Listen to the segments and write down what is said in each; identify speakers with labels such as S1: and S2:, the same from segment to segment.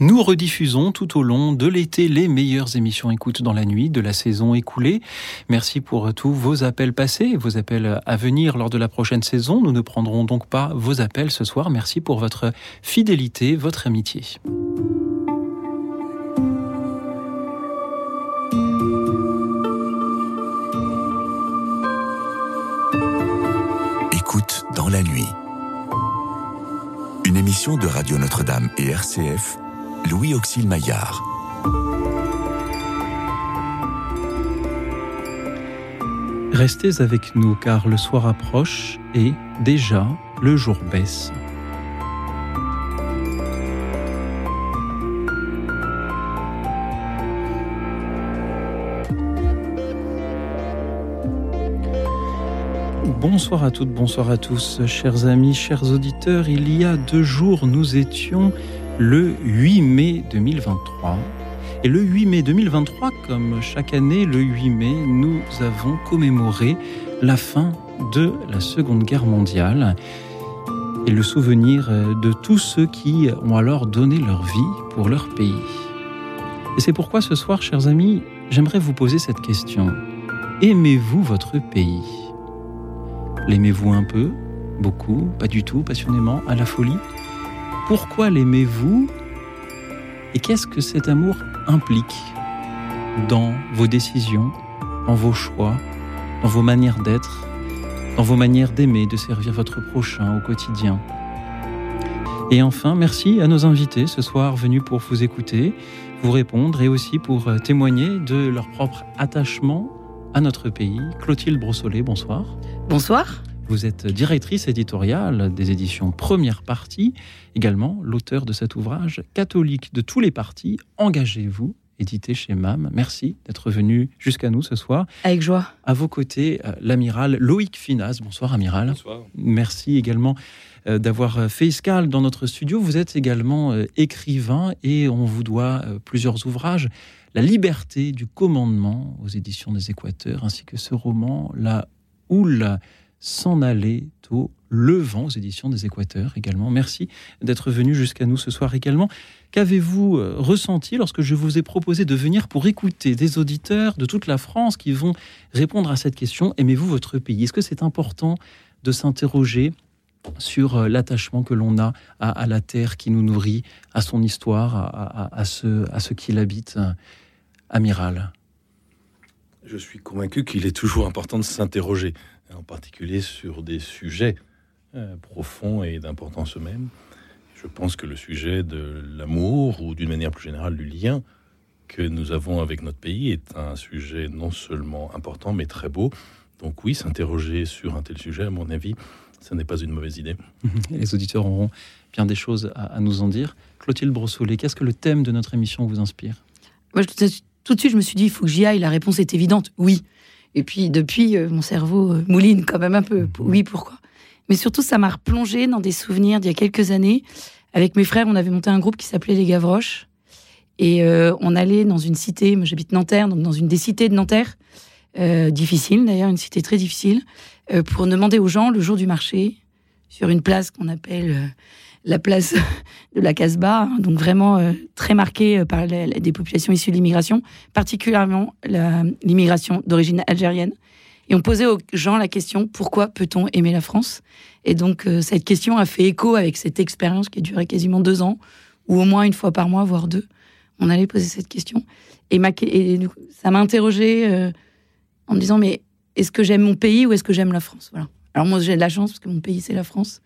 S1: Nous rediffusons tout au long de l'été les meilleures émissions écoute dans la nuit de la saison écoulée. Merci pour tous vos appels passés, vos appels à venir lors de la prochaine saison. Nous ne prendrons donc pas vos appels ce soir. Merci pour votre fidélité, votre amitié.
S2: Écoute dans la nuit. Une émission de Radio Notre-Dame et RCF, Louis Auxil Maillard.
S1: Restez avec nous car le soir approche et déjà le jour baisse. Bonsoir à toutes, bonsoir à tous, chers amis, chers auditeurs. Il y a deux jours, nous étions le 8 mai 2023. Et le 8 mai 2023, comme chaque année, le 8 mai, nous avons commémoré la fin de la Seconde Guerre mondiale et le souvenir de tous ceux qui ont alors donné leur vie pour leur pays. Et c'est pourquoi ce soir, chers amis, j'aimerais vous poser cette question. Aimez-vous votre pays? L'aimez-vous un peu? Beaucoup? Pas du tout? Passionnément? À la folie? Pourquoi l'aimez-vous Et qu'est-ce que cet amour implique dans vos décisions, dans vos choix, dans vos manières d'être, dans vos manières d'aimer, de servir votre prochain au quotidien Et enfin, merci à nos invités ce soir venus pour vous écouter, vous répondre et aussi pour témoigner de leur propre attachement à notre pays. Clotilde Brossolet, bonsoir.
S3: Bonsoir.
S1: Vous êtes directrice éditoriale des éditions Première Partie, également l'auteur de cet ouvrage Catholique de tous les partis, engagez-vous, édité chez MAM. Merci d'être venu jusqu'à nous ce soir.
S3: Avec joie.
S1: À vos côtés, l'amiral Loïc Finas. Bonsoir, amiral.
S4: Bonsoir.
S1: Merci également d'avoir fait escale dans notre studio. Vous êtes également écrivain et on vous doit plusieurs ouvrages. La liberté du commandement aux éditions des Équateurs, ainsi que ce roman, La Houle s'en allait au levant aux éditions des Équateurs également. Merci d'être venu jusqu'à nous ce soir également. Qu'avez-vous ressenti lorsque je vous ai proposé de venir pour écouter des auditeurs de toute la France qui vont répondre à cette question Aimez-vous votre pays? Est-ce que c'est important de s'interroger sur l'attachement que l'on a à, la terre qui nous nourrit, à son histoire, à, à, ce, à ce qui l'habite, amiral?
S4: Je suis convaincu qu'il est toujours important de s'interroger, en particulier sur des sujets euh, profonds et d'importance eux-mêmes. Je pense que le sujet de l'amour, ou d'une manière plus générale du lien que nous avons avec notre pays, est un sujet non seulement important, mais très beau. Donc oui, s'interroger sur un tel sujet, à mon avis, ce n'est pas une mauvaise idée.
S1: Les auditeurs auront bien des choses à, à nous en dire. Clotilde Brossolet, qu'est-ce que le thème de notre émission vous inspire?
S3: Moi, je, tout de suite, je me suis dit, il faut que j'y aille. La réponse est évidente, oui. Et puis, depuis, euh, mon cerveau euh, mouline quand même un peu. Oui, pourquoi? Mais surtout, ça m'a replongé dans des souvenirs d'il y a quelques années. Avec mes frères, on avait monté un groupe qui s'appelait Les Gavroches. Et euh, on allait dans une cité, moi j'habite Nanterre, donc dans une des cités de Nanterre, euh, difficile d'ailleurs, une cité très difficile, euh, pour demander aux gens le jour du marché, sur une place qu'on appelle euh, la place de la Casbah, hein, donc vraiment euh, très marquée par les, les, des populations issues de l'immigration, particulièrement l'immigration d'origine algérienne. Et on posait aux gens la question pourquoi peut-on aimer la France? Et donc euh, cette question a fait écho avec cette expérience qui a duré quasiment deux ans, ou au moins une fois par mois, voire deux. On allait poser cette question. Et, ça m'a interrogée euh, en me disant mais est-ce que j'aime mon pays ou est-ce que j'aime la France? Voilà. Alors moi j'ai de la chance parce que mon pays c'est la France.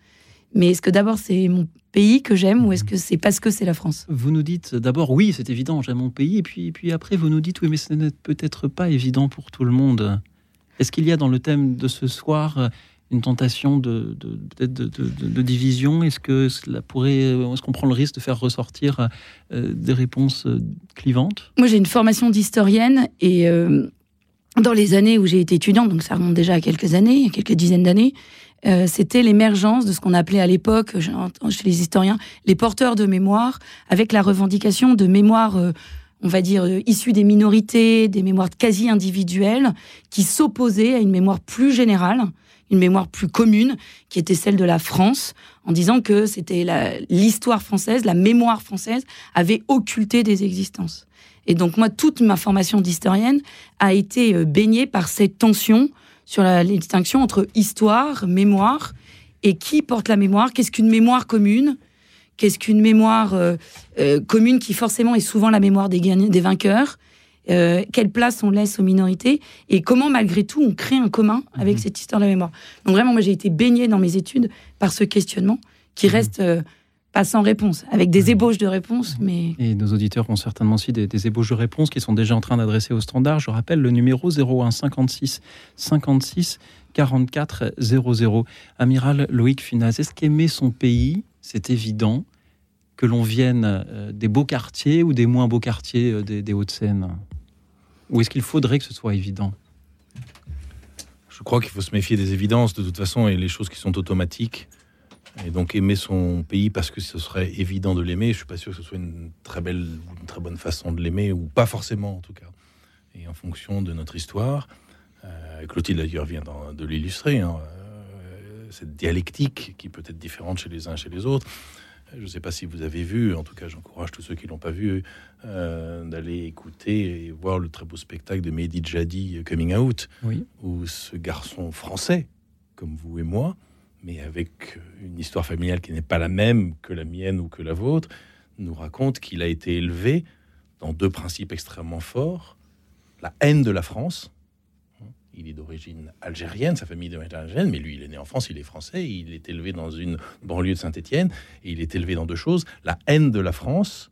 S3: Mais est-ce que d'abord c'est mon pays que j'aime ou est-ce que c'est parce que c'est la France?
S1: Vous nous dites d'abord oui, c'est évident, j'aime mon pays, et puis, puis après vous nous dites oui, mais ce n'est peut-être pas évident pour tout le monde. Est-ce qu'il y a dans le thème de ce soir une tentation de, de, de, de, de division? Est-ce que cela pourrait, est-ce qu'on prend le risque de faire ressortir euh, des réponses clivantes?
S3: Moi, j'ai une formation d'historienne et euh, dans les années où j'ai été étudiante, donc ça remonte déjà à quelques années, quelques dizaines d'années, euh, c'était l'émergence de ce qu'on appelait à l'époque, chez les historiens, les porteurs de mémoire, avec la revendication de mémoire, euh, on va dire, euh, issue des minorités, des mémoires quasi individuelles, qui s'opposaient à une mémoire plus générale, une mémoire plus commune, qui était celle de la France, en disant que c'était l'histoire française, la mémoire française avait occulté des existences. Et donc moi, toute ma formation d'historienne a été euh, baignée par cette tension sur la, distinction entre histoire, mémoire, et qui porte la mémoire, qu'est-ce qu'une mémoire commune, qu'est-ce qu'une mémoire euh, euh, commune qui forcément est souvent la mémoire des, des vainqueurs, quelle place on laisse aux minorités, et comment malgré tout on crée un commun avec mhm. cette histoire de la mémoire? Donc vraiment, moi j'ai été baignée dans mes études par ce questionnement qui mhm. reste pas sans réponse, avec des ébauches de réponses. Mais...
S1: Et nos auditeurs ont certainement aussi des, ébauches de réponses qui sont déjà en train d'adresser au standard. Je rappelle le numéro 01 56 56 44 00. Amiral Loïc Funaz, est-ce qu'aimer son pays, c'est évident que l'on vienne euh, des beaux quartiers ou des moins beaux quartiers euh, des, des Hauts-de-Seine? Ou est-ce qu'il faudrait que ce soit évident?
S4: Je crois qu'il faut se méfier des évidences de toute façon et les choses qui sont automatiques. Et donc aimer son pays parce que ce serait évident de l'aimer, je suis pas sûr que ce soit une très belle, une très bonne façon de l'aimer, ou pas forcément en tout cas. Et en fonction de notre histoire, euh, Clotilde d'ailleurs vient de l'illustrer, hein, euh, cette dialectique qui peut être différente chez les uns et chez les autres. Je ne sais pas si vous avez vu, en tout cas j'encourage tous ceux qui l'ont pas vu euh, d'aller écouter et voir le très beau spectacle de Mehdi Jadi Coming Out,
S1: oui.
S4: où ce garçon français, comme vous et moi, mais avec une histoire familiale qui n'est pas la même que la mienne ou que la vôtre, nous raconte qu'il a été élevé dans deux principes extrêmement forts. La haine de la France. Il est d'origine algérienne, sa famille est d'origine algérienne, mais lui, il est né en France, il est français, il est élevé dans une banlieue de Saint-Étienne, et il est élevé dans deux choses, la haine de la France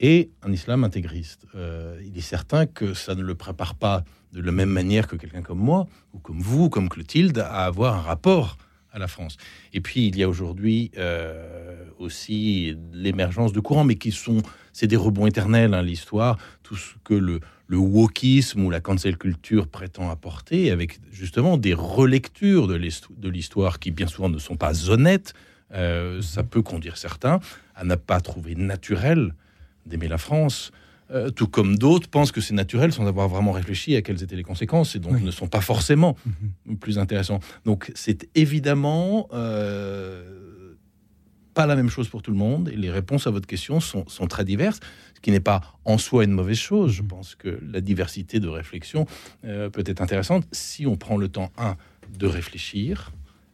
S4: et un islam intégriste. Euh, il est certain que ça ne le prépare pas de la même manière que quelqu'un comme moi, ou comme vous, ou comme Clotilde, à avoir un rapport à la France. Et puis il y a aujourd'hui euh, aussi l'émergence de courants, mais qui sont, c'est des rebonds éternels, hein, l'histoire, tout ce que le, le wokisme ou la cancel culture prétend apporter, avec justement des relectures de l'histoire qui bien souvent ne sont pas honnêtes, euh, ça peut conduire certains à ne pas trouver naturel d'aimer la France. Euh, tout comme d'autres pensent que c'est naturel sans avoir vraiment réfléchi à quelles étaient les conséquences et donc ne sont pas forcément mhm. plus intéressants. Donc c'est évidemment euh, pas la même chose pour tout le monde et les réponses à votre question sont, très diverses, ce qui n'est pas en soi une mauvaise chose. Je mhm. pense que la diversité de réflexion euh, peut être intéressante si on prend le temps, un, de réfléchir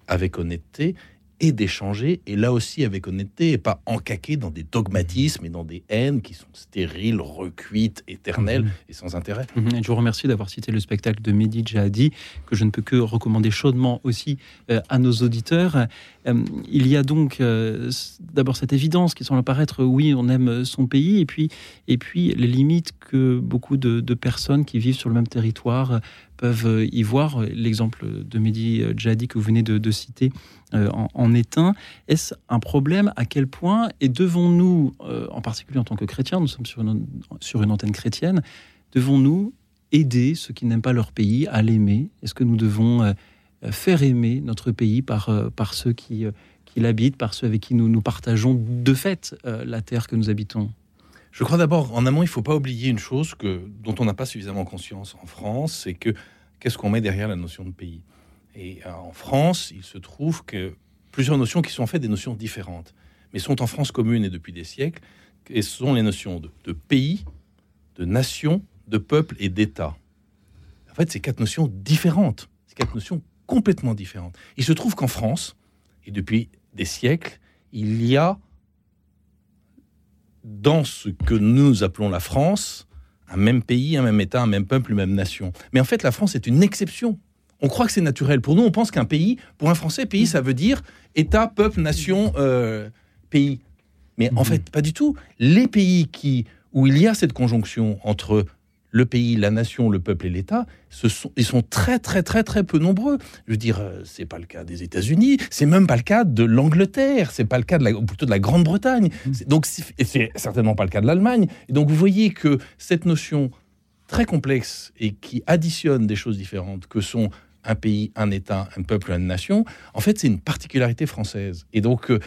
S4: avec honnêteté et d'échanger, et là aussi avec honnêteté, et pas encaquer dans des dogmatismes et dans des haines qui sont stériles, recuites, éternelles mhm. et sans intérêt.
S1: Mhm. je vous remercie d'avoir cité le spectacle de Mehdi Jahadi, que je ne peux que recommander chaudement aussi euh, à nos auditeurs. Euh, il y a donc euh, d'abord cette évidence qui semble apparaître, oui, on aime son pays, et puis, et puis les limites que beaucoup de, de personnes qui vivent sur le même territoire peuvent y voir. L'exemple de Mehdi Jadi que vous venez de, citer euh, en, est un. Est-ce un problème? À quel point? Et devons-nous, euh, en particulier en tant que chrétiens, nous sommes sur une, antenne chrétienne, devons-nous aider ceux qui n'aiment pas leur pays à l'aimer? Est-ce que nous devons euh, faire aimer notre pays par, ceux qui, l'habitent, par ceux avec qui nous partageons de fait la terre que nous habitons?
S4: Je crois d'abord, en amont, il ne faut pas oublier une chose dont on n'a pas suffisamment conscience en France, c'est que qu'est-ce qu'on met derrière la notion de pays? Et euh, en France, il se trouve que plusieurs notions qui sont en fait des notions différentes, mais sont en France commune et depuis des siècles, et ce sont les notions de, de pays, de nation, de peuple et d'État. En fait, c'est quatre notions différentes, c'est quatre notions complètement différentes. Il se trouve qu'en France, et depuis des siècles, il y a dans ce que nous appelons la France, un même pays, un même État, un même peuple, une même nation. Mais en fait, la France est une exception. On croit que c'est naturel. Pour nous, on pense qu'un pays, pour un Français, pays, ça veut dire État, peuple, nation, euh, pays. Mais en mhm. fait, pas du tout. Les pays qui, où il y a cette conjonction entre le pays, la nation, le peuple et l'État, sont, ils sont très très très très peu nombreux. Je veux dire, euh, c'est pas le cas des États-Unis, c'est même pas le cas de l'Angleterre, c'est pas le cas de la, plutôt de la Grande-Bretagne. Mmh. Donc, c'est certainement pas le cas de l'Allemagne. Et donc, vous voyez que cette notion très complexe et qui additionne des choses différentes, que sont un pays, un État, un peuple, une nation, en fait, c'est une particularité française. Et donc, euh,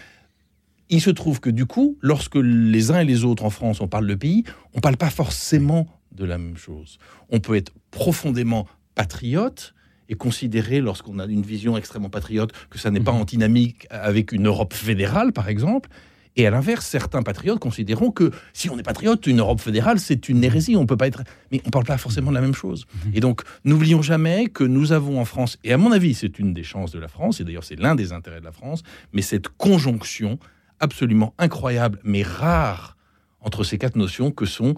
S4: il se trouve que du coup, lorsque les uns et les autres en France, on parle de pays, on parle pas forcément de la même chose. On peut être profondément patriote est considéré lorsqu'on a une vision extrêmement patriote que ça n'est pas
S1: Mhm.
S4: antinomique avec une Europe fédérale, par exemple. Et à l'inverse, certains patriotes considéreront que si on est patriote, une Europe fédérale, c'est une hérésie. On peut pas être. Mais on parle pas forcément de la même chose. Et donc, n'oublions jamais que nous avons en France, et à mon avis, c'est une des chances de la France, et d'ailleurs, c'est l'un des intérêts de la France, mais cette conjonction absolument incroyable, mais rare, entre ces quatre notions que sont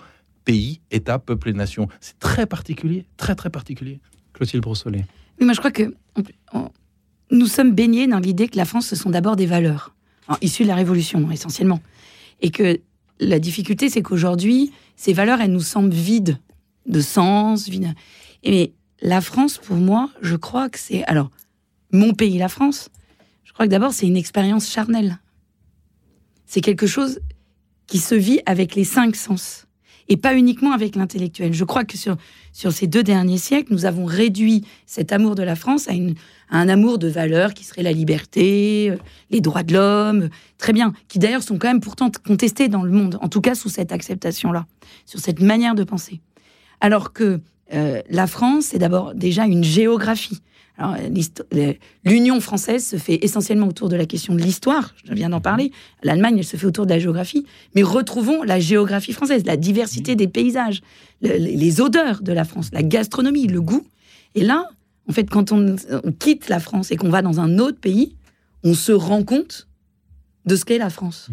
S4: pays, État, peuple et nation. C'est très particulier, très très particulier.
S1: Clotilde Brossolet.
S3: Oui, moi je crois que on- on- nous sommes baignés dans l'idée que la France, ce sont d'abord des valeurs, hein, issues de la Révolution essentiellement. Et que la difficulté, c'est qu'aujourd'hui, ces valeurs, elles nous semblent vides de sens. Vides. Et la France, pour moi, je crois que c'est. Alors, mon pays, la France, je crois que d'abord, c'est une expérience charnelle. C'est quelque chose qui se vit avec les cinq sens et pas uniquement avec l'intellectuel. Je crois que sur, sur ces deux derniers siècles, nous avons réduit cet amour de la France à, à un amour de valeurs qui serait la liberté, euh, les droits de l'homme, très bien, qui d'ailleurs sont quand même pourtant contestés dans le monde, en tout cas sous cette acceptation-là, sur cette manière de penser. Alors que euh, la France, c'est d'abord déjà une géographie. L'Union française se fait essentiellement autour de la question de l'histoire, je viens d'en parler. L'Allemagne, elle se fait autour de la géographie. Mais retrouvons la géographie française, la diversité des paysages, le- les les odeurs de la France, la gastronomie, le goût. Et là, en fait, quand on, on quitte la France et qu'on va dans un autre pays, on se rend compte de ce qu'est la France.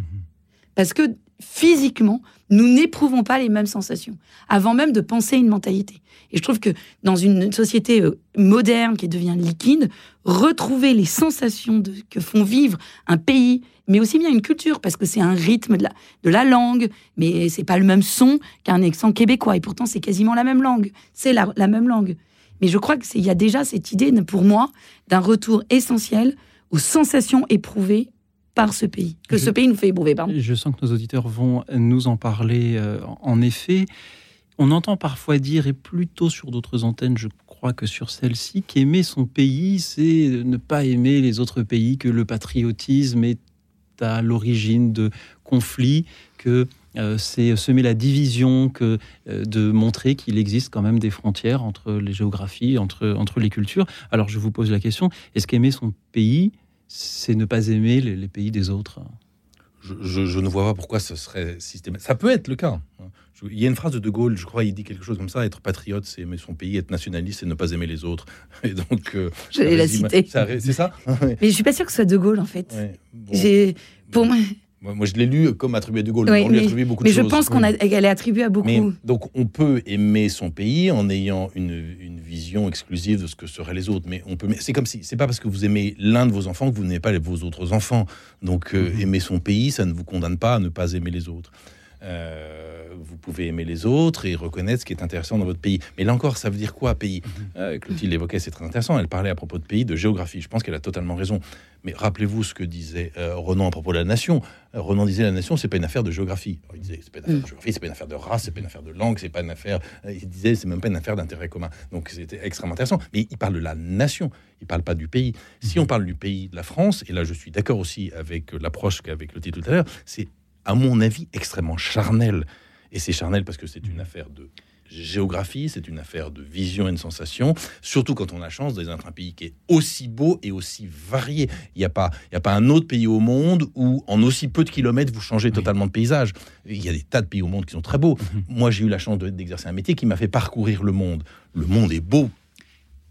S3: Parce que physiquement, nous n'éprouvons pas les mêmes sensations, avant même de penser une mentalité. Et je trouve que dans une société euh, moderne qui devient liquide, retrouver les sensations que font vivre un pays, mais aussi bien une culture, parce que c'est un rythme de la, de la langue, mais c'est pas le même son qu'un accent québécois, et pourtant c'est quasiment la même langue. C'est la, la même langue. Mais je crois qu'il y a déjà cette idée, pour moi, d'un retour essentiel aux sensations éprouvées par ce pays, que
S1: Je-
S3: ce pays nous fait éprouver. Pardon.
S1: Je sens que nos auditeurs vont nous en parler. euh, en effet, on entend parfois dire, et plutôt sur d'autres antennes, je crois que sur celle-ci, qu'aimer son pays, c'est ne pas aimer les autres pays, que le patriotisme est à l'origine de conflits, que euh, c'est semer la division, que euh, de montrer qu'il existe quand même des frontières entre les géographies, entre, entre les cultures. Alors je vous pose la question, est-ce qu'aimer son pays, c'est ne pas aimer les- les pays des autres
S4: Je, je- je ne vois pas pourquoi ce serait systématique. Ça peut être le cas. hein. Il y a une phrase de De Gaulle, je crois, il dit quelque chose comme ça être patriote, c'est aimer son pays, être nationaliste, c'est ne pas aimer les autres. Et donc. euh,
S3: Je vais la citer.
S4: C'est ça?
S3: Mais je suis pas sûre que ce soit De Gaulle, en fait.
S4: Ouais. Bon.
S3: J'ai, pour moi,
S4: Moi, je l'ai lu comme attribué à De Gaulle.
S3: Oui,
S4: on lui
S3: mais-
S4: attribue beaucoup
S3: mais
S4: de
S3: je
S4: choses.
S3: pense qu'on a, qu'elle est attribuée à beaucoup.
S4: Mais donc on peut aimer son pays en ayant une, une vision exclusive de ce que seraient les autres. Mais on peut. mais C'est comme si c'est pas parce que vous aimez l'un de vos enfants que vous n'aimez pas vos autres enfants. Donc euh,
S1: Mhm.
S4: aimer son pays, ça ne vous condamne pas à ne pas aimer les autres. Euh, vous pouvez aimer les autres et reconnaître ce qui est intéressant dans votre pays. Mais là encore, ça veut dire quoi, pays? Euh, Clotilde l'évoquait, c'est très intéressant. Elle parlait à propos de pays, de géographie. Je pense qu'elle a totalement raison. Mais rappelez-vous ce que disait euh, Renan à propos de la nation. Euh, Renan disait la nation, c'est pas une affaire de géographie. Alors, il disait c'est pas une affaire de géographie, c'est pas une affaire de race, c'est pas une affaire de langue, c'est pas une affaire. il disait c'est même pas une affaire d'intérêt commun. Donc c'était extrêmement intéressant. Mais il parle de la nation. Il parle pas du pays. Si on parle du pays de la France, et là je suis d'accord aussi avec l'approche qu'avec le titre tout à l'heure, c'est à mon avis extrêmement charnel. Et c'est charnel parce que c'est une affaire de géographie, c'est une affaire de vision et de sensation, surtout quand on a la chance d'être un pays qui est aussi beau et aussi varié. Il n'y a, pas- il y a pas un autre pays au monde où, en aussi peu de kilomètres, vous changez totalement de paysage. Il y a des tas de pays au monde qui sont très beaux. Moi, j'ai eu la chance de- d'exercer un métier qui m'a fait parcourir le monde. Le monde est beau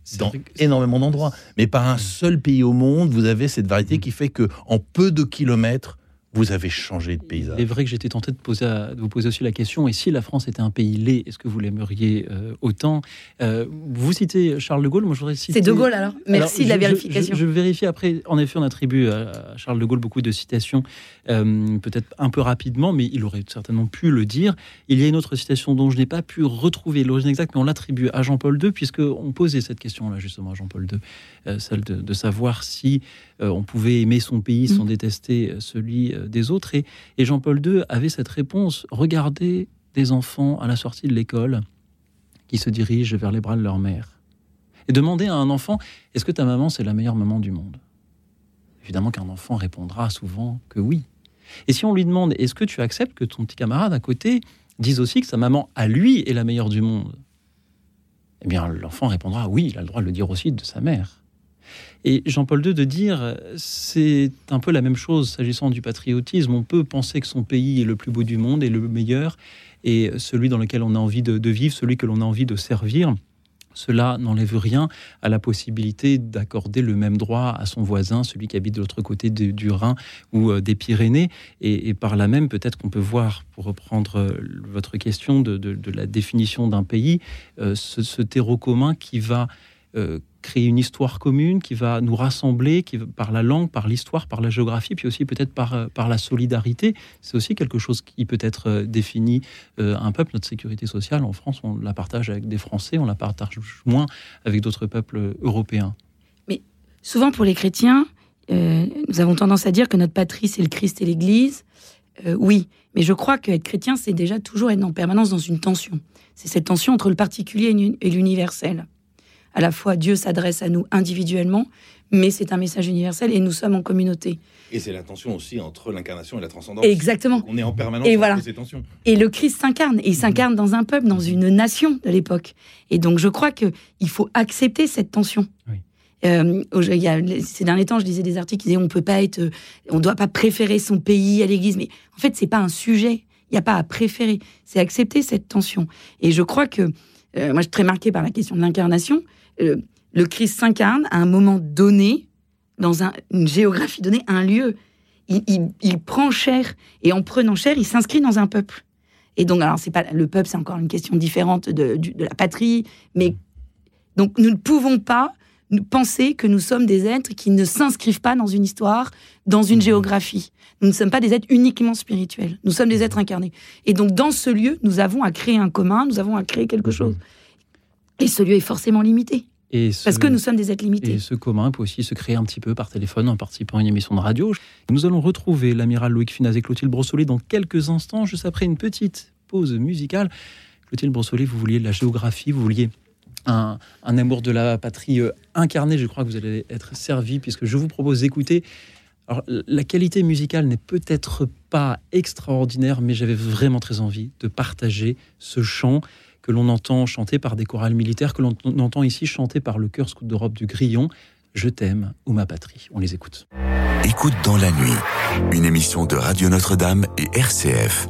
S1: C'est
S4: dans énormément d'endroits. Mais pas un seul pays au monde, vous avez cette variété qui fait que en peu de kilomètres, vous avez changé de
S1: Il
S4: paysage.
S1: est vrai que j'étais tenté de, poser à- de vous poser aussi la question, et si la France était un pays laid, est-ce que vous l'aimeriez euh, autant? Euh, Vous citez Charles de Gaulle, moi je voudrais citer...
S3: C'est De Gaulle alors. Merci
S1: Alors,
S3: de la
S1: je-
S3: vérification.
S1: Je, je vérifie après. En effet, on attribue à Charles de Gaulle beaucoup de citations, euh, peut-être un peu rapidement, mais il aurait certainement pu le dire. Il y a une autre citation dont je n'ai pas pu retrouver l'origine exacte, mais on l'attribue à Jean-Paul II, puisqu'on posait cette question-là justement à Jean-Paul II, euh, celle de, de savoir si euh, on pouvait aimer son pays sans
S3: Mm.
S1: détester celui euh, des autres. Et, Jean-Paul II avait cette réponse regardez des enfants à la sortie de l'école qui se dirigent vers les bras de leur mère. Et demander à un enfant est-ce que ta maman, c'est la meilleure maman du monde? Évidemment qu'un enfant répondra souvent que oui. Et si on lui demande est-ce que tu acceptes que ton petit camarade à côté dise aussi que sa maman, à lui, est la meilleure du monde? Eh bien, l'enfant répondra oui, il a le droit de le dire aussi de sa mère. Et Jean-Paul II de dire, c'est un peu la même chose s'agissant du patriotisme. On peut penser que son pays est le plus beau du monde et le meilleur, et celui dans lequel on a envie de, vivre, celui que l'on a envie de servir. Cela n'enlève rien à la possibilité d'accorder le même droit à son voisin, celui qui habite de l'autre côté du Rhin ou euh, des Pyrénées. Et, par là même, peut-être qu'on peut voir, pour reprendre euh, votre question de, la définition d'un pays, euh, ce, terreau commun qui va créer une histoire commune qui va nous rassembler qui, par la langue, par l'histoire, par la géographie, puis aussi peut-être par, euh, la solidarité. C'est aussi quelque chose qui peut être euh, défini euh, un peuple. Notre sécurité sociale, en France, on la partage avec des Français, on la partage moins avec d'autres peuples européens.
S3: Mais souvent pour les chrétiens, nous avons tendance à dire que notre patrie, c'est le Christ et l'Église. oui, mais je crois qu'être chrétien, c'est déjà toujours être en permanence dans une tension. C'est cette tension entre le particulier et l'universel à la fois Dieu s'adresse à nous individuellement, mais c'est un message universel et nous sommes en communauté.
S4: Et c'est la tension aussi entre l'incarnation et la transcendance.
S3: Exactement.
S4: on est en permanence
S3: et voilà.
S4: ces tensions.
S3: Et le Christ s'incarne, et il s'incarne dans un peuple, dans une nation de l'époque. Et donc je crois que il faut accepter cette tension. Oui. Euh, ces derniers temps, je lisais des articles qui disaient on peut pas être, on doit pas préférer son pays à l'Église, mais en fait c'est pas un sujet. Il n'y a pas à préférer, c'est accepter cette tension. Et je crois que euh, moi je suis très marquée par la question de l'incarnation. Euh, le Christ s'incarne à un moment donné, dans une géographie donnée, un lieu. Il, prend chair et en prenant chair, il s'inscrit dans un peuple. Et donc, alors, c'est pas le peuple, c'est encore une question différente de, la patrie, mais donc nous ne pouvons pas penser que nous sommes des êtres qui ne s'inscrivent pas dans une histoire, dans une mmh. géographie. Nous ne sommes pas des êtres uniquement spirituels. Nous sommes des êtres incarnés. Et donc, dans ce lieu, nous avons à créer un commun, nous avons à créer quelque mmh. chose. Et ce lieu est forcément limité. Et parce que nous sommes des êtres limités.
S1: Et ce commun peut aussi se créer un petit peu par téléphone en participant à une émission de radio. Nous allons retrouver l'amiral Loïc Funaz et Clotilde Brossolet dans quelques instants, juste après une petite pause musicale. Clotilde Brossolet, vous vouliez de la géographie, vous vouliez un, un, amour de la patrie euh, incarné. Je crois que vous allez être servi puisque je vous propose d'écouter. Alors, la qualité musicale n'est peut-être pas extraordinaire, mais j'avais vraiment très envie de partager ce chant que l'on entend chanter par des chorales militaires, que l'on entend ici chanter par le chœur scout d'Europe du Grillon, Je t'aime ou ma patrie. On les écoute.
S2: Écoute dans la nuit, une émission de Radio Notre-Dame et RCF.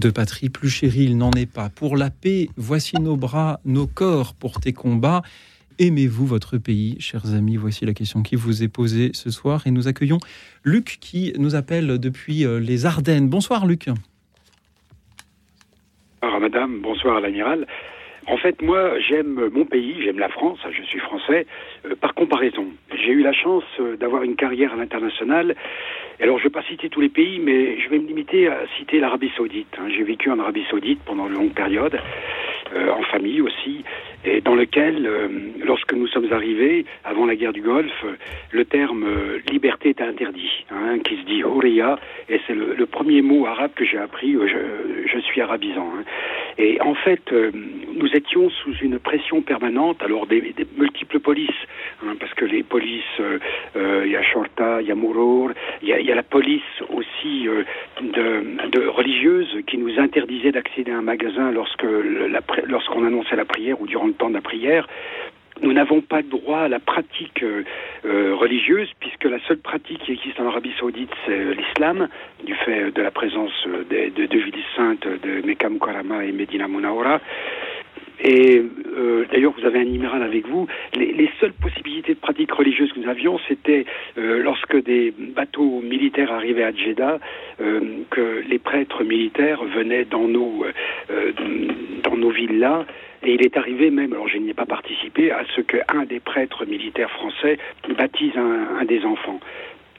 S1: De patrie plus chérie, il n'en est pas. Pour la paix, voici nos bras, nos corps pour tes combats. Aimez-vous votre pays, chers amis? Voici la question qui vous est posée ce soir. Et nous accueillons Luc qui nous appelle depuis euh, les Ardennes. Bonsoir Luc.
S5: Bonsoir madame, bonsoir à l'amiral. En fait, moi, j'aime mon pays, j'aime la France, je suis français, euh, par comparaison. J'ai eu la chance euh, d'avoir une carrière à l'international. Alors, je ne vais pas citer tous les pays, mais je vais me limiter à citer l'Arabie Saoudite. Hein. J'ai vécu en Arabie Saoudite pendant une longue période, euh, en famille aussi, et dans lequel, lorsque nous sommes arrivés, avant la guerre du Golfe, le terme liberté est interdit, hein, qui se dit Houria, et c'est le, premier mot arabe que j'ai appris, je, je, suis arabisant. Hein. Et en fait, nous étions sous une pression permanente, alors des, multiples polices, hein, parce que les polices, euh, euh, il y a Shorta, il y a Mourour, il y a, la police aussi euh, de, religieuse qui nous interdisait d'accéder à un magasin lorsque lorsqu'on annonçait la prière ou durant le temps de la prière nous n'avons pas droit à la pratique religieuse, puisque la seule pratique qui existe en Arabie Saoudite, c'est l'islam, du fait de la présence de deux villes saintes de Mekka Mukarrama et Medina Munawara. Et euh, d'ailleurs, vous avez un numéral avec vous. Les, seules possibilités de pratique religieuse que nous avions, c'était euh, lorsque des bateaux militaires arrivaient à Jeddah, euh, que les prêtres militaires venaient dans nos dans nos villas. Et il est arrivé même, alors je n'y ai pas participé, à ce qu'un des prêtres militaires français baptise un, des enfants.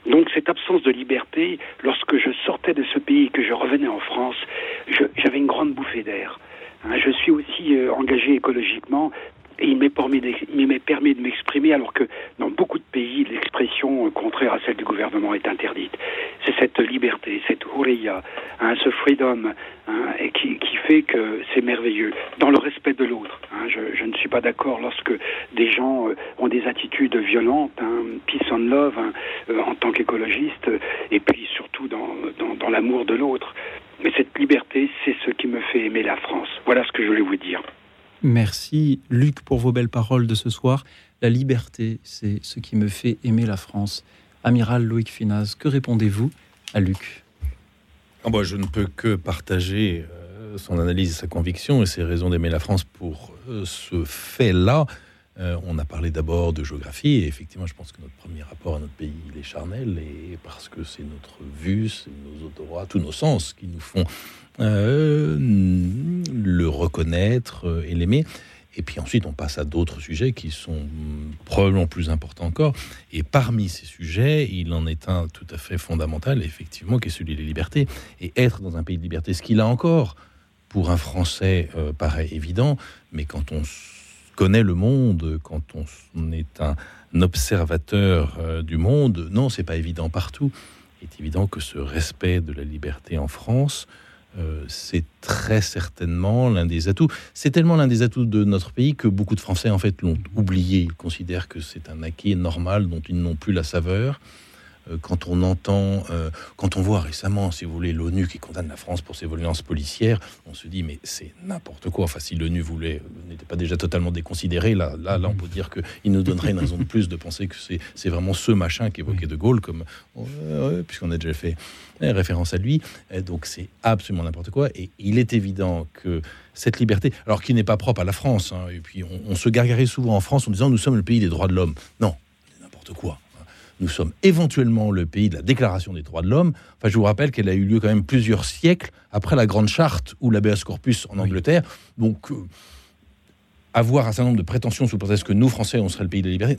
S5: Donc cette absence de liberté, lorsque je sortais de ce pays et que je revenais en France, j'avais une grande bouffée d'air. Hein, je suis aussi euh, engagé écologiquement il m'est permis de m'exprimer alors que dans beaucoup de pays, l'expression euh, contraire à celle du gouvernement est interdite. C'est cette liberté, cette houreya, hein, ce freedom hein, qui, fait que c'est merveilleux, dans le respect de l'autre. je, ne suis pas d'accord lorsque des gens euh, ont des attitudes violentes, peace and love, en tant qu'écologiste, et puis surtout dans l'amour de l'autre. Mais cette liberté, c'est ce qui me fait aimer la France. Voilà ce que je voulais vous dire.
S1: Merci Luc pour vos belles paroles de ce soir. La liberté, c'est ce qui me fait aimer la France. Amiral Loïc Finaz, que répondez-vous à Luc?
S4: Bah, Je ne peux que partager euh, son analyse sa conviction et ses raisons d'aimer la France pour euh, ce fait-là. Euh, on a parlé d'abord de géographie, et effectivement, je pense que notre premier rapport à notre pays, il est charnel, et parce que c'est notre vue, c'est nos odorat, tous nos sens qui nous font euh, le reconnaître euh, et l'aimer. Et puis ensuite, on passe à d'autres sujets qui sont probablement plus importants encore. Et parmi ces sujets, il en est un tout à fait fondamental, effectivement, qui est celui des libertés. Et être dans un pays de liberté, ce qu'il a encore, pour un Français, paraît évident, mais quand on le monde, quand on est un observateur euh, du monde, non, c'est pas évident partout. Il est évident que ce respect de la liberté en France, euh, c'est très certainement l'un des atouts. C'est tellement l'un des atouts de notre pays que beaucoup de Français en fait l'ont oublié. Ils considèrent que c'est un acquis normal dont ils n'ont plus la saveur. Euh, quand on entend, euh, quand on voit récemment, si vous voulez, l'ONU qui condamne la France pour ses violences policières, on se dit mais c'est n'importe quoi. Enfin, si l'ONU voulait n'était pas déjà totalement déconsidéré, là, là, là, on peut dire qu'il nous donnerait une raison de plus de penser que c'est vraiment ce machin qu'évoquait De Gaulle, comme puisqu'on a déjà fait référence à lui. Donc c'est absolument n'importe quoi. Et il est évident que cette liberté, alors qui n'est pas propre à la France, hein, et puis on, se gargarait souvent en France en disant nous sommes le pays des droits de l'homme. Non, n'importe quoi nous sommes éventuellement le pays de la Déclaration des droits de l'homme. Enfin, je vous rappelle qu'elle a eu lieu quand même plusieurs siècles après la Grande Charte ou l'habeas corpus en Angleterre. Donc, euh, avoir un certain nombre de prétentions sous prétexte que nous, Français, on serait le pays de la liberté.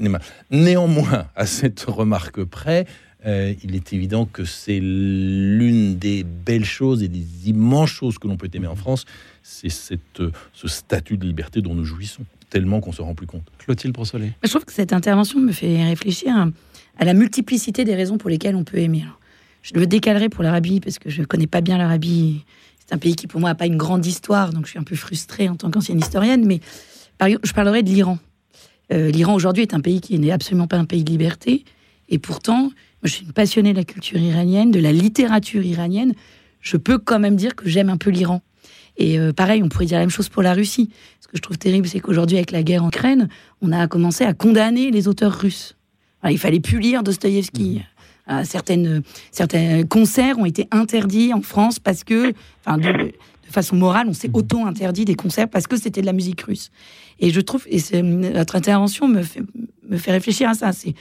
S4: Néanmoins, à cette remarque près, euh, il est évident que c'est l'une des belles choses et des immenses choses que l'on peut aimer en France, c'est euh, ce statut de liberté dont nous jouissons, tellement qu'on se rend plus compte.
S1: Clotilde Brossolet.
S3: Je trouve que cette intervention me fait réfléchir à la multiplicité des raisons pour lesquelles on peut aimer. je le décalerai pour l'Arabie parce que je ne connais pas bien l'Arabie. C'est un pays qui, pour moi, n'a pas une grande histoire, donc je suis un peu frustrée en tant qu'ancienne historienne. Mais je parlerai de l'Iran. Euh, L'Iran, aujourd'hui, est un pays qui n'est absolument pas un pays de liberté. Et pourtant, je suis une passionnée de la culture iranienne, de la littérature iranienne. Je peux quand même dire que j'aime un peu l'Iran. Et euh, pareil, on pourrait dire la même chose pour la Russie. Ce que je trouve terrible, c'est qu'aujourd'hui, avec la guerre en Ukraine, on a commencé à condamner les auteurs russes il fallait plus lire Dostoïevski. Mhm. Euh, certaines, certains concerts ont été interdits en France parce que, enfin, de façon morale, on s'est mmh. auto-interdit des concerts parce que c'était de la musique russe. Et je trouve, et notre intervention me fait, me fait réfléchir à ça. C'est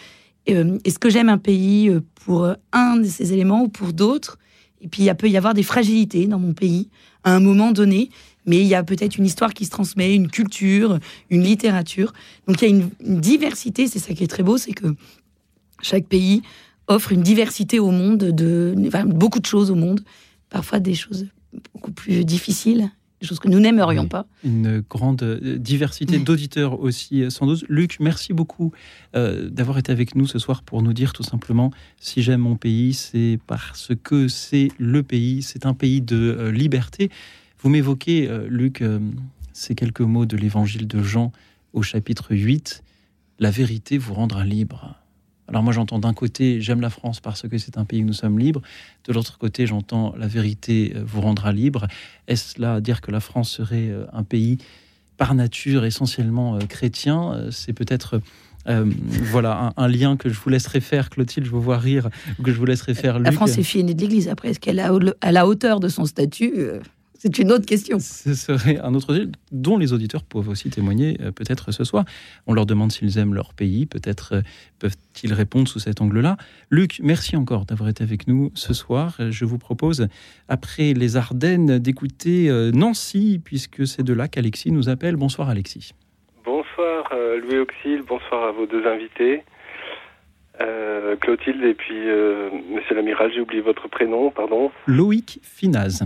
S3: euh, est-ce que j'aime un pays euh, pour un de ces éléments ou pour d'autres? Et puis il peut y avoir des fragilités dans mon pays à un moment donné, mais il y a peut-être une histoire qui se transmet, une culture, une littérature. Donc il y a une, diversité, c'est ça qui est très beau, c'est que chaque pays offre une diversité au monde, de, beaucoup de choses au monde, parfois des choses beaucoup plus difficiles des choses que nous n'aimerions pas.
S1: Une grande euh, diversité d'auditeurs aussi, euh, sans doute. Luc, merci beaucoup euh, d'avoir été avec nous ce soir pour nous dire tout simplement si j'aime mon pays, c'est parce que c'est le pays, c'est un pays de liberté. Vous m'évoquez, Luc, ces quelques mots de l'évangile de Jean au chapitre 8. La vérité vous rendra libre. Alors moi j'entends d'un côté j'aime la France parce que c'est un pays où nous sommes libres, de l'autre côté j'entends la vérité euh, vous rendra libre. Est-ce là dire que la France serait euh, un pays par nature essentiellement euh, chrétien? C'est peut-être voilà un, lien que je vous laisserai faire, Clotilde, je vous vois rire, que je vous laisserai faire.
S3: La France est fille de l'Église. Après, est-ce qu'elle a à la hauteur de son statut c'est une autre question.
S1: Ce serait un autre sujet dont les auditeurs peuvent aussi témoigner euh, peut-être ce soir. On leur demande s'ils aiment leur pays, peut-être euh, peuvent-ils répondre sous cet angle-là. Luc, merci encore d'avoir été avec nous ce soir. Je vous propose, après les Ardennes, d'écouter euh, Nancy, puisque c'est de là qu'Alexis nous appelle. Bonsoir Alexis.
S6: Bonsoir Louis Auxil, bonsoir à vos deux invités. Clotilde et puis Monsieur l'amiral, j'ai oublié votre prénom, pardon.
S1: Loïc Finaz.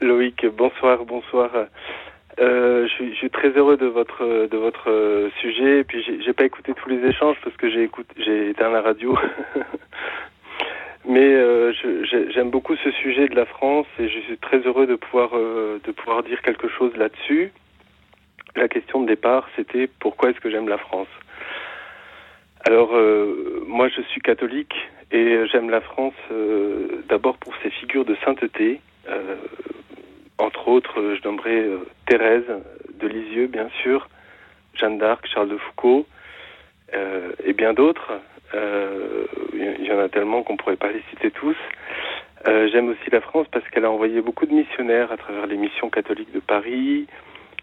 S6: Loïc, bonsoir, bonsoir. Euh, je, suis, très heureux de votre de votre sujet. Et puis j'ai pas écouté tous les échanges parce que j'ai écouté, j'ai éteint la radio. Mais euh, j'aime beaucoup ce sujet de la France et je suis très heureux de pouvoir euh, de pouvoir dire quelque chose là-dessus. La question de départ, c'était pourquoi est-ce que j'aime la France? Alors moi, je suis catholique et j'aime la France d'abord pour ses figures de sainteté. Entre autres, euh, je nommerai euh, Thérèse de Lisieux, bien sûr, Jeanne d'Arc, Charles de Foucault, euh, et bien d'autres. Il y en a tellement qu'on ne pourrait pas les citer tous. J'aime aussi la France parce qu'elle a envoyé beaucoup de missionnaires à travers les missions catholiques de Paris.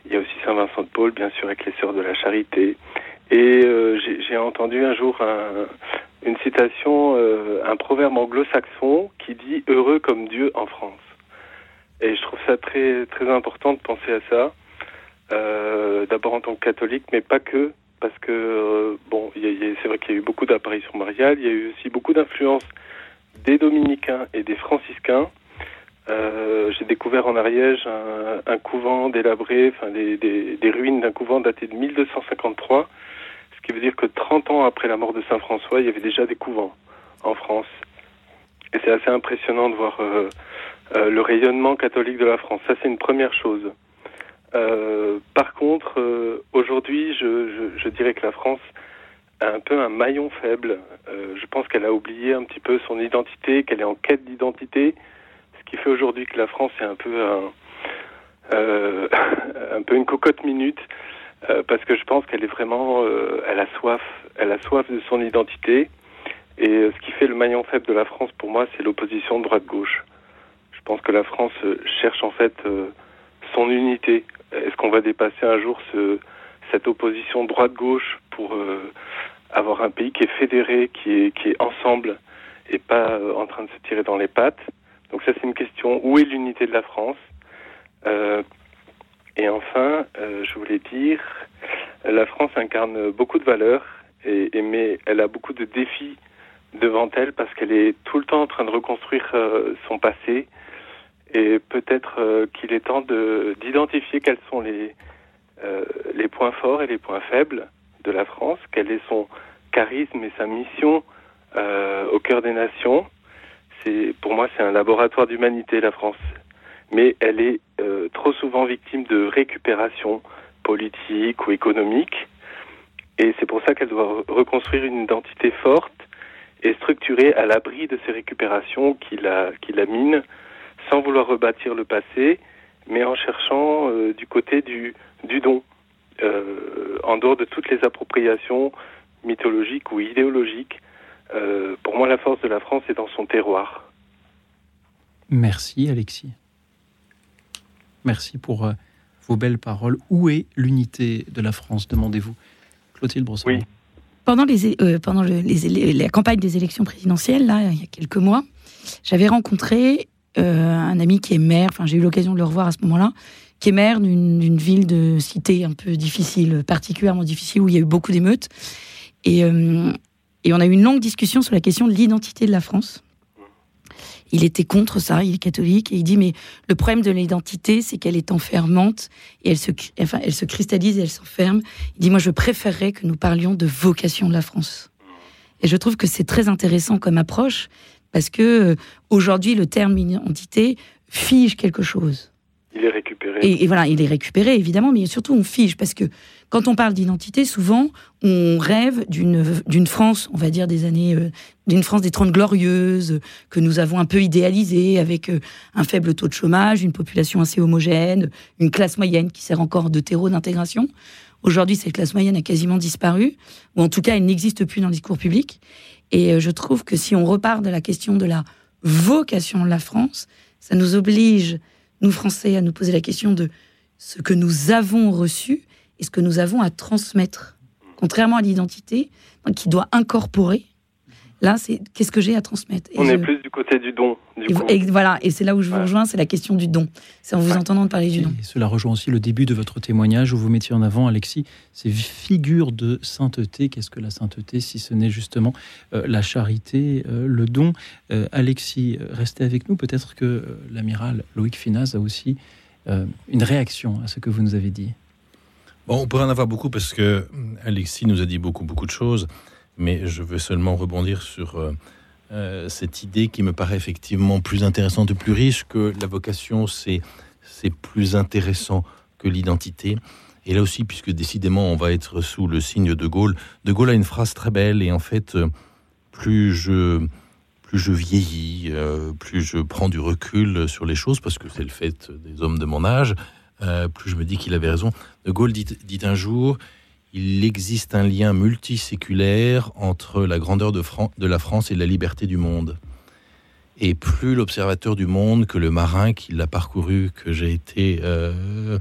S6: Il y a aussi Saint-Vincent de Paul, bien sûr, avec les Sœurs de la Charité. Et j'ai entendu un jour une citation, un proverbe anglo-saxon qui dit Heureux comme Dieu en France. Et je trouve ça très très important de penser à ça. Euh, D'abord en tant que catholique, mais pas que, parce que euh, bon, c'est vrai qu'il y a eu beaucoup d'apparitions mariales. Il y a eu aussi beaucoup d'influence des dominicains et des franciscains. Euh, J'ai découvert en Ariège un, un couvent délabré, enfin des, des, des ruines d'un couvent daté de 1253, ce qui veut dire que 30 ans après la mort de Saint François, il y avait déjà des couvents en France. Et c'est assez impressionnant de voir euh, euh, le rayonnement catholique de la France. Ça, c'est une première chose. Euh, par contre, euh, aujourd'hui, je, je, je, dirais que la France a un peu un maillon faible. Euh, je pense qu'elle a oublié un petit peu son identité, qu'elle est en quête d'identité, ce qui fait aujourd'hui que la France est un peu un, euh, un peu une cocotte minute, parce que je pense qu'elle est vraiment, elle a soif, elle a soif de son identité. Et ce qui fait le maillon faible de la France, pour moi, c'est l'opposition droite-gauche. Je pense que la France euh, cherche en fait euh, son unité. Est-ce qu'on va dépasser un jour ce, cette opposition droite-gauche pour euh, avoir un pays qui est fédéré, qui est, qui est ensemble et pas en train de se tirer dans les pattes? Donc ça c'est une question. Où est l'unité de la France? Et enfin, je voulais dire, la France incarne beaucoup de valeurs, et, mais elle a beaucoup de défis devant elle parce qu'elle est tout le temps en train de reconstruire son passé, et peut-être euh, qu'il est temps d'identifier quels sont les, euh, les points forts et les points faibles de la France, quel est son charisme et sa mission euh, au cœur des nations. Pour moi c'est un laboratoire d'humanité la France, mais elle est trop souvent victime de récupération politique ou économique, et c'est pour ça qu'elle doit reconstruire une identité forte et structurée à l'abri de ces récupérations qui la qui la minent sans vouloir rebâtir le passé, mais en cherchant euh, du côté du, du don, euh, en dehors de toutes les appropriations mythologiques ou idéologiques. Euh, pour moi, la force de la France est dans son terroir.
S1: Merci, Alexis. Merci pour euh, vos belles paroles. Où est l'unité de la France, demandez-vous? Clotilde Brosson.
S6: Oui.
S3: Pendant, les, euh, pendant le- les la campagne des élections présidentielles, là, il y a quelques mois, j'avais rencontré un ami qui est maire, enfin j'ai eu l'occasion de le revoir à ce moment-là, qui est maire d'une ville de cité un peu difficile, particulièrement difficile, où il y a eu beaucoup d'émeutes. Et, euh, et on a eu une longue discussion sur la question de l'identité de la France. Il était contre ça, il est catholique, et il dit, mais le problème de l'identité, c'est qu'elle est enfermante, et elle se, enfin, elle se cristallise et elle s'enferme. Il dit, moi, je préférerais que nous parlions de vocation de la France. Et je trouve que c'est très intéressant comme approche, parce que euh, aujourd'hui, le terme identité fige quelque chose.
S6: Il est récupéré.
S3: Et, et voilà, il est récupéré, évidemment, mais surtout, on fige, parce que quand on parle d'identité, souvent, on rêve d'une France, on va dire, des années, euh, d'une France des Trente Glorieuses, que nous avons un peu idéalisée, avec euh, un faible taux de chômage, une population assez homogène, une classe moyenne qui sert encore de terreau d'intégration. Aujourd'hui, cette classe moyenne a quasiment disparu, ou en tout cas, elle n'existe plus dans le discours public. Et euh, je trouve que si on repart de la question de la vocation de la France, ça nous oblige, nous Français, à nous poser la question de ce que nous avons reçu et ce que nous avons à transmettre. Contrairement à l'identité, qui doit incorporer, là, c'est qu'est-ce que j'ai à transmettre? Et
S6: On
S3: je-
S6: est plus du côté du don. Du
S3: et,
S6: coup.
S3: et voilà, et c'est là où je vous
S6: Ouais.
S3: rejoins, c'est la question du don. C'est en vous
S6: Ouais.
S3: entendant parler du don.
S1: Et cela rejoint aussi le début de votre témoignage où vous mettiez en avant, Alexis, ces figures de sainteté. Qu'est-ce que la sainteté si ce n'est justement euh, la charité, euh, le don? Euh, Alexis, restez avec nous. Peut-être que euh, l'amiral Loïc Finaz a aussi euh, une réaction à ce que vous nous avez dit.
S4: Bon, on pourrait en avoir beaucoup parce que hum, Alexis nous a dit beaucoup, beaucoup de choses, mais je veux seulement rebondir sur euh, euh, cette idée qui me paraît effectivement plus intéressante et plus riche que la vocation, c'est plus intéressant que l'identité. Et là aussi, puisque décidément on va être sous le signe de Gaulle, De Gaulle a une phrase très belle et en fait, euh, plus je plus je vieillis, plus je prends du recul sur les choses parce que c'est le fait des hommes de mon âge, plus je me dis qu'il avait raison. De Gaulle dit, dit un jour il existe un lien multiséculaire entre la grandeur de, Fran- de la France et la liberté du monde. Et plus l'observateur du monde que le marin qui l'a parcouru, que j'ai été, euh,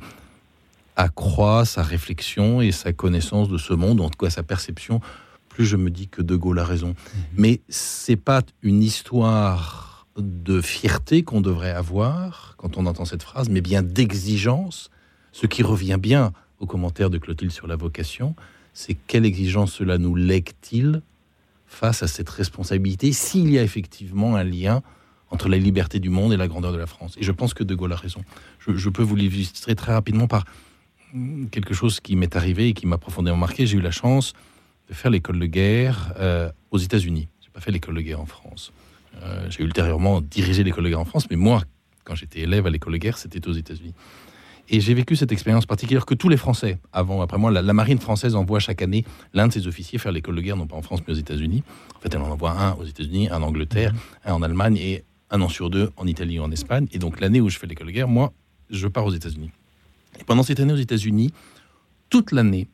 S4: accroît sa réflexion et sa connaissance de ce monde, en tout cas sa perception, plus je me dis que De Gaulle a raison. Mais c'est pas une histoire de fierté qu'on devrait avoir quand on entend cette phrase, mais bien d'exigence, ce qui revient bien au commentaire de Clotilde sur la vocation, c'est quelle exigence cela nous lègue-t-il face à cette responsabilité s'il y a effectivement un lien entre la liberté du monde et la grandeur de la France? Et je pense que De Gaulle a raison. Je, peux vous l'illustrer très rapidement par quelque chose qui m'est arrivé et qui m'a profondément marqué. J'ai eu la chance de faire l'école de guerre euh, aux États-Unis. J'ai pas fait l'école de guerre en France. Euh, j'ai ultérieurement dirigé l'école de guerre en France, mais moi, quand j'étais élève à l'école de guerre, c'était aux États-Unis. Et j'ai vécu cette expérience particulière que tous les Français, avant, après moi, la, la marine française envoie chaque année l'un de ses officiers faire l'école de guerre, non pas en France, mais aux États-Unis. En fait, elle en envoie un aux États-Unis, un en Angleterre, un en Allemagne et un an sur deux en Italie ou en Espagne. Et donc, l'année où je fais l'école de guerre, moi, je pars aux États-Unis. Et pendant cette année aux États-Unis, toute l'année,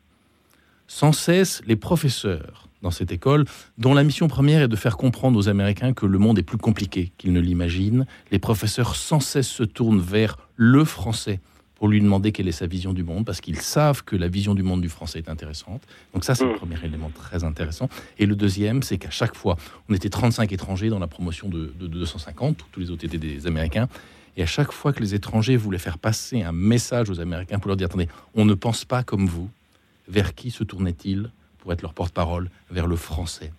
S4: sans cesse, les professeurs dans cette école, dont la mission première est de faire comprendre aux Américains que le monde est plus compliqué qu'ils ne l'imaginent, les professeurs sans cesse se tournent vers le français pour lui demander quelle est sa vision du monde, parce qu'ils savent que la vision du monde du français est intéressante. Donc ça, c'est le
S6: Mm.
S4: premier élément très intéressant. Et le deuxième, c'est qu'à chaque fois, on était 35 étrangers dans la promotion de, de 250, tous les autres étaient des Américains, et à chaque fois que les étrangers voulaient faire passer un message aux Américains pour leur dire, attendez, on ne pense pas comme vous, vers qui se tournait-il pour être leur porte-parole? Vers le français.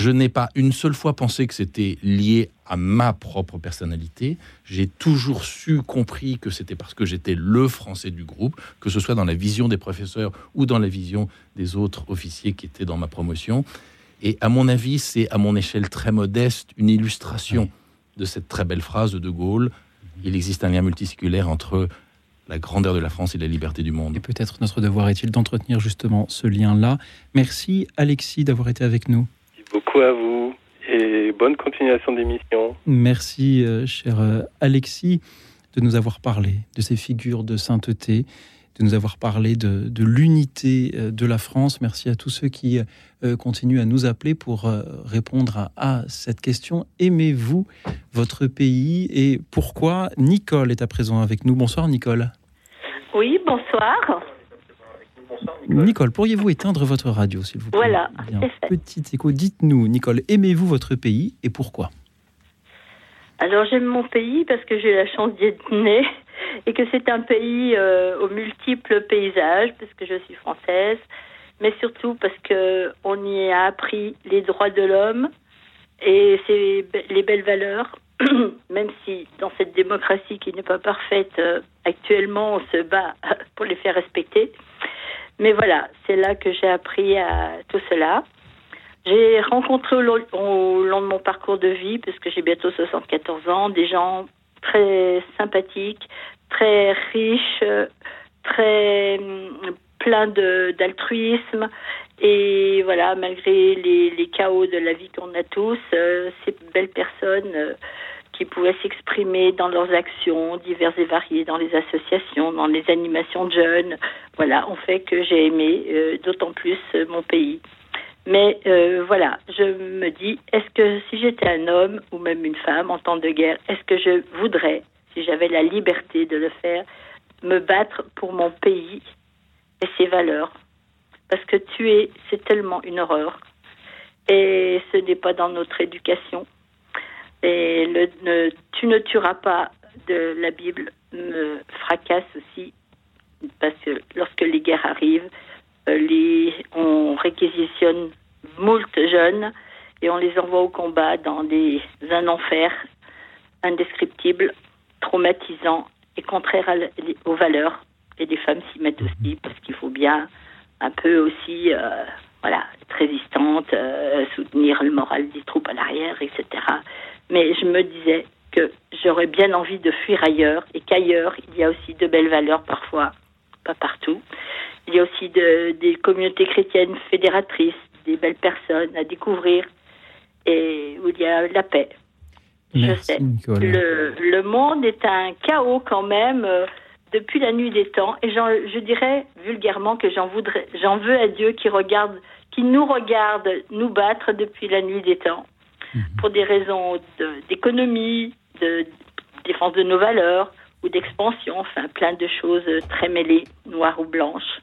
S4: Je n'ai pas une seule fois pensé que c'était lié à ma propre personnalité. J'ai toujours su, compris que c'était parce que j'étais le français du groupe, que ce soit dans la vision des professeurs ou dans la vision des autres officiers qui étaient dans ma promotion. Et à mon avis, c'est à mon échelle très modeste une illustration de cette très belle phrase de De Gaulle. Il existe un lien multiséculaire entre la grandeur de la France et la liberté du monde.
S1: Et peut-être notre devoir est-il d'entretenir justement ce lien-là. Merci Alexis d'avoir été avec nous.
S6: Merci beaucoup à vous et bonne continuation d'émission.
S1: Merci, euh, cher euh, Alexis, de nous avoir parlé de ces figures de sainteté, de nous avoir parlé de, de l'unité de la France. Merci à tous ceux qui continuent à nous appeler pour répondre à, à cette question. Aimez-vous votre pays et pourquoi Nicole est à présent avec nous? Bonsoir Nicole.
S7: Oui, bonsoir.
S1: Nicole, pourriez-vous éteindre votre radio, s'il vous plaît
S7: Voilà.
S1: Petit écho, dites-nous, Nicole, aimez-vous votre pays et pourquoi?
S7: Alors j'aime mon pays parce que j'ai la chance d'y être née et que c'est un pays euh, aux multiples paysages, parce que je suis française, mais surtout parce que on y a appris les droits de l'homme et les belles valeurs, même si dans cette démocratie qui n'est pas parfaite euh, actuellement, on se bat pour les faire respecter. Mais voilà, c'est là que j'ai appris à tout cela. J'ai rencontré au long, de mon parcours de vie, puisque j'ai bientôt 74 ans, des gens très sympathiques, très riches, très mm, pleins d'altruisme. Et voilà, malgré les, les, chaos de la vie qu'on a tous, euh, ces belles personnes euh, qui pouvaient s'exprimer dans leurs actions diverses et variées, dans les associations, dans les animations de jeunes. Voilà, ont fait que j'ai aimé euh, d'autant plus euh, mon pays. Mais euh, voilà, je me dis, est-ce que si j'étais un homme ou même une femme en temps de guerre, est-ce que je voudrais, si j'avais la liberté de le faire, me battre pour mon pays et ses valeurs? Parce que tuer, c'est tellement une horreur. Et ce n'est pas dans notre éducation. Et le tu ne tueras pas de la Bible me fracasse aussi parce que lorsque les guerres arrivent, euh, les, on réquisitionne moult jeunes et on les envoie au combat dans des, un enfer indescriptible, traumatisant et contraire aux valeurs. Et les femmes s'y mettent aussi parce qu'il faut bien un peu aussi euh, voilà, être résistante, euh, soutenir le moral des troupes à l'arrière, etc mais je me disais que j'aurais bien envie de fuir ailleurs et qu'ailleurs, il y a aussi de belles valeurs parfois, pas partout. Il y a aussi de, des communautés chrétiennes fédératrices, des belles personnes à découvrir et où il y a la paix. je sais. Le, le, monde est un chaos quand même euh, depuis la nuit des temps et je dirais vulgairement que j'en voudrais, j'en veux à Dieu qui regarde, qui nous regarde nous battre depuis la nuit des temps Mhm. pour des raisons d'économie, de, défense de nos valeurs ou d'expansion, enfin plein de choses très mêlées, noires ou blanches.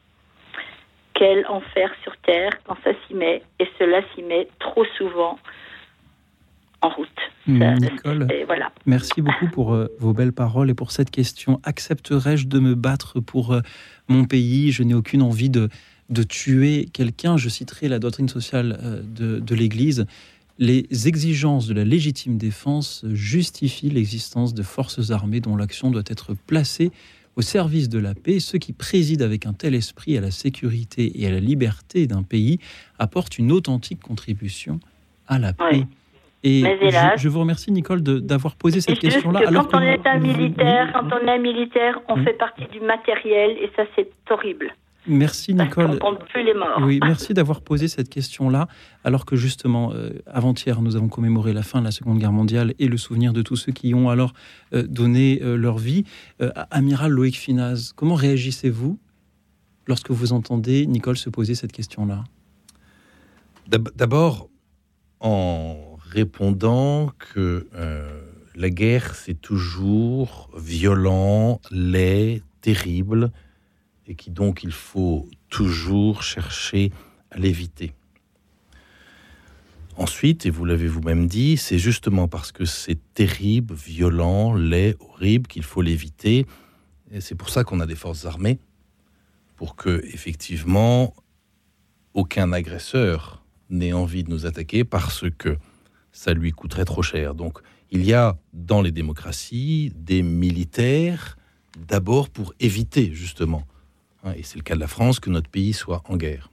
S7: Quel enfer sur Terre quand ça s'y met, et cela s'y met trop souvent en route.
S1: Nicole, voilà. merci beaucoup pour euh, vos belles paroles et pour cette question. Accepterais-je de me battre pour euh, mon pays? Je n'ai aucune envie de, de tuer quelqu'un. Je citerai la doctrine sociale euh, de, de l'Église les exigences de la légitime défense justifient l'existence de forces armées dont l'action doit être placée au service de la paix. Ceux qui président avec un tel esprit à la sécurité et à la liberté d'un pays apportent une authentique contribution à la paix. Et je, vous remercie, Nicole, d'avoir posé cette question-là.
S7: Quand on est un militaire, quand on est un militaire, on fait partie du matériel et ça, c'est horrible.
S1: Merci Nicole.
S7: les morts.
S1: Oui, merci d'avoir posé cette question-là, alors que justement, euh, avant-hier, nous avons commémoré la fin de la Seconde Guerre mondiale et le souvenir de tous ceux qui ont alors euh, donné euh, leur vie. Amiral Loïc Finaz, comment réagissez-vous lorsque vous entendez Nicole se poser cette question-là?
S4: D'abord, en répondant que la guerre, c'est toujours violent, laid, terrible, et qui donc il faut toujours chercher à l'éviter. Ensuite, et vous l'avez vous-même dit, c'est justement parce que c'est terrible, violent, laid, horrible qu'il faut l'éviter. Et c'est pour ça qu'on a des forces armées, pour que, effectivement, aucun agresseur n'ait envie de nous attaquer parce que ça lui coûterait trop cher. Donc, il y a dans les démocraties des militaires, d'abord pour éviter, justement, Hein, et c'est le cas de la France, que notre pays soit en guerre.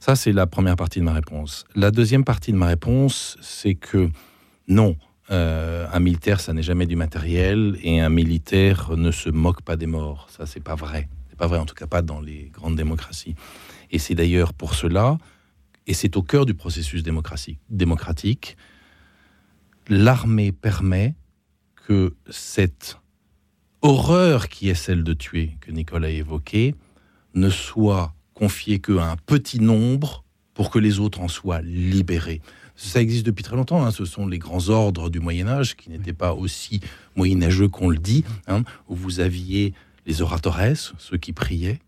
S4: Ça, c'est la première partie de ma réponse. La deuxième partie de ma réponse, c'est que non, euh, un militaire, ça n'est jamais du matériel, et un militaire ne se moque pas des morts. Ça, c'est pas vrai. C'est pas vrai, en tout cas pas dans les grandes démocraties. Et c'est d'ailleurs pour cela, et c'est au cœur du processus démocratique, l'armée permet que cette horreur qui est celle de tuer, que Nicole a évoquée, ne soit confiée qu'à un petit nombre pour que les autres en soient libérés. Ça existe depuis très longtemps. Hein. Ce sont les grands ordres du Moyen Âge qui n'étaient pas aussi moyenâgeux qu'on le dit, hein, où vous aviez les oratores, ceux qui priaient.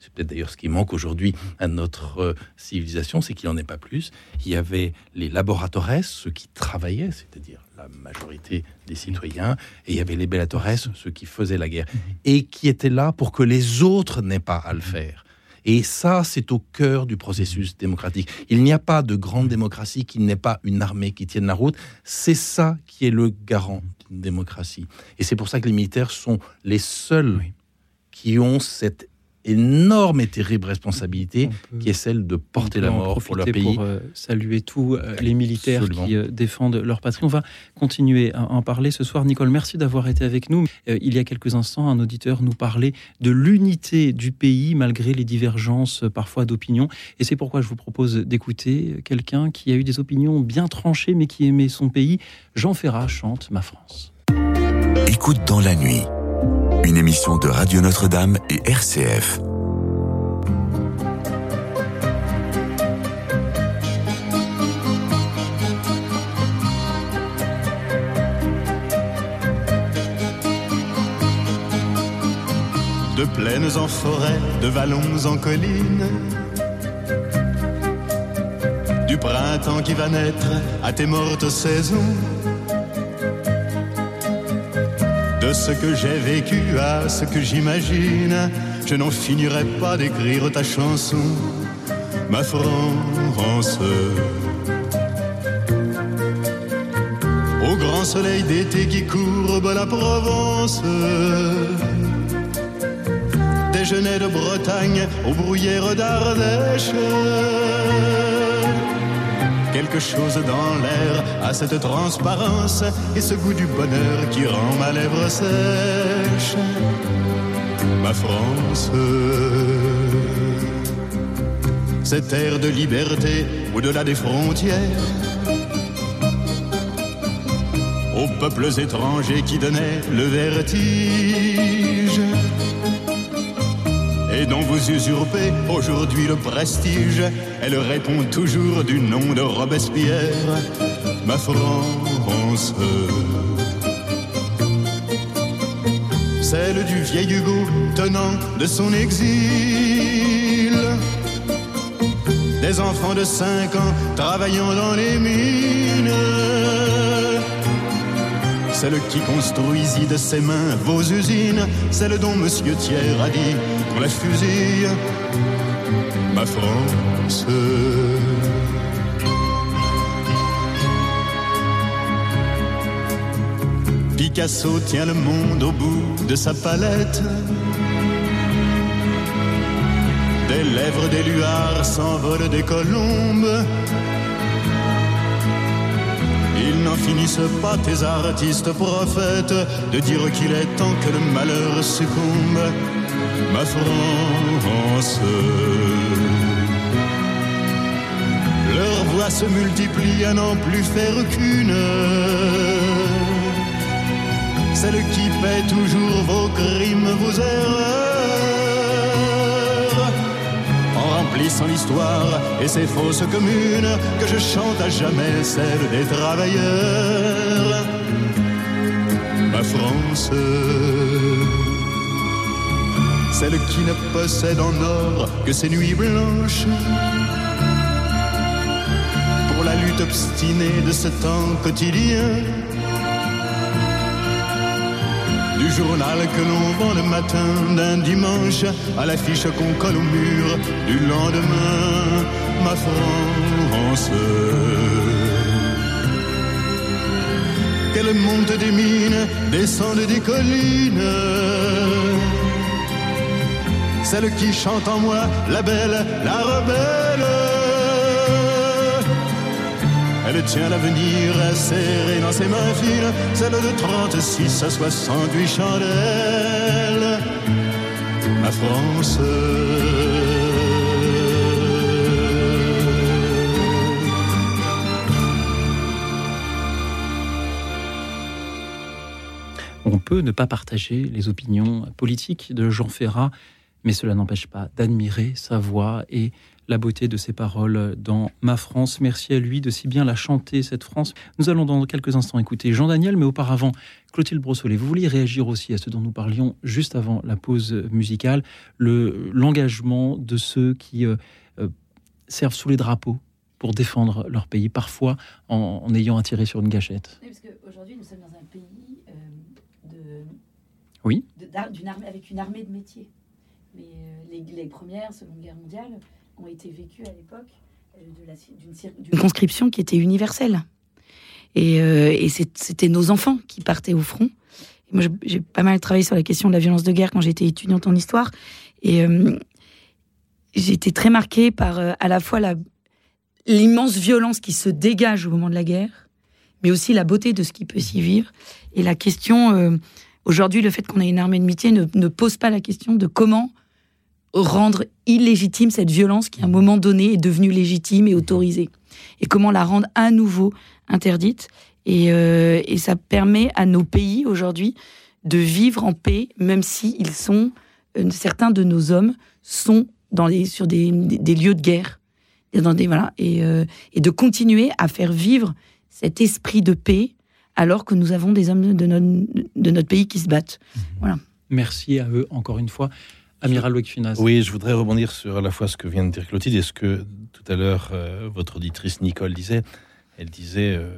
S4: C'est peut-être d'ailleurs ce qui manque aujourd'hui à notre euh, civilisation, c'est qu'il n'en ait pas plus. Il y avait les laboratores, ceux qui travaillaient, c'est-à-dire la majorité des citoyens, et il y avait les bellatores, ceux qui faisaient la guerre, et qui étaient là pour que les autres n'aient pas à le faire. Et ça, c'est au cœur du processus démocratique. Il n'y a pas de grande démocratie qui n'ait pas une armée qui tienne la route. C'est ça qui est le garant d'une démocratie. Et c'est pour ça que les militaires sont les seuls qui ont cette énorme et terrible responsabilité qui est celle de porter la mort pour leur pays.
S1: Pour euh, saluer tous euh, les militaires qui euh, défendent leur patrie. On va continuer à en parler ce soir. Nicole, merci d'avoir été avec nous. il y a quelques instants, un auditeur nous parlait de l'unité du pays malgré les divergences parfois d'opinion. Et c'est pourquoi je vous propose d'écouter quelqu'un qui a eu des opinions bien tranchées mais qui aimait son pays. Jean Ferrat chante Ma France.
S2: Écoute dans la nuit une émission de Radio Notre-Dame et RCF.
S8: De plaines en forêt, de vallons en collines, du printemps qui va naître à tes mortes saisons de ce que j'ai vécu à ce que j'imagine, je n'en finirai pas d'écrire ta chanson, ma France. Au grand soleil d'été qui courbe la Provence, déjeuner de Bretagne aux bruyères d'Ardèche quelque chose dans l'air à cette transparence et ce goût du bonheur qui rend ma lèvre sèche. Ma France, cette air de liberté au-delà des frontières, aux peuples étrangers qui donnaient le vertige et dont vous usurpez aujourd'hui le prestige. Elle répond toujours du nom de Robespierre, ma France. Celle du vieil Hugo tenant de son exil. Des enfants de 5 ans travaillant dans les mines celle qui construisit de ses mains vos usines, celle dont Monsieur Thiers a dit qu'on la fusille, ma France. Picasso tient le monde au bout de sa palette. Des lèvres des luards s'envolent des colombes n'en finissent pas tes artistes prophètes de dire qu'il est temps que le malheur succombe, ma France. Leurs voix se multiplient à n'en plus faire qu'une. Celle qui paie toujours vos crimes, vos erreurs remplissant l'histoire et ses fausses communes, que je chante à jamais celle des travailleurs. Ma France, celle qui ne possède en or que ses nuits blanches. Pour la lutte obstinée de ce temps quotidien journal que l'on vend le matin d'un dimanche à l'affiche qu'on colle au mur du lendemain, ma France. Qu'elle monte des mines, descende des collines. Celle qui chante en moi, la belle, la rebelle. Elle tient l'avenir serré dans ses mains fines, celle de 36 à 68 chandelles. Ma France.
S1: On peut ne pas partager les opinions politiques de Jean Ferrat, mais cela n'empêche pas d'admirer sa voix et la beauté de ses paroles dans Ma France. Merci à lui de si bien la chanter, cette France. Nous allons dans quelques instants écouter Jean-Daniel, mais auparavant, Clotilde Brossolet, vous vouliez réagir aussi à ce dont nous parlions juste avant la pause musicale, l'engagement de ceux qui euh, euh, servent sous les drapeaux pour défendre leur pays, parfois en, ayant à tirer sur une gâchette.
S3: Oui, parce qu'aujourd'hui, nous sommes dans un pays euh, de,
S1: oui.
S3: armée, avec une armée de métiers. Mais les, les, premières, Seconde Guerre mondiale, ont été vécues à l'époque euh, d'une conscription qui était universelle. Et, euh, c'était nos enfants qui partaient au front. moi, j'ai pas mal travaillé sur la question de la violence de guerre quand j'étais étudiante en histoire. Et euh, j'ai très marquée par à la fois l'immense violence qui se dégage au moment de la guerre, mais aussi la beauté de ce qui peut s'y vivre. Et la question, aujourd'hui, le fait qu'on ait une armée de métier ne, pose pas la question de comment rendre illégitime cette violence qui à un moment donné est devenue légitime et autorisée. Et comment la rendre à nouveau interdite. Et, euh, et ça permet à nos pays aujourd'hui de vivre en paix, même si ils sont, euh, certains de nos hommes sont dans les, sur des, des, lieux de guerre. Dans des, voilà, et, euh, et de continuer à faire vivre cet esprit de paix alors que nous avons des hommes de notre, de notre pays qui se battent. Voilà.
S1: Merci à eux encore une fois. Amiral Louis
S4: Oui, je voudrais rebondir sur à la fois ce que vient de dire Clotilde et ce que tout à l'heure euh, votre auditrice Nicole disait. Elle disait euh,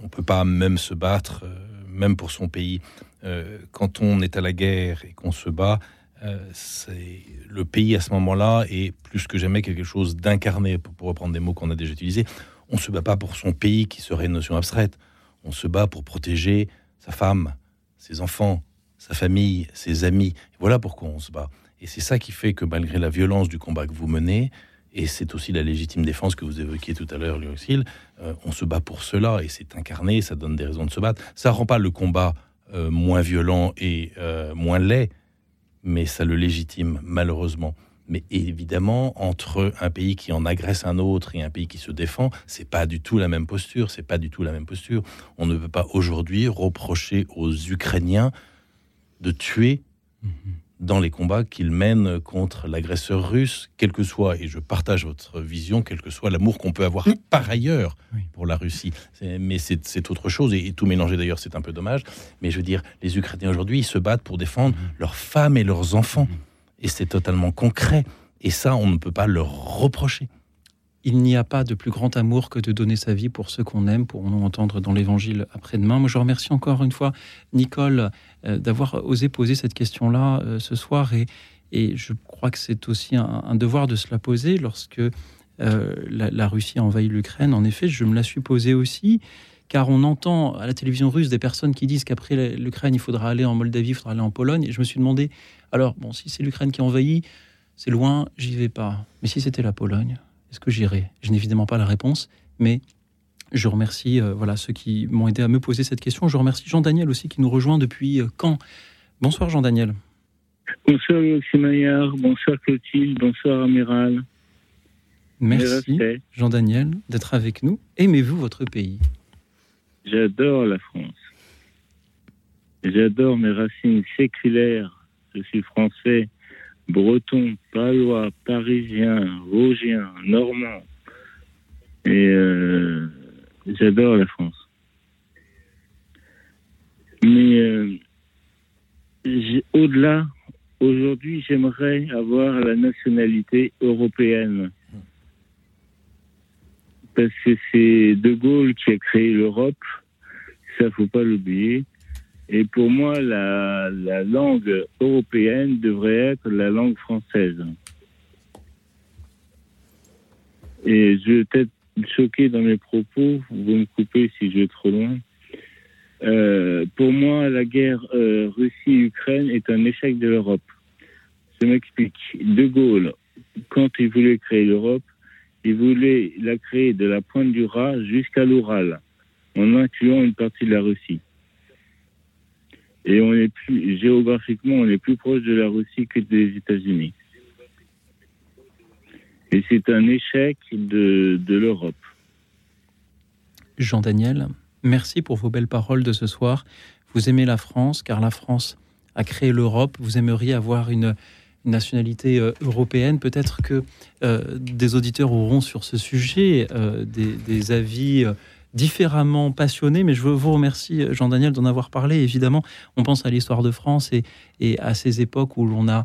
S4: on ne peut pas même se battre, euh, même pour son pays. quand on est à la guerre et qu'on se bat, c'est le pays à ce moment-là est plus que jamais quelque chose d'incarné, pour, reprendre des mots qu'on a déjà utilisés. On ne se bat pas pour son pays qui serait une notion abstraite. On se bat pour protéger sa femme, ses enfants, sa famille, ses amis. Voilà pourquoi on se bat. Et c'est ça qui fait que malgré la violence du combat que vous menez, et c'est aussi la légitime défense que vous évoquiez tout à l'heure, Luxil, euh, on se bat pour cela, et c'est incarné, ça donne des raisons de se battre. Ça rend pas le combat euh, moins violent et euh, moins laid, mais ça le légitime, malheureusement. Mais évidemment, entre un pays qui en agresse un autre et un pays qui se défend, c'est pas du tout la même posture. C'est pas du tout la même posture. On ne peut pas aujourd'hui reprocher aux Ukrainiens de tuer dans les combats qu'ils mènent contre l'agresseur russe, quel que soit, et je partage votre vision, quel que soit l'amour qu'on peut avoir par ailleurs pour la Russie. Mais c'est autre chose, et, tout mélanger d'ailleurs, c'est un peu dommage. Mais je veux dire, les Ukrainiens aujourd'hui, ils se battent pour défendre mm-hmm. leurs femmes et leurs enfants. Mm-hmm. Et c'est totalement concret. Et ça, on ne peut pas leur reprocher.
S1: Il n'y a pas de plus grand amour que de donner sa vie pour ceux qu'on aime, pour nous entendre dans l'évangile après-demain. Moi, je remercie encore une fois Nicole euh, d'avoir osé poser cette question-là euh, ce soir et, je crois que c'est aussi un, devoir de se la poser lorsque euh, la, Russie a envahi l'Ukraine. En effet, je me la suis posée aussi car on entend à la télévision russe des personnes qui disent qu'après l'Ukraine, il faudra aller en Moldavie, il faudra aller en Pologne. Et je me suis demandé, alors, bon, si c'est l'Ukraine qui envahit, c'est loin, j'y vais pas. Mais si c'était la Pologne, est-ce que j'irai? Je n'ai évidemment pas la réponse, mais je remercie euh, voilà, ceux qui m'ont aidé à me poser cette question. Je remercie Jean-Daniel aussi qui nous rejoint depuis euh, Caen. Bonsoir Jean-Daniel.
S9: Bonsoir Maillard, bonsoir Clotilde, bonsoir Amiral.
S1: Merci Jean-Daniel d'être avec nous. Aimez-vous votre pays?
S9: J'adore la France. J'adore mes racines séculaires. Je suis français breton, palois, parisien, vosgien, normand. Et euh, j'adore la France. Mais euh, au-delà, aujourd'hui, j'aimerais avoir la nationalité européenne. Parce que c'est De Gaulle qui a créé l'Europe, ça faut pas l'oublier. Et pour moi, la, langue européenne devrait être la langue française. Et je vais peut-être choqué dans mes propos, vous me coupez si je vais trop loin. Euh, pour moi, la guerre euh, Russie-Ukraine est un échec de l'Europe. Je m'explique. De Gaulle, quand il voulait créer l'Europe, il voulait la créer de la pointe du Raz jusqu'à l'Oural, en incluant une partie de la Russie. Et on est plus, géographiquement, on est plus proche de la Russie que des États-Unis. Et c'est un échec de, l'Europe.
S1: Jean-Daniel, merci pour vos belles paroles de ce soir. Vous aimez la France car la France a créé l'Europe. Vous aimeriez avoir une, nationalité euh, européenne. Peut-être que euh, des auditeurs auront sur ce sujet euh, des, avis différemment passionnés, mais je veux vous remercier, Jean-Daniel, d'en avoir parlé. Évidemment, on pense à l'histoire de France et, à ces époques où l'on a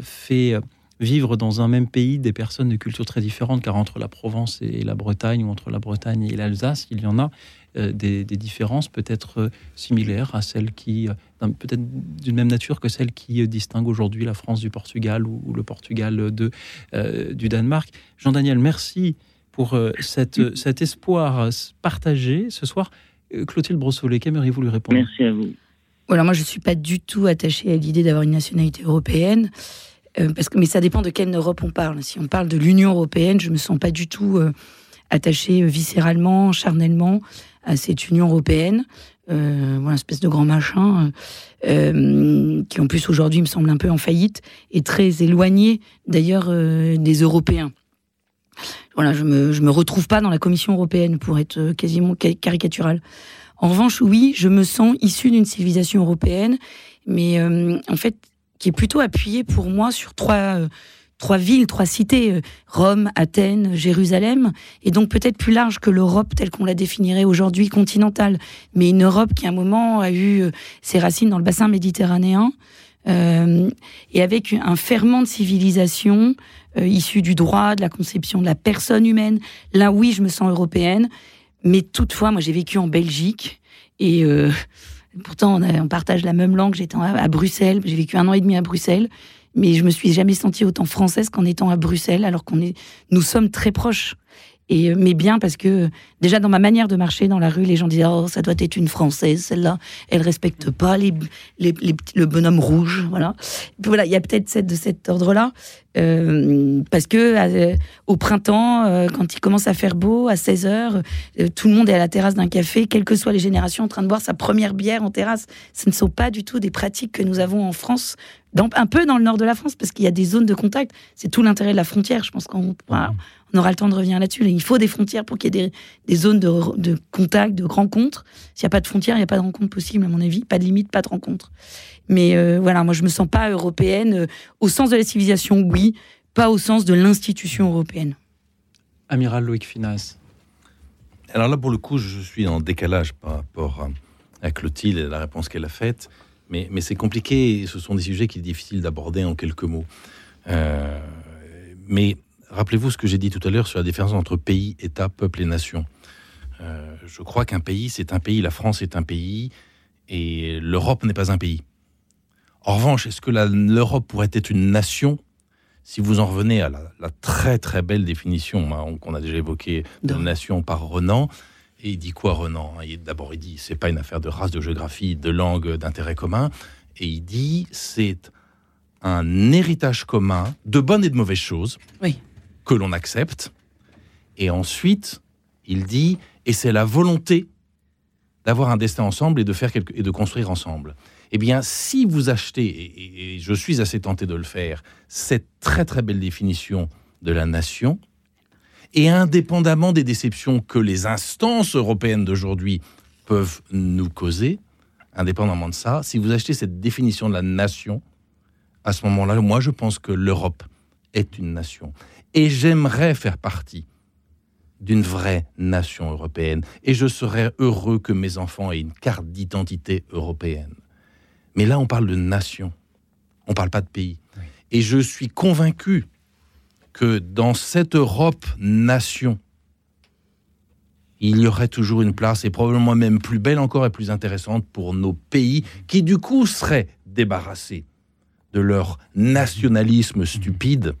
S1: fait vivre dans un même pays des personnes de cultures très différentes, car entre la Provence et la Bretagne, ou entre la Bretagne et l'Alsace, il y en a euh, des, différences peut-être euh, similaires à celles qui, euh, peut-être d'une même nature que celles qui distinguent aujourd'hui la France du Portugal ou, le Portugal du Danemark. Jean-Daniel, merci pour cette, cet espoir partagé ce soir. Clotilde Brossolet, qu'aimeriez-vous lui répondre?
S9: Merci à vous.
S3: Alors moi, je ne suis pas du tout attachée à l'idée d'avoir une nationalité européenne. parce que, mais ça dépend de quelle Europe on parle. Si on parle de l'Union européenne, je me sens pas du tout attachée viscéralement, charnellement à cette Union européenne. Euh, voilà, une espèce de grand machin euh, qui en plus aujourd'hui me semble un peu en faillite et très éloigné d'ailleurs euh, des Européens. Voilà, je me je me retrouve pas dans la Commission européenne pour être quasiment caricatural. En revanche, oui, je me sens issu d'une civilisation européenne, mais en fait qui est plutôt appuyée pour moi sur trois trois villes, trois cités, euh, Rome, Athènes, Jérusalem, et donc peut-être plus large que l'Europe telle qu'on la définirait aujourd'hui continentale, mais une Europe qui à un moment a eu euh, ses racines dans le bassin méditerranéen, euh, et avec un ferment de civilisation issu du droit, de la conception de la personne humaine. Là, oui, je me sens européenne, mais toutefois, moi j'ai vécu en Belgique, et pourtant on, partage la même langue, j'étais à Bruxelles, j'ai vécu un an et demi à Bruxelles, mais je me suis jamais sentie autant française qu'en étant à Bruxelles, alors qu'on est, nous sommes très proches. Euh, mais bien parce que déjà dans ma manière de marcher dans la rue, les gens disent oh ça doit être une française celle-là, elle respecte pas le bonhomme rouge, voilà. Voilà, il y a peut-être de cet ordre-là euh, parce que euh, au printemps, quand il commence à faire beau, à 16 heures, tout le monde est à la terrasse d'un café, quelles que soient les générations, en train de boire sa première bière en terrasse. Ce ne sont pas du tout des pratiques que nous avons en France un peu dans le nord de la France, parce qu'il y a des zones de contact. C'est tout l'intérêt de la frontière. Je pense on aura le temps de revenir là-dessus. Il faut des frontières pour qu'il y ait des, zones de, contact, de rencontres. S'il n'y a pas de frontières, il n'y a pas de rencontre possible, à mon avis. Pas de limite, pas de rencontre. Mais euh, voilà, moi, je me sens pas européenne. Euh, au sens de la civilisation, oui. Pas au sens de l'institution européenne.
S1: Amiral Loïc Finas.
S4: Alors là, pour le coup, je suis en décalage par rapport à Clotilde et la réponse qu'elle a faite. Mais, c'est compliqué, ce sont des sujets qui sont difficiles d'aborder en quelques mots. Euh, mais rappelez-vous ce que j'ai dit tout à l'heure sur la différence entre pays, État, peuple et nation. Euh, je crois qu'un pays, c'est un pays, la France est un pays, et l'Europe n'est pas un pays. En revanche, est-ce que l'Europe pourrait être une nation? Si vous en revenez à la, très très belle définition hein, qu'on a déjà évoquée de nation par Renan, et il dit quoi, Renan D'abord, il dit c'est pas une affaire de race, de géographie, de langue, d'intérêt commun. Et il dit c'est un héritage commun de bonnes et de mauvaises choses que l'on accepte. Et ensuite, il dit et c'est la volonté d'avoir un destin ensemble et de faire quelque, et de construire ensemble. Eh bien, si vous achetez, et, et je suis assez tenté de le faire, cette très très belle définition de la nation, et indépendamment des déceptions que les instances européennes d'aujourd'hui peuvent nous causer, indépendamment de ça, si vous achetez cette définition de la nation, à ce moment-là, moi je pense que l'Europe est une nation. Et j'aimerais faire partie d'une vraie nation européenne. Et je serais heureux que mes enfants aient une carte d'identité européenne. Mais là, on parle de nation. On ne parle pas de pays. Et je suis convaincu que dans cette Europe nation, il y aurait toujours une place, et probablement même plus belle encore et plus intéressante pour nos pays, qui du coup seraient débarrassés de leur nationalisme stupide,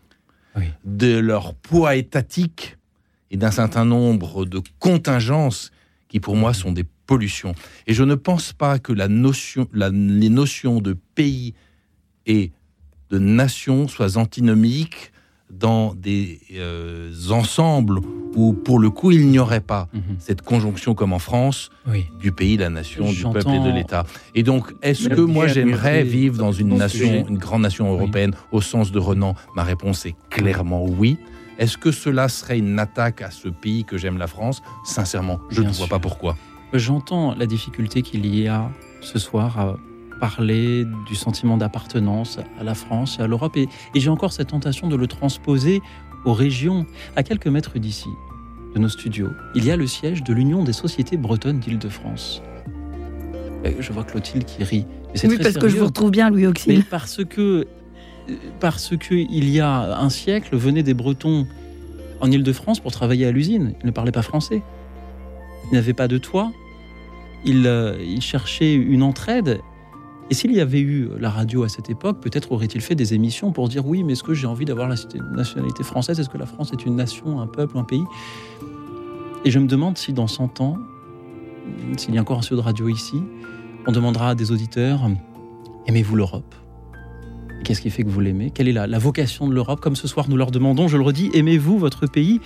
S4: de leur poids étatique et d'un certain nombre de contingences qui pour moi sont des pollutions. Et je ne pense pas que la notion, les notions de pays et de nation soient antinomiques dans des euh, ensembles où, pour le coup, il n'y aurait pas mhm. cette conjonction comme en France du pays, de la nation, du peuple et de l'État. Et donc, est-ce que moi j'aimerais vivre dans une nation, une grande nation européenne au sens de Renan Ma réponse est clairement oui. Est-ce que cela serait une attaque à ce pays que j'aime, la France? Sincèrement, je ne vois pas pourquoi.
S1: J'entends la difficulté qu'il y a ce soir à parler du sentiment d'appartenance à la France et à l'Europe. Et, et j'ai encore cette tentation de le transposer aux régions, à quelques mètres d'ici, de nos studios. Il y a le siège de l'Union des sociétés bretonnes d'Île-de-France. Je vois Clotilde qui rit.
S3: oui, parce que je vous retrouve bien, Louis Auxil.
S1: Mais parce que, parce que il y a un siècle, venaient des Bretons en Île-de-France pour travailler à l'usine. Ils ne parlaient pas français. Ils n'avaient pas de toit. Ils, euh, ils cherchaient une entraide. Et s'il y avait eu la radio à cette époque, peut-être aurait-il fait des émissions pour dire oui, mais est-ce que j'ai envie d'avoir la nationalité française? Est-ce que la France est une nation, un peuple, un pays? Et je me demande si dans 100 ans, s'il y a encore un studio de radio ici, on demandera à des auditeurs aimez-vous l'Europe? Qu'est-ce qui fait que vous l'aimez? Quelle est la, la vocation de l'Europe? Comme ce soir, nous leur demandons, je le redis, aimez-vous votre pays?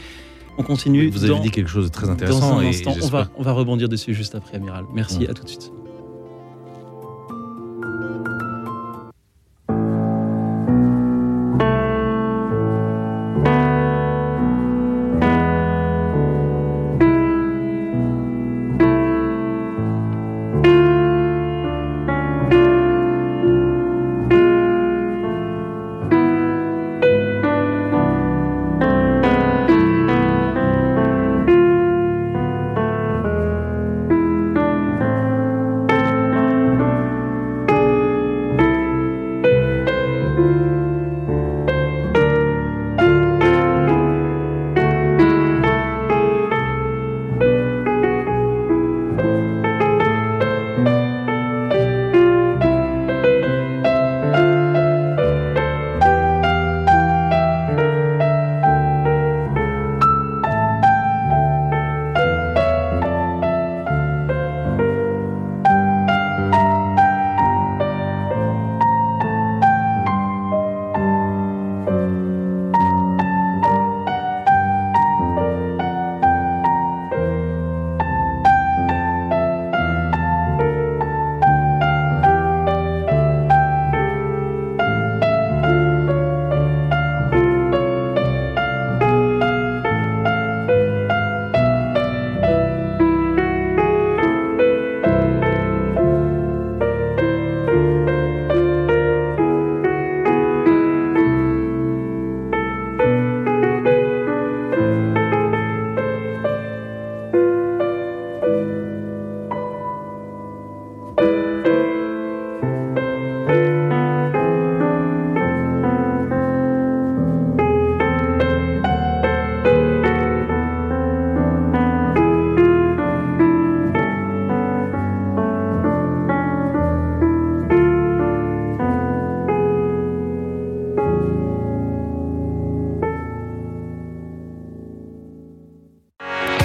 S1: On continue.
S4: Vous avez dit quelque chose de très intéressant.
S1: Dans un instant, on, va, on va rebondir dessus juste après, Amiral. Merci, à tout de suite.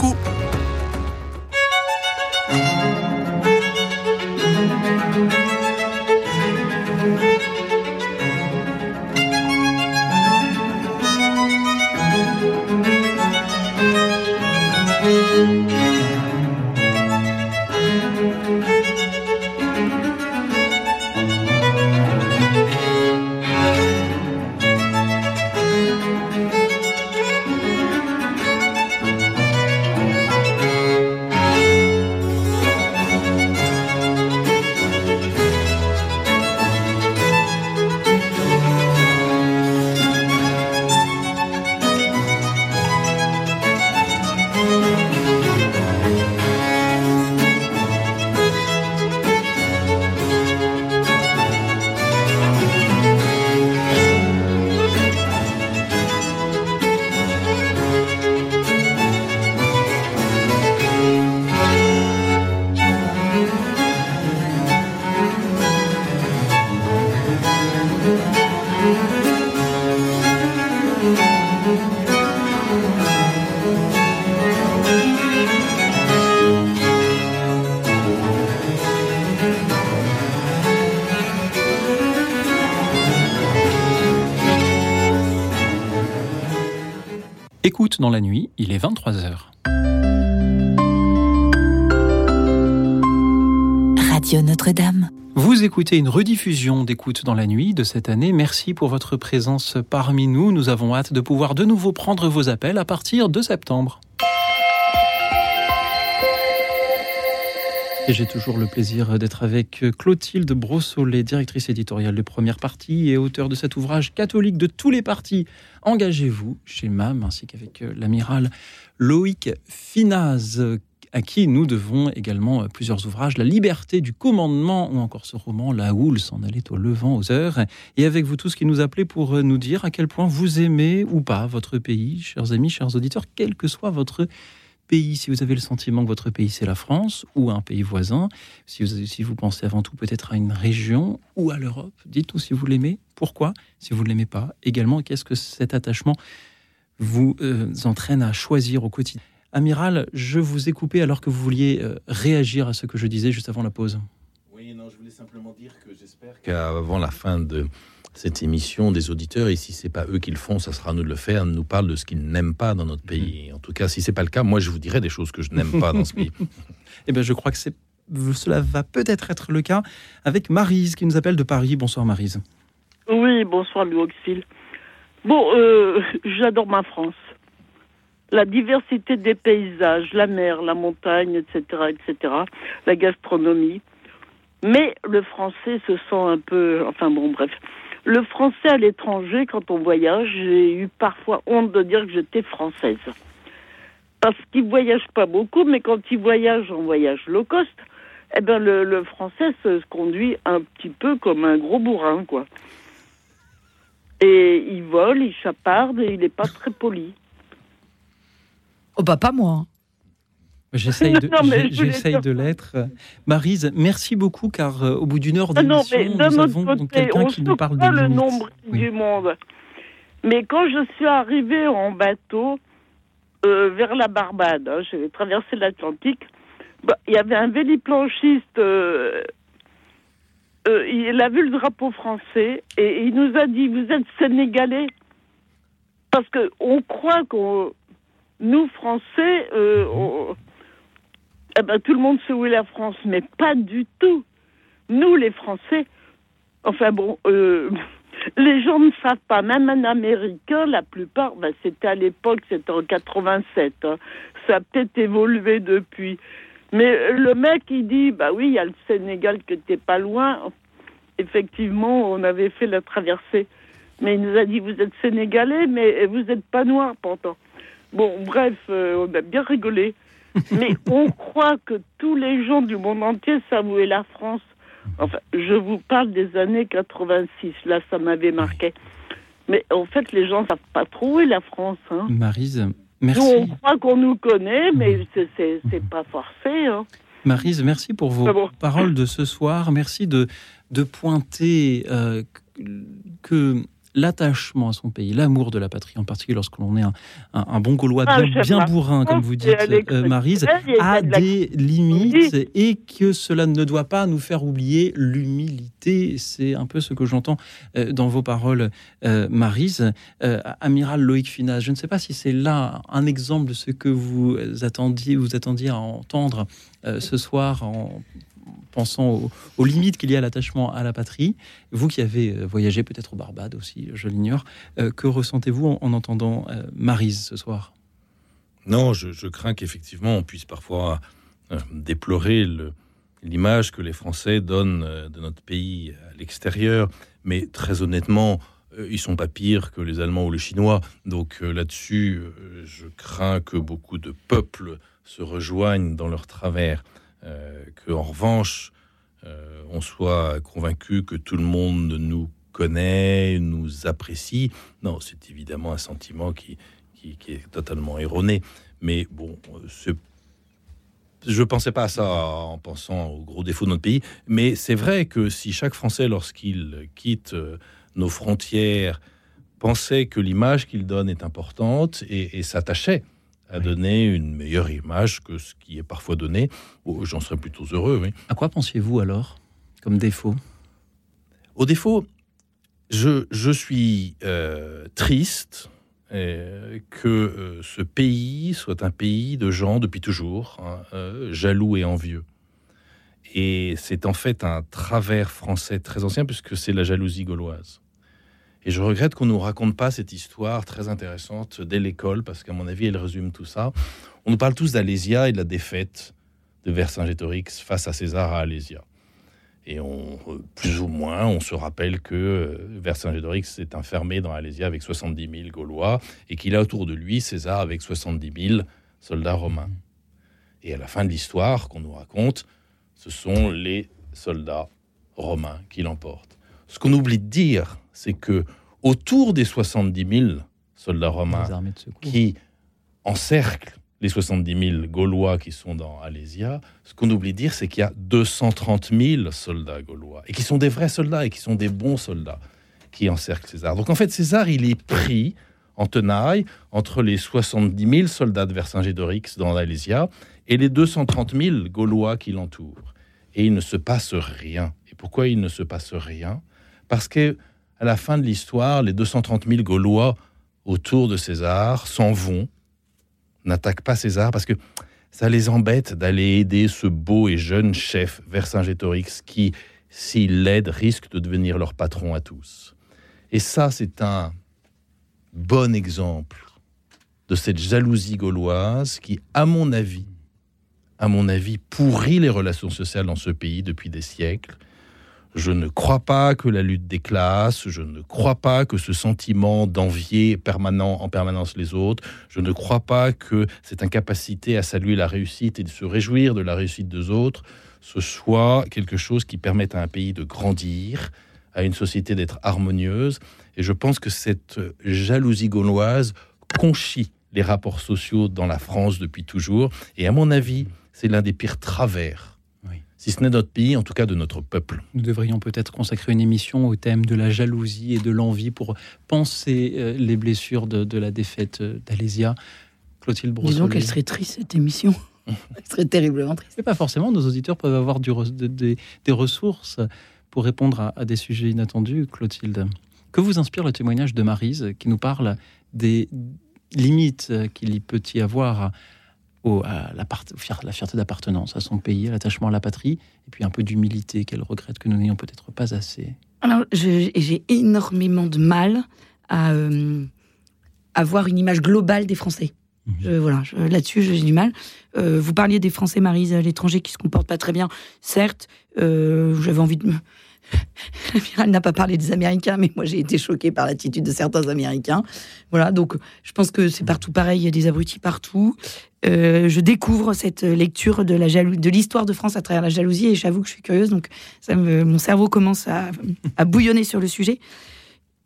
S10: beaucoup.
S1: Écoute dans la nuit, il est 23h.
S11: Radio Notre-Dame.
S1: Vous écoutez une rediffusion d'écoute dans la nuit de cette année. Merci pour votre présence parmi nous. Nous avons hâte de pouvoir de nouveau prendre vos appels à partir de septembre. J'ai toujours le plaisir d'être avec Clotilde Brossolet, directrice éditoriale de Première Partie et auteur de cet ouvrage catholique de tous les partis. Engagez-vous chez MAM, ainsi qu'avec l'amiral Loïc Finaz, à qui nous devons également plusieurs ouvrages, La liberté du commandement ou encore ce roman La houle s'en allait au levant aux heures. Et avec vous tous qui nous appelez pour nous dire à quel point vous aimez ou pas votre pays, chers amis, chers auditeurs, quel que soit votre pays, si vous avez le sentiment que votre pays c'est la France ou un pays voisin, si vous, si vous pensez avant tout peut-être à une région ou à l'Europe, dites-nous si vous l'aimez, pourquoi, si vous ne l'aimez pas, également qu'est-ce que cet attachement vous euh, entraîne à choisir au quotidien? Amiral, je vous ai coupé alors que vous vouliez euh, réagir à ce que je disais juste avant la pause.
S4: Oui, non, je voulais simplement dire que j'espère qu'avant la fin de cette émission des auditeurs, et si c'est pas eux qui le font, ça sera à nous de le faire, nous parlent de ce qu'ils n'aiment pas dans notre pays. En tout cas, si c'est pas le cas, moi je vous dirai des choses que je n'aime pas dans ce pays.
S1: eh bien, je crois que c'est cela va peut-être être le cas avec Marise qui nous appelle de Paris. Bonsoir Marise.
S12: Oui, bonsoir Louis Auxil. Bon, euh, j'adore ma France. La diversité des paysages, la mer, la montagne, etc., etc., la gastronomie. Mais le français se sent un peu, enfin bon, bref. Le français à l'étranger, quand on voyage, j'ai eu parfois honte de dire que j'étais française. Parce qu'ils ne voyagent pas beaucoup, mais quand ils voyagent en voyage low cost, eh ben le, le français se conduit un petit peu comme un gros bourrin, quoi. Et il vole, il chaparde et il n'est pas très poli.
S3: Oh bah pas moi.
S1: J'essaye de,
S12: je
S1: de l'être. Marise, merci beaucoup car euh, au bout d'une heure
S12: Ah
S1: d'émission,
S12: mais
S1: nous avons quelqu'un qui nous parle de
S12: pas le
S1: limites.
S12: nombre
S1: Oui.
S12: du monde. Mais quand je suis arrivée en bateau euh, vers la Barbade, hein, j'ai traversé l'Atlantique, bah, il y avait un véliplanchiste, euh, euh, il a vu le drapeau français et il nous a dit, vous êtes sénégalais Parce que on croit qu'on... Nous, Français, on- eh ben, tout le monde sait où est la France, mais pas du tout. Nous, les Français, enfin bon, euh, les gens ne savent pas. Même un Américain, la plupart, ben, c'était à l'époque, c'était en 87. hein. Ça a peut-être évolué depuis. Mais le mec, il dit, bah oui, il y a le Sénégal qui était pas loin. Effectivement, on avait fait la traversée. Mais il nous a dit, vous êtes Sénégalais, mais vous n'êtes pas noir pourtant. Bon, bref, euh, on a bien rigolé. Mais on croit que tous les gens du monde entier savent où est la France. Enfin, je vous parle des années 86. Là, ça m'avait marqué. Mais en fait, les gens ne savent pas trop où est la France. Hein.
S1: Marise,
S12: Nous,
S1: merci.
S12: on croit qu'on nous connaît, mais c'est- c'est c'est pas forcé. Hein.
S1: Marise, merci pour vos
S12: Ah bon.
S1: paroles de ce soir. Merci de, de pointer euh, que l'attachement à son pays, l'amour de la patrie, en particulier lorsque l'on est un, un- un bon Gaulois
S12: Ah,
S1: bien, bourrin, comme vous
S12: et
S1: dites, euh, Marise, a des limites et que cela ne doit pas nous faire oublier l'humilité. C'est un peu ce que j'entends euh, dans vos paroles, euh, Marise. Amiral Loïc Finas, je ne sais pas si c'est là un exemple de ce que vous attendiez, vous attendiez à entendre ce soir en pensant aux, limites qu'il y a à l'attachement à la patrie. Vous qui avez euh, voyagé peut-être au Barbade aussi, je l'ignore, euh, que ressentez-vous en, en entendant euh, Marise ce soir?
S4: Non, je, crains qu'effectivement on puisse parfois euh, déplorer l'image que les Français donnent de notre pays à l'extérieur, mais très honnêtement, ils sont pas pires que les Allemands ou les Chinois. Donc là-dessus, je crains que beaucoup de peuples se rejoignent dans leur travers, que en revanche, euh, on soit convaincu que tout le monde nous connaît, nous apprécie. Non, c'est évidemment un sentiment qui, qui, est totalement erroné. Mais bon, euh, je pensais pas à ça en pensant aux gros défauts de notre pays, mais c'est vrai que si chaque Français, lorsqu'il quitte euh, nos frontières, pensait que l'image qu'il donne est importante et, et s'attachait à donner une meilleure image que ce qui est parfois donné, oh, j'en serais plutôt heureux. Oui.
S1: À quoi pensiez-vous alors comme défaut?
S4: Au défaut, je, je suis euh, triste euh, que euh, ce pays soit un pays de gens depuis toujours, hein, euh, jaloux et envieux. Et c'est en fait un travers français très ancien puisque c'est la jalousie gauloise. Et je regrette qu'on ne nous raconte pas cette histoire très intéressante dès l'école parce qu'à mon avis, elle résume tout ça. On nous parle tous d'Alésia et de la défaite de Vercingétorix face à César à Alésia. Et on, plus ou moins, on se rappelle que euh, Vercingétorix s'est enfermé dans Alésia avec 70 000 Gaulois et qu'il a autour de lui César avec 70 000 soldats romains. Et à la fin de l'histoire qu'on nous raconte, ce sont les soldats romains qui l'emportent. Ce qu'on oublie de dire, c'est que autour des 70 000 soldats romains qui encerclent les 70 000 Gaulois qui sont dans Alésia, ce qu'on oublie de dire, c'est qu'il y a 230 000 soldats gaulois, et qui sont des vrais soldats, et qui sont des bons soldats, qui encerclent César. Donc en fait, César, il est pris en tenaille entre les 70 000 soldats de Vercingétorix dans Alésia et les 230 000 Gaulois qui l'entourent. Et il ne se passe rien. Et pourquoi il ne se passe rien? Parce que à la fin de l'histoire, les 230 000 Gaulois autour de César s'en vont n'attaquent pas César parce que ça les embête d'aller aider ce beau et jeune chef Vercingétorix qui, s'il l'aide, risque de devenir leur patron à tous. Et ça, c'est un bon exemple de cette jalousie gauloise qui, à mon avis, à mon avis, pourrit les relations sociales dans ce pays depuis des siècles je ne crois pas que la lutte des classes, je ne crois pas que ce sentiment d'envier permanent en permanence les autres, je ne crois pas que cette incapacité à saluer la réussite et de se réjouir de la réussite des autres, ce soit quelque chose qui permette à un pays de grandir, à une société d'être harmonieuse. Et je pense que cette jalousie gauloise conchit les rapports sociaux dans la France depuis toujours. Et à mon avis, c'est l'un des pires travers si ce n'est notre pays, en tout cas de notre peuple.
S1: Nous devrions peut-être consacrer une émission au thème de la jalousie et de l'envie pour penser euh, les blessures de, la défaite euh, d'Alésia. Clotilde Brossolet.
S3: Disons qu'elle serait triste cette émission. Elle serait terriblement triste.
S1: Mais pas forcément, nos auditeurs peuvent avoir du, des ressources pour répondre à, des sujets inattendus. Clotilde, que vous inspire le témoignage de Marise qui nous parle des limites qu'il peut y avoir au, à la, la fierté d'appartenance à son pays, à l'attachement à la patrie, et puis un peu d'humilité qu'elle regrette que nous n'ayons peut-être pas assez.
S3: Alors, j'ai énormément de mal à euh, avoir une image globale des Français. Mhm. voilà, là-dessus, j'ai du mal. Euh, vous parliez des Français, Marise, à l'étranger, qui se comportent pas très bien. Certes, euh, j'avais envie de me L'amiral n'a pas parlé des Américains, mais moi j'ai été choquée par l'attitude de certains Américains. Voilà, donc je pense que c'est partout pareil, il y a des abrutis partout. Euh, je découvre cette lecture de la de l'histoire de France à travers la jalousie et j'avoue que je suis curieuse, donc ça mon cerveau commence à, bouillonner sur le sujet.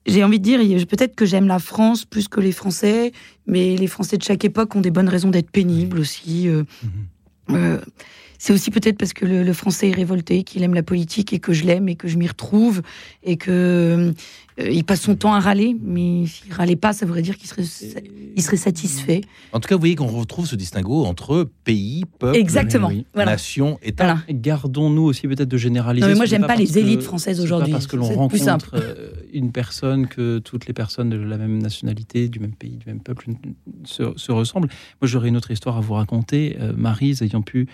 S3: J'ai envie de dire, peut-être que j'aime la France plus que les Français, mais les Français de chaque époque ont des bonnes raisons d'être pénibles aussi. Euh, mmh. euh, c'est aussi peut-être parce que le, français est révolté, qu'il aime la politique et que je l'aime et que je m'y retrouve et que euh, il passe son temps à râler, mais s'il râlait pas, ça voudrait dire qu'il serait, il serait satisfait.
S4: En tout cas, vous voyez qu'on retrouve ce distinguo entre pays, peuple,
S3: Exactement.
S4: nation, État.
S1: Gardons-nous aussi peut-être de généraliser.
S3: Non, mais moi, j'aime pas, les élites françaises aujourd'hui.
S1: Parce que l'on rencontre euh, une personne que toutes les personnes de la même nationalité, du même pays, du même peuple se, ressemblent. Moi, j'aurais une autre histoire à vous raconter. Euh, Marise ayant pu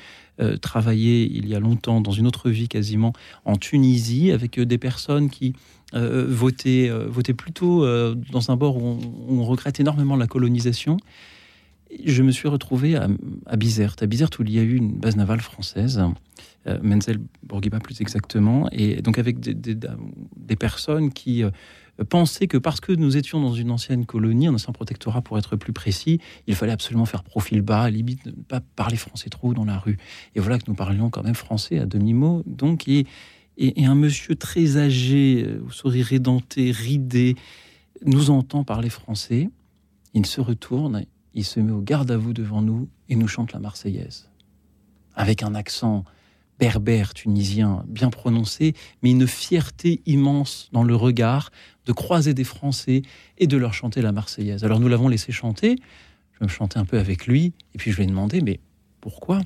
S1: travailler il y a longtemps dans une autre vie quasiment en Tunisie avec des personnes qui euh, voter, euh, voter plutôt euh, dans un bord où on, regrette énormément la colonisation. Je me suis retrouvé à, à Bizerte, à Bizerte où il y a eu une base navale française, Menzel Bourguiba plus exactement, et donc avec des, des, personnes qui pensaient que parce que nous étions dans une ancienne colonie, un ancien protectorat pour être plus précis, il fallait absolument faire profil bas, limite ne pas parler français trop dans la rue. Et voilà que nous parlions quand même français à demi-mot, donc et, et, un monsieur très âgé, euh, au sourire édenté, ridé, nous entend parler français. Il se retourne, il se met au garde à vous devant nous et nous chante la Marseillaise. Avec un accent berbère tunisien bien prononcé, mais une fierté immense dans le regard de croiser des Français et de leur chanter la Marseillaise. Alors nous l'avons laissé chanter, je me chantais un peu avec lui, et puis je lui ai demandé, mais pourquoi?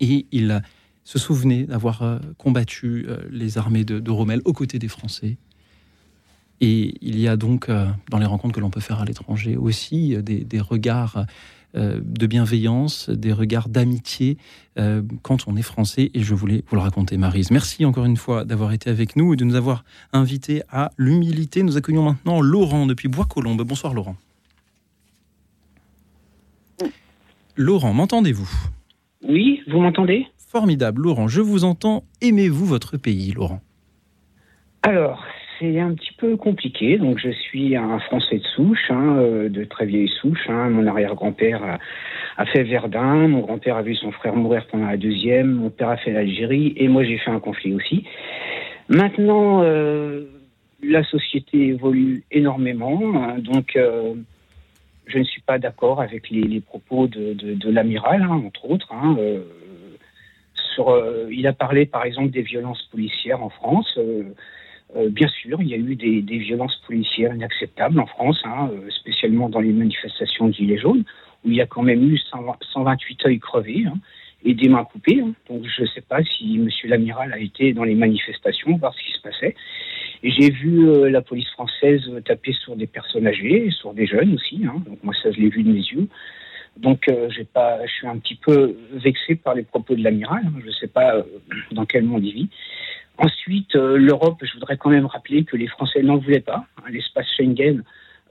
S1: Et il se souvenait d'avoir euh, combattu euh, les armées de, Rommel aux côtés des Français. Et il y a donc, euh, dans les rencontres que l'on peut faire à l'étranger aussi, des, regards euh, de bienveillance, des regards d'amitié quand on est français. Et je voulais vous le raconter, Marise. Merci encore une fois d'avoir été avec nous et de nous avoir invités à l'humilité. Nous accueillons maintenant Laurent depuis Bois-Colombes. Bonsoir, Laurent. Laurent, m'entendez-vous?
S13: Oui, vous m'entendez?
S1: Formidable, Laurent, je vous entends. Aimez-vous votre pays, Laurent?
S13: Alors, c'est un petit peu compliqué. Donc, je suis un Français de souche, hein, euh, de très vieille souche. Hein. Mon arrière-grand-père a, fait Verdun. Mon grand-père a vu son frère mourir pendant la deuxième. Mon père a fait l'Algérie. Et moi, j'ai fait un conflit aussi. Maintenant, euh, la société évolue énormément. Hein. donc, euh, je ne suis pas d'accord avec les, propos de, l'amiral, entre autres. sur, il a parlé, par exemple, des violences policières en France. Euh, bien sûr, il y a eu des, violences policières inacceptables en France, hein, euh, spécialement dans les manifestations de Gilets jaunes, où il y a quand même eu 128 œils crevés hein, et des mains coupées. Hein. Donc je ne sais pas si M. l'amiral a été dans les manifestations, voir ce qui se passait. J'ai vu euh, la police française taper sur des personnes âgées, sur des jeunes aussi. Donc moi, ça, je l'ai vu de mes yeux. Donc, pas, je suis un petit peu vexé par les propos de l'amiral. Je ne sais pas dans quel monde il vit. Ensuite, euh, l'Europe, je voudrais quand même rappeler que les Français n'en voulaient pas. Hein, l'espace Schengen,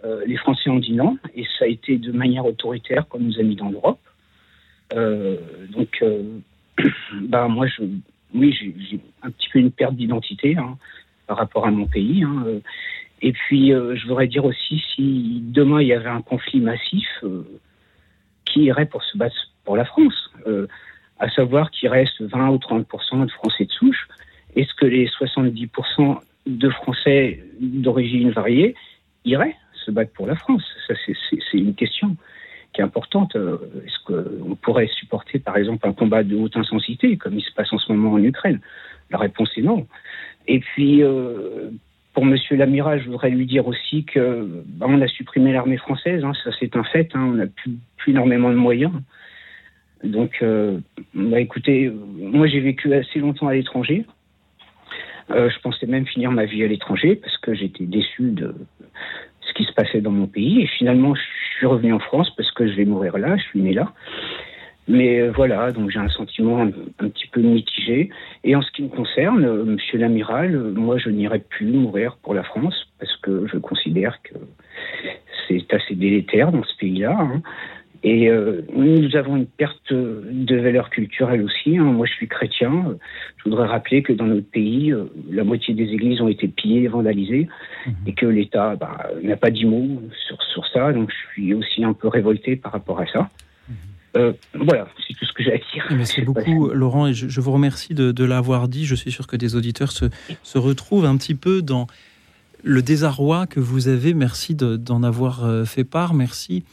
S13: euh, les Français ont dit non, et ça a été de manière autoritaire qu'on nous a mis dans l'Europe. Euh, donc, bah, moi, je, oui, j'ai un petit peu une perte d'identité hein, par rapport à mon pays. Hein, et puis, je voudrais dire aussi, si demain il y avait un conflit massif, qui irait pour se battre pour la France À savoir qu'il reste 20 ou 30% de Français de souche est-ce que les 70% de Français d'origine variée iraient se battre pour la France? Ça, c'est une question qui est importante. Euh, est-ce qu'on pourrait supporter, par exemple, un combat de haute intensité, comme il se passe en ce moment en Ukraine? La réponse est non. Et puis, euh, pour Monsieur l'amiral, je voudrais lui dire aussi que bah, on a supprimé l'armée française. Hein, ça, c'est un fait. Hein, on n'a plus, énormément de moyens. Donc, euh, bah, écoutez, moi, j'ai vécu assez longtemps à l'étranger. Euh, je pensais même finir ma vie à l'étranger parce que j'étais déçu de ce qui se passait dans mon pays. Et finalement, je suis revenu en France parce que je vais mourir là, je suis né là. Mais euh, voilà, donc j'ai un sentiment un, petit peu mitigé. Et en ce qui me concerne, euh, monsieur l'amiral, moi je n'irai plus mourir pour la France parce que je considère que c'est assez délétère dans ce pays-là. Hein. Et euh, nous avons une perte de valeur culturelle aussi. Hein. Moi, je suis chrétien. Je voudrais rappeler que dans notre pays, euh, la moitié des églises ont été pillées et vandalisées, mhm. et que l'État bah, n'a pas dit mot sur, sur ça. Donc, je suis aussi un peu révolté par rapport à ça. Mhm. Euh, voilà, c'est tout ce que j'ai à dire.
S1: Merci beaucoup, Laurent, et je, vous remercie de, l'avoir dit. Je suis sûr que des auditeurs se, se, retrouvent un petit peu dans le désarroi que vous avez. Merci d'en avoir fait part. Merci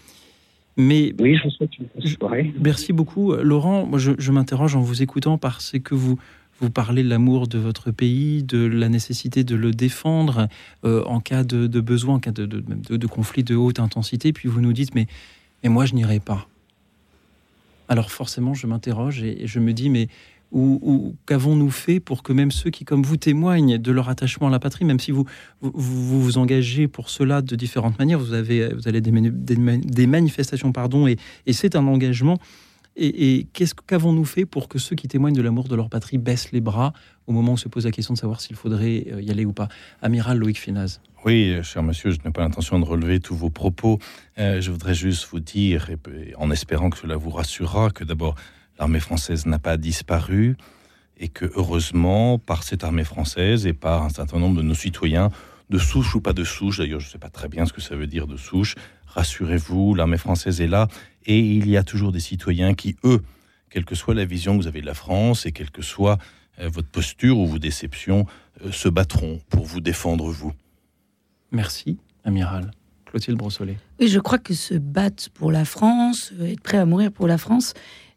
S1: mais
S13: oui, je vous souhaite une soirée.
S1: Merci beaucoup, Laurent. Moi, je, m'interroge en vous écoutant parce que vous vous parlez de l'amour de votre pays, de la nécessité de le défendre euh, en cas de, besoin, en cas de, de, conflit de haute intensité. Puis vous nous dites, mais, mais moi, je n'irai pas. Alors forcément, je m'interroge et, je me dis, mais ou, qu'avons-nous fait pour que même ceux qui, comme vous, témoignent de leur attachement à la patrie, même si vous vous, engagez pour cela de différentes manières, vous avez vous allez des, manifestations, pardon, et, et c'est un engagement. Et, qu'est-ce qu'avons-nous fait pour que ceux qui témoignent de l'amour de leur patrie baissent les bras au moment où se pose la question de savoir s'il faudrait euh, y aller ou pas? Amiral Loïc Finaz.
S4: Oui, cher monsieur, je n'ai pas l'intention de relever tous vos propos. Euh, je voudrais juste vous dire, en espérant que cela vous rassurera, que d'abord, l'armée française n'a pas disparu et que heureusement, par cette armée française et par un certain nombre de nos citoyens, de souche ou pas de souche, d'ailleurs je ne sais pas très bien ce que ça veut dire de souche, rassurez-vous, l'armée française est là et il y a toujours des citoyens qui, eux, quelle que soit la vision que vous avez de la France et quelle que soit euh, votre posture ou vos déceptions, euh, se battront pour vous défendre, vous.
S1: Merci, amiral. Clotilde Brossolet.
S3: Oui, je crois que se battre pour la France, euh, être prêt à mourir pour la France,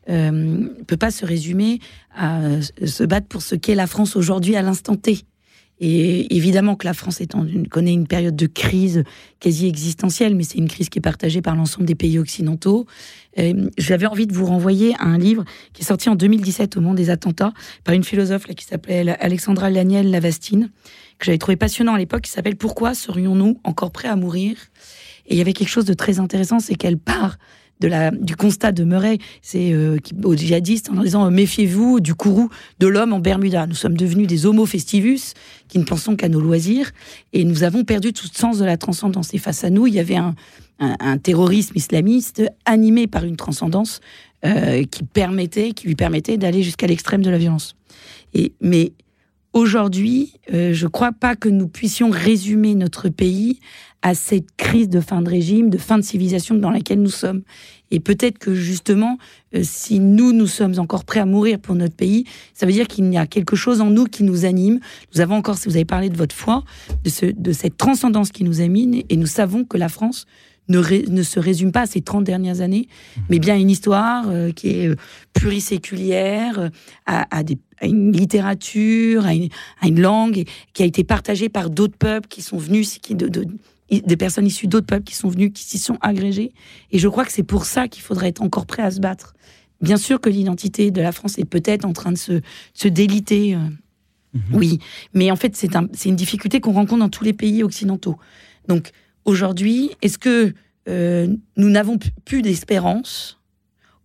S3: ne peut pas se résumer à se battre pour ce qu'est la France aujourd'hui à l'instant T. Et évidemment que la France connaît une période de crise quasi existentielle, mais c'est une crise qui est partagée par l'ensemble des pays occidentaux. J'avais envie de vous renvoyer à un livre qui est sorti en 2017 au moment des attentats par une philosophe qui s'appelait Alexandra Laniel Lavastine, que j'avais trouvé passionnant à l'époque, qui s'appelle Pourquoi serions-nous encore prêts à mourir? Et il y avait quelque chose de très intéressant, c'est qu'elle part de la, du constat de Murray, c'est euh, aux djihadistes en disant euh, méfiez-vous du courroux de l'homme en Bermuda. Nous sommes devenus des homo festivus qui ne pensons qu'à nos loisirs et nous avons perdu tout sens de la transcendance. Et face à nous, il y avait un, un, terrorisme islamiste animé par une transcendance euh, qui permettait, qui lui permettait d'aller jusqu'à l'extrême de la violence. Et mais aujourd'hui, euh, je ne crois pas que nous puissions résumer notre pays à cette crise de fin de régime, de fin de civilisation dans laquelle nous sommes. Et peut-être que justement, euh, si nous, nous sommes encore prêts à mourir pour notre pays, ça veut dire qu'il y a quelque chose en nous qui nous anime. Nous avons encore, si vous avez parlé de votre foi, de, ce, de cette transcendance qui nous anime, et nous savons que la France ne, ne, se résume pas à ces 30 dernières années, mais bien à une histoire euh, qui est pluriséculière, à, à, des, à une littérature, à une, à une, langue, qui a été partagée par d'autres peuples qui sont venus, qui, de, de, des personnes issues d'autres peuples qui sont venus, qui s'y sont agrégés. Et je crois que c'est pour ça qu'il faudrait être encore prêt à se battre. Bien sûr que l'identité de la France est peut-être en train de se, se déliter. Euh, mhm. Oui, mais en fait, c'est un, une difficulté qu'on rencontre dans tous les pays occidentaux. Donc, aujourd'hui, est-ce que euh, nous n'avons plus d'espérance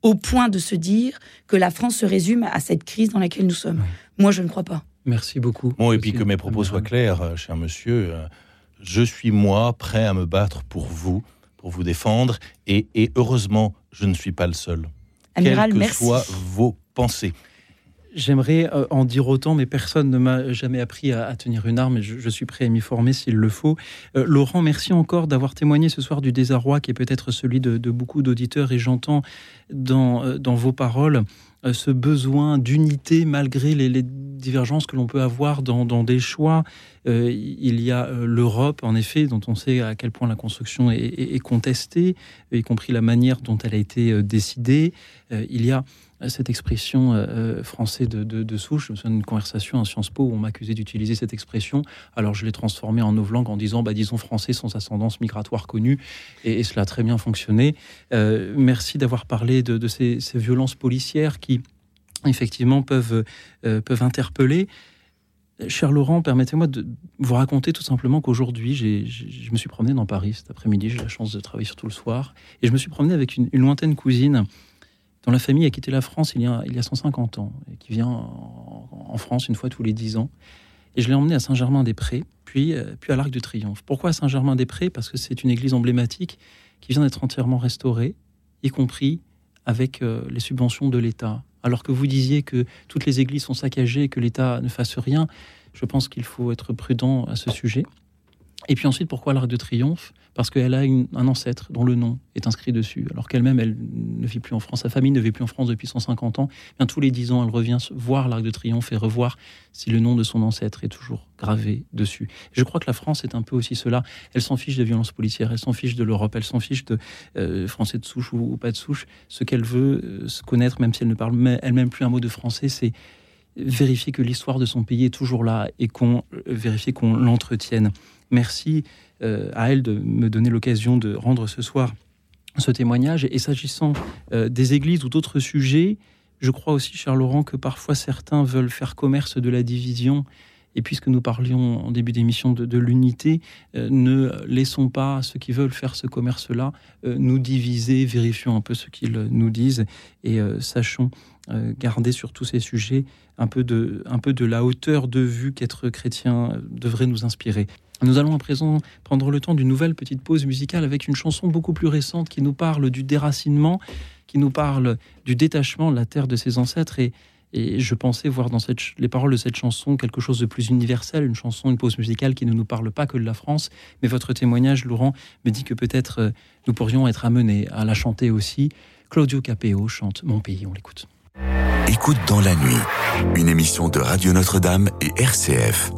S3: au point de se dire que la France se résume à cette crise dans laquelle nous sommes? Moi, je ne crois pas.
S1: Merci beaucoup.
S4: Bon, et puis que mes propos soient clairs, euh, cher monsieur, euh, je suis moi prêt à me battre pour vous, pour vous défendre, et, heureusement, je ne suis pas le seul.
S3: Amiral,
S4: Quelles que soient vos pensées.
S1: J'aimerais euh, en dire autant, mais personne ne m'a jamais appris à, tenir une arme et je, suis prêt à m'y former s'il le faut. Euh, Laurent, merci encore d'avoir témoigné ce soir du désarroi qui est peut-être celui de, beaucoup d'auditeurs et j'entends dans, euh, vos paroles ce besoin d'unité malgré les, divergences que l'on peut avoir dans, des choix. il y a l'Europe, en effet, dont on sait à quel point la construction est, est contestée, y compris la manière dont elle a été décidée. il y a cette expression euh, euh, française de, souche. Je me souviens d'une conversation à Sciences Po où on m'accusait d'utiliser cette expression. Alors je l'ai transformée en novlangue en disant, bah, disons français sans ascendance migratoire connue. Et, cela a très bien fonctionné. Euh, merci d'avoir parlé de, ces, violences policières qui, effectivement, peuvent, peuvent interpeller. Cher Laurent, permettez-moi de vous raconter tout simplement qu'aujourd'hui, je me suis promené dans Paris cet après-midi. J'ai la chance de travailler sur tout le soir. Et je me suis promené avec une lointaine cousine dont la famille a quitté la France il y a, il y a 150 ans, et qui vient en, France une fois tous les 10 ans. Et je l'ai emmené à Saint-Germain-des-Prés, puis, euh, puis à l'Arc de Triomphe. Pourquoi Saint-Germain-des-Prés? Parce que c'est une église emblématique qui vient d'être entièrement restaurée, y compris avec euh, les subventions de l'État. Alors que vous disiez que toutes les églises sont saccagées et que l'État ne fasse rien, je pense qu'il faut être prudent à ce sujet. Et puis ensuite, pourquoi l'Arc de Triomphe? Parce qu'elle a un ancêtre dont le nom est inscrit dessus, alors qu'elle-même, elle ne vit plus en France. Sa famille ne vit plus en France depuis 150 ans. Bien, tous les 10 ans, elle revient voir l'Arc de Triomphe et revoir si le nom de son ancêtre est toujours gravé dessus. Je crois que la France est un peu aussi cela. Elle s'en fiche des violences policières, elle s'en fiche de l'Europe, elle s'en fiche de euh, français de souche ou, pas de souche. Ce qu'elle veut euh, se connaître, même si elle ne parle elle-même plus un mot de français, c'est vérifier que l'histoire de son pays est toujours là et qu'on euh, vérifie qu'on l'entretienne. Merci euh, à elle de me donner l'occasion de rendre ce soir ce témoignage. Et s'agissant euh, des églises ou d'autres sujets, je crois aussi, cher Laurent, que parfois certains veulent faire commerce de la division. Et puisque nous parlions en début d'émission de, l'unité, euh, ne laissons pas ceux qui veulent faire ce commerce-là nous diviser, vérifions un peu ce qu'ils nous disent et sachons garder sur tous ces sujets un peu de, un peu de la hauteur de vue qu'être chrétien devrait nous inspirer. Nous allons à présent prendre le temps d'une nouvelle petite pause musicale avec une chanson beaucoup plus récente qui nous parle du déracinement, qui nous parle du détachement de la terre de ses ancêtres. Et, et je pensais voir dans les paroles de cette chanson quelque chose de plus universel, une chanson, une pause musicale qui ne nous parle pas que de la France. Mais votre témoignage, Laurent, me dit que peut-être euh, nous pourrions être amenés à la chanter aussi. Claudio Capeo chante Mon pays, on l'écoute.
S2: Écoute dans la nuit, une émission de Radio Notre-Dame et RCF.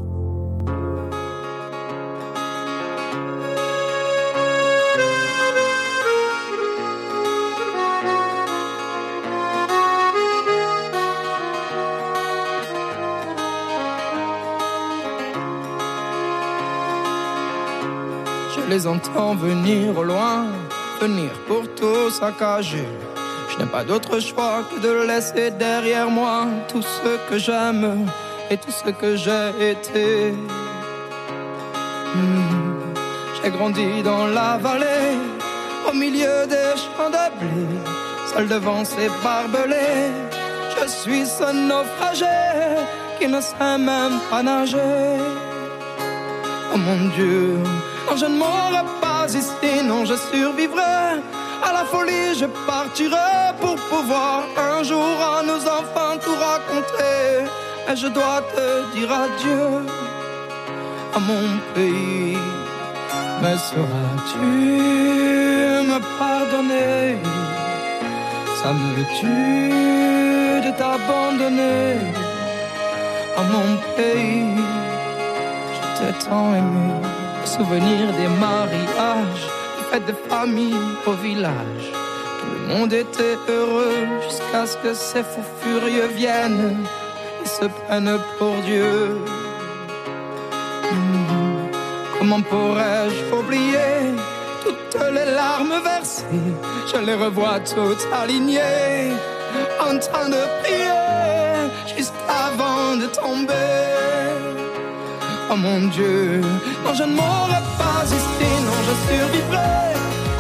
S14: Les entends venir au loin, venir pour tout saccager. Je n'ai pas d'autre choix que de laisser derrière moi tout ce que j'aime et tout ce que j'ai été. Hmm. J'ai grandi dans la vallée, au milieu des champs de blé, seul devant ces barbelés. Je suis ce naufragé qui ne sait même pas nager. Oh mon Dieu, non, je ne mourrai pas ici, non, je survivrai. À la folie, je partirai pour pouvoir un jour à nos enfants tout raconter. Et je dois te dire adieu à mon pays. Mais sauras-tu me pardonner? Ça me tue de t'abandonner à mon pays? Je t'ai tant aimé. Souvenir des mariages, des fêtes de famille au village. Tout le monde était heureux jusqu'à ce que ces fous furieux viennent et se prennent pour Dieu. Hmm. Comment pourrais-je oublier toutes les larmes versées? Je les revois toutes alignées, en train de prier jusqu'avant de tomber. Oh mon Dieu, non je ne mourrai pas ici, non je survivrai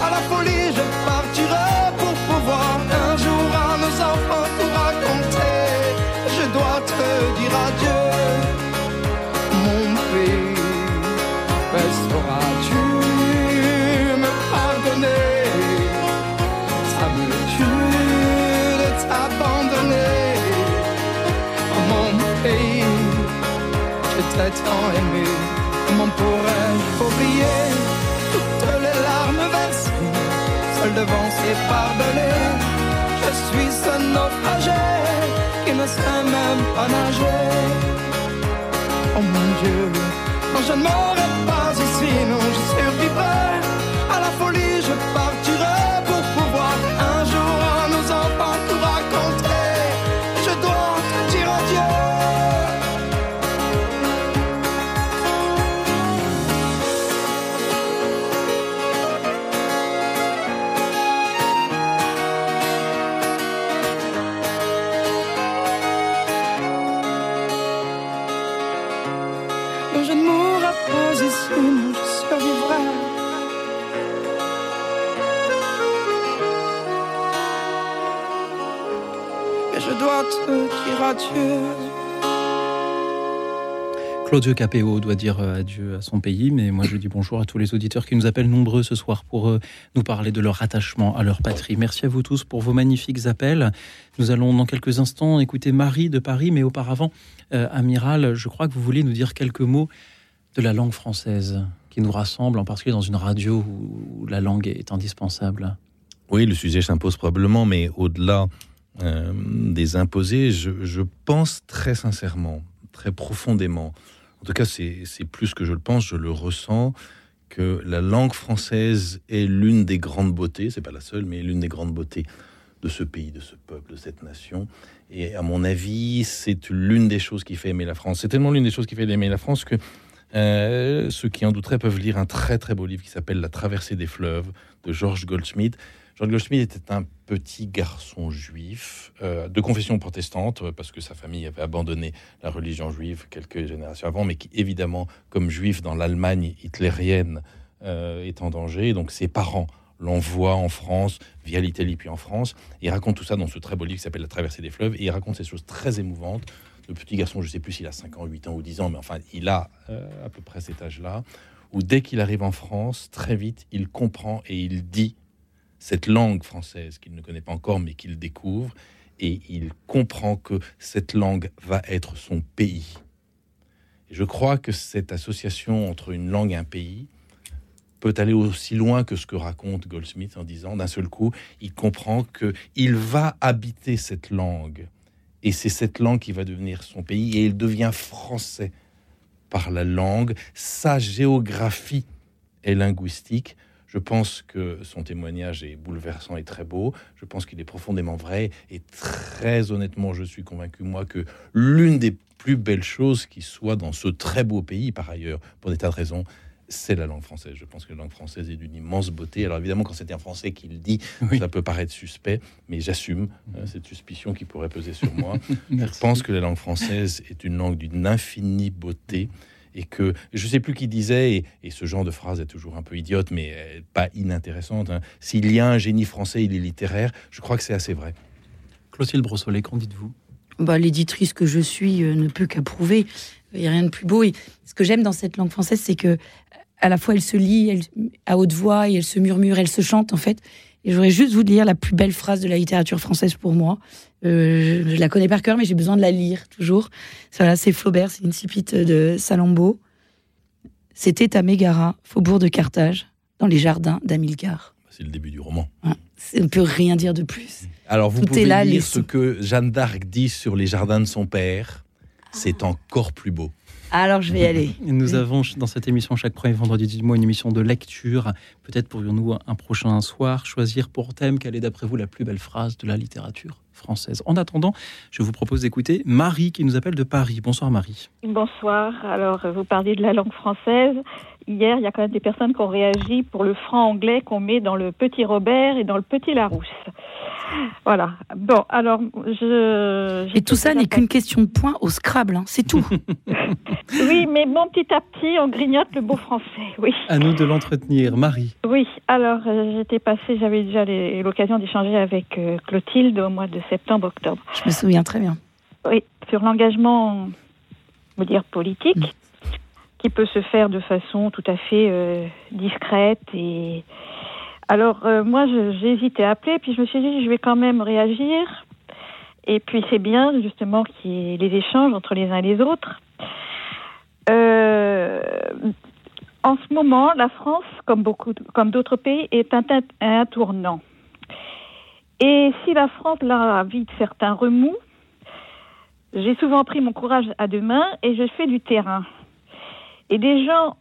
S14: à la folie, je partirai pour pouvoir un jour à nos enfants tout raconter. Je dois te dire adieu, mon pays. Mais Tant aimé, comment pourrais-je oublier toutes les larmes versées, seul devant ces barbelés Je suis ce naufragé qui ne sait même pas nager. Oh mon Dieu, non je ne mourrai pas ici, non je survivrai à la folie, je partirai
S1: Claudio Capéo doit dire euh, adieu à son pays, mais moi je dis bonjour à tous les auditeurs qui nous appellent nombreux ce soir pour euh, nous parler de leur attachement à leur patrie. Merci à vous tous pour vos magnifiques appels. Nous allons dans quelques instants écouter Marie de Paris, mais auparavant, euh, Amiral, je crois que vous voulez nous dire quelques mots de la langue française qui nous rassemble, en particulier dans une radio où, où la langue est indispensable.
S4: Oui, le sujet s'impose probablement, mais au-delà euh, des imposés, je, pense très sincèrement, très profondément, en tout cas c'est c'est plus que je le pense, je le ressens, que la langue française est l'une des grandes beautés, c'est pas la seule, mais l'une des grandes beautés de ce pays, de ce peuple, de cette nation. Et à mon avis, c'est l'une des choses qui fait aimer la France. C'est tellement l'une des choses qui fait aimer la France que euh, ceux qui en douteraient peuvent lire un très très beau livre qui s'appelle La traversée des fleuves de George Goldsmith. George Goldsmith était un petit garçon juif euh, de confession protestante euh, parce que sa famille avait abandonné la religion juive quelques générations avant, mais qui évidemment, comme juif dans l'Allemagne hitlérienne, euh, est en danger. Donc ses parents l'envoient en France via l'Italie puis en France. Il raconte tout ça dans ce très beau livre qui s'appelle La traversée des fleuves et il raconte ces choses très émouvantes. Le petit garçon, je ne sais plus s'il a 5 ans, 8 ans ou 10 ans, mais enfin, il a à peu près cet âge-là, où dès qu'il arrive en France, très vite, il comprend et il dit cette langue française qu'il ne connaît pas encore, mais qu'il découvre, et il comprend que cette langue va être son pays. Je crois que cette association entre une langue et un pays peut aller aussi loin que ce que raconte Goldsmith en disant d'un seul coup, il comprend que il va habiter cette langue et c'est cette langue qui va devenir son pays et il devient français par la langue, sa géographie est linguistique. Je pense que son témoignage est bouleversant et très beau. Je pense qu'il est profondément vrai. Et très honnêtement, je suis convaincu, moi, que l'une des plus belles choses qui soit dans ce très beau pays, par ailleurs, pour des tas de raisons, c'est la langue française. Je pense que la langue française est d'une immense beauté. Alors évidemment, quand c'est un Français qui le dit, ça peut paraître suspect, mais j'assume euh, cette suspicion qui pourrait peser sur moi. je pense que la langue française est une langue d'une infinie beauté et que je sais plus qui disait, et, ce genre de phrase est toujours un peu idiote, mais euh, pas inintéressante. hein. S'il y a un génie français, il est littéraire. Je crois que c'est assez vrai.
S1: Clotilde Brossolet, qu'en dites-vous?
S3: Bah, L'éditrice que je suis euh, ne peut qu'approuver. Il n'y a rien de plus beau. Et ce que j'aime dans cette langue française, c'est que à la fois elle se lit elle, à haute voix et elle se murmure, elle se chante en fait. Et j'aurais juste vous lire la plus belle phrase de la littérature française pour moi. Euh, je, je la connais par cœur, mais j'ai besoin de la lire toujours. Voilà, c'est Flaubert, c'est une cipite de Salammbô. C'était à Mégara, faubourg de Carthage, dans les jardins d'Amilcar.
S4: C'est le début du roman.
S3: On ne peut rien dire de plus.
S4: Alors vous
S3: Tout
S4: pouvez
S3: est là,
S4: lire
S3: les
S4: ce que Jeanne d'Arc dit sur les jardins de son père. C'est encore plus beau.
S3: Alors je vais y aller.
S1: Et Nous avons dans cette émission chaque premier vendredi du mois une émission de lecture. Peut-être pourrions-nous un prochain soir choisir pour thème quelle est d'après vous la plus belle phrase de la littérature? En attendant, je vous propose d'écouter Marie qui nous appelle de Paris. Bonsoir Marie.
S15: Bonsoir. Alors, vous parliez de la langue française. Hier, il y a quand même des personnes qui ont réagi pour le franc anglais qu'on met dans le petit Robert et dans le petit Larousse. Voilà. Bon, alors, je.
S3: Et tout ça n'est qu'une question de points au Scrabble, hein, c'est tout.
S15: Oui, mais bon, petit à petit, on grignote le beau français. Oui.
S1: À nous de l'entretenir. Marie.
S15: Oui, alors euh, j'étais passée, j'avais déjà l'occasion d'échanger avec euh, Clotilde au mois de septembre-octobre.
S3: Je me souviens très bien.
S15: Oui, sur l'engagement, on va dire politique, qui peut se faire de façon tout à fait euh, discrète et. Alors euh, moi, j'ai hésité à appeler, puis je me suis dit, je vais quand même réagir. Et puis c'est bien justement qu'il y ait les échanges entre les uns et les autres. Euh, en ce moment, la France, comme beaucoup, comme d'autres pays, est un, un tournant. Et si la France là vit certains remous, j'ai souvent pris mon courage à deux mains et je fais du terrain. Et des gens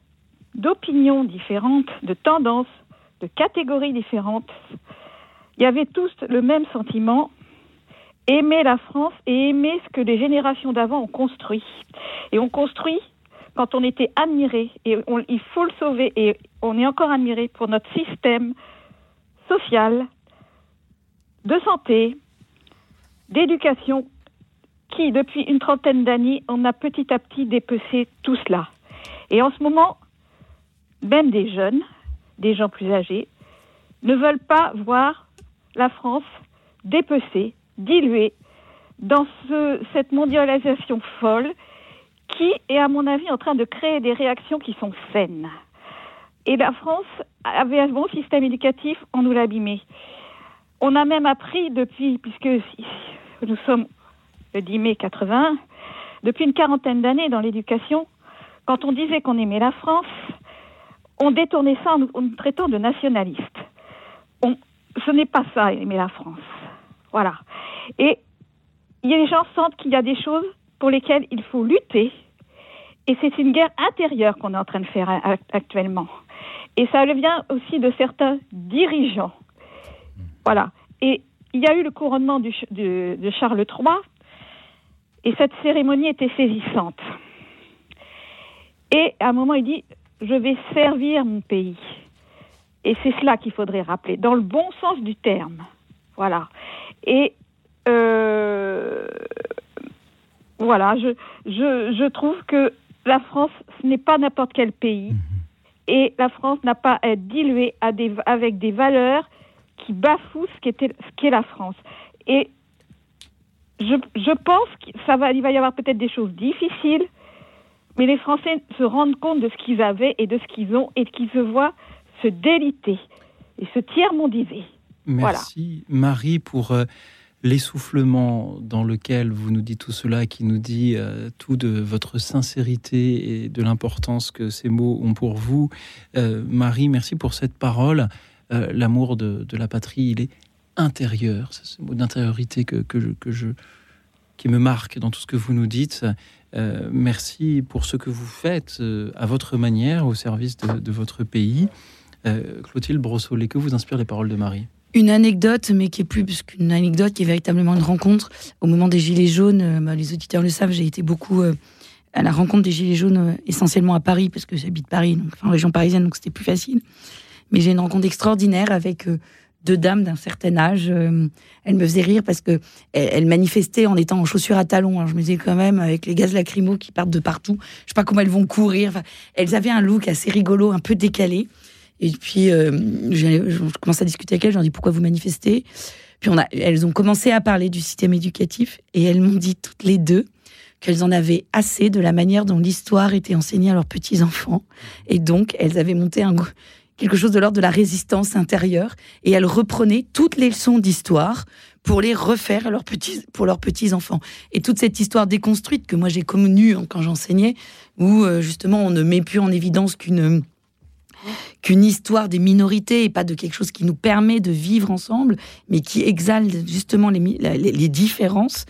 S15: d'opinions différentes, de tendances, catégories différentes, il y avait tous le même sentiment, aimer la France et aimer ce que les générations d'avant ont construit. Et on construit quand on était admiré, et on- il faut le sauver, et on est encore admiré pour notre système social, de santé, d'éducation, qui, depuis une trentaine d'années, on a petit à petit dépecé tout cela. Et en ce moment, même des jeunes, des gens plus âgés, ne veulent pas voir la France dépecée, diluée dans ce- cette mondialisation folle qui est, à mon avis, en train de créer des réactions qui sont saines. Et la France avait un bon système éducatif, on nous l'a. On a même appris depuis, puisque nous sommes le 10 mai 80, depuis une quarantaine d'années dans l'éducation, quand on disait qu'on aimait la France, on détournait ça en nous, traitant de nationalistes. On- ce n'est pas ça, aimer la France. Voilà. Et les gens sentent qu'il y a des choses pour lesquelles il faut lutter. Et c'est une guerre intérieure qu'on est en train de faire actuellement. Et ça vient aussi de certains dirigeants. Voilà. Et il y a eu le couronnement de Charles III, et cette cérémonie était saisissante. Et à un moment, il dit Je vais servir mon pays. Et c'est cela qu'il faudrait rappeler, dans le bon sens du terme. Voilà. Et euh, voilà, je, je, je trouve que la France, ce n'est pas n'importe quel pays. Et la France n'a pas à être diluée à des, avec des valeurs qui bafouent ce qu'est la France. Et je, je pense qu'il va, il va y avoir peut-être des choses difficiles, mais les Français se rendent compte de ce qu'ils avaient et de ce qu'ils ont et qu'ils se voient se déliter et se tiers-mondiser.
S1: Merci Marie pour euh, l'essoufflement dans lequel vous nous dites tout cela, qui nous dit euh, tout de votre sincérité et de l'importance que ces mots ont pour vous. Euh, Marie, merci pour cette parole. L'amour de, la patrie, il est intérieur. C'est ce mot d'intériorité que, que je, qui me marque dans tout ce que vous nous dites. Euh, merci pour ce que vous faites euh, à votre manière au service de, votre pays. Euh, Clotilde Brossolet, que vous inspirent les paroles de Marie?
S3: Une anecdote, mais qui est plus qu'une anecdote, qui est véritablement une rencontre. Au moment des Gilets jaunes, euh, bah, les auditeurs le savent, j'ai été beaucoup à la rencontre des Gilets jaunes, essentiellement à Paris, parce que j'habite Paris, donc, en région parisienne, donc c'était plus facile. Mais j'ai une rencontre extraordinaire avec deux dames d'un certain âge. Euh, elles me faisaient rire parce que elles, manifestaient en étant en chaussures à talons. Alors je me disais quand même, avec les gaz lacrymaux qui partent de partout, je sais pas comment elles vont courir. Elles avaient un look assez rigolo, un peu décalé. Et puis, euh, je commence à discuter avec elles, je leur dis pourquoi vous manifestez? Puis elles ont commencé à parler du système éducatif et elles m'ont dit toutes les deux qu'elles en avaient assez de la manière dont l'histoire était enseignée à leurs petits-enfants. Et donc, elles avaient monté un, quelque chose de l'ordre de la résistance intérieure et elles reprenaient toutes les leçons d'histoire pour les refaire pour leurs petits-enfants. Et toute cette histoire déconstruite que moi j'ai connue quand j'enseignais, où euh, justement on ne met plus en évidence qu'une qu'une histoire des minorités et pas de quelque chose qui nous permet de vivre ensemble, mais qui exalte justement les, les, différences.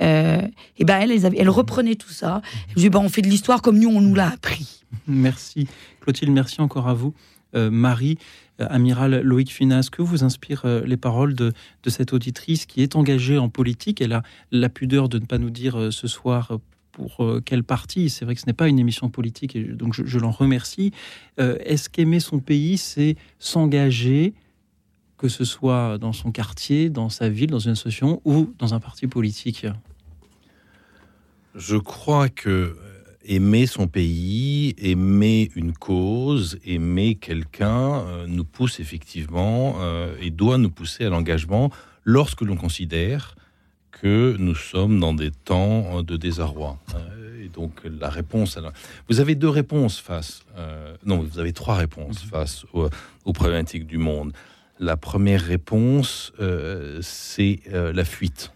S3: Euh, et ben avaient- elles reprenaient tout ça. Je dis, ben, on fait de l'histoire comme nous, on nous l'a appris.
S1: Merci. Clotilde, merci encore à vous. Euh, Marie, euh, amiral Loïc Finas, que vous inspirent euh, les paroles de, de cette auditrice qui est engagée en politique? Elle a la pudeur de ne pas nous dire ce soir pour quel parti. C'est vrai que ce n'est pas une émission politique, et donc je, l'en remercie. Est-ce qu'aimer son pays, c'est s'engager, que ce soit dans son quartier, dans sa ville, dans une association ou dans un parti politique?
S4: Je crois que aimer son pays, aimer une cause, aimer quelqu'un euh, nous pousse effectivement euh, et doit nous pousser à l'engagement lorsque l'on considère que nous sommes dans des temps euh, de désarroi. Et donc la réponse, alors, vous avez deux réponses face, euh, non, vous avez trois réponses face au- aux problématiques du monde. La première réponse, euh, c'est euh, la fuite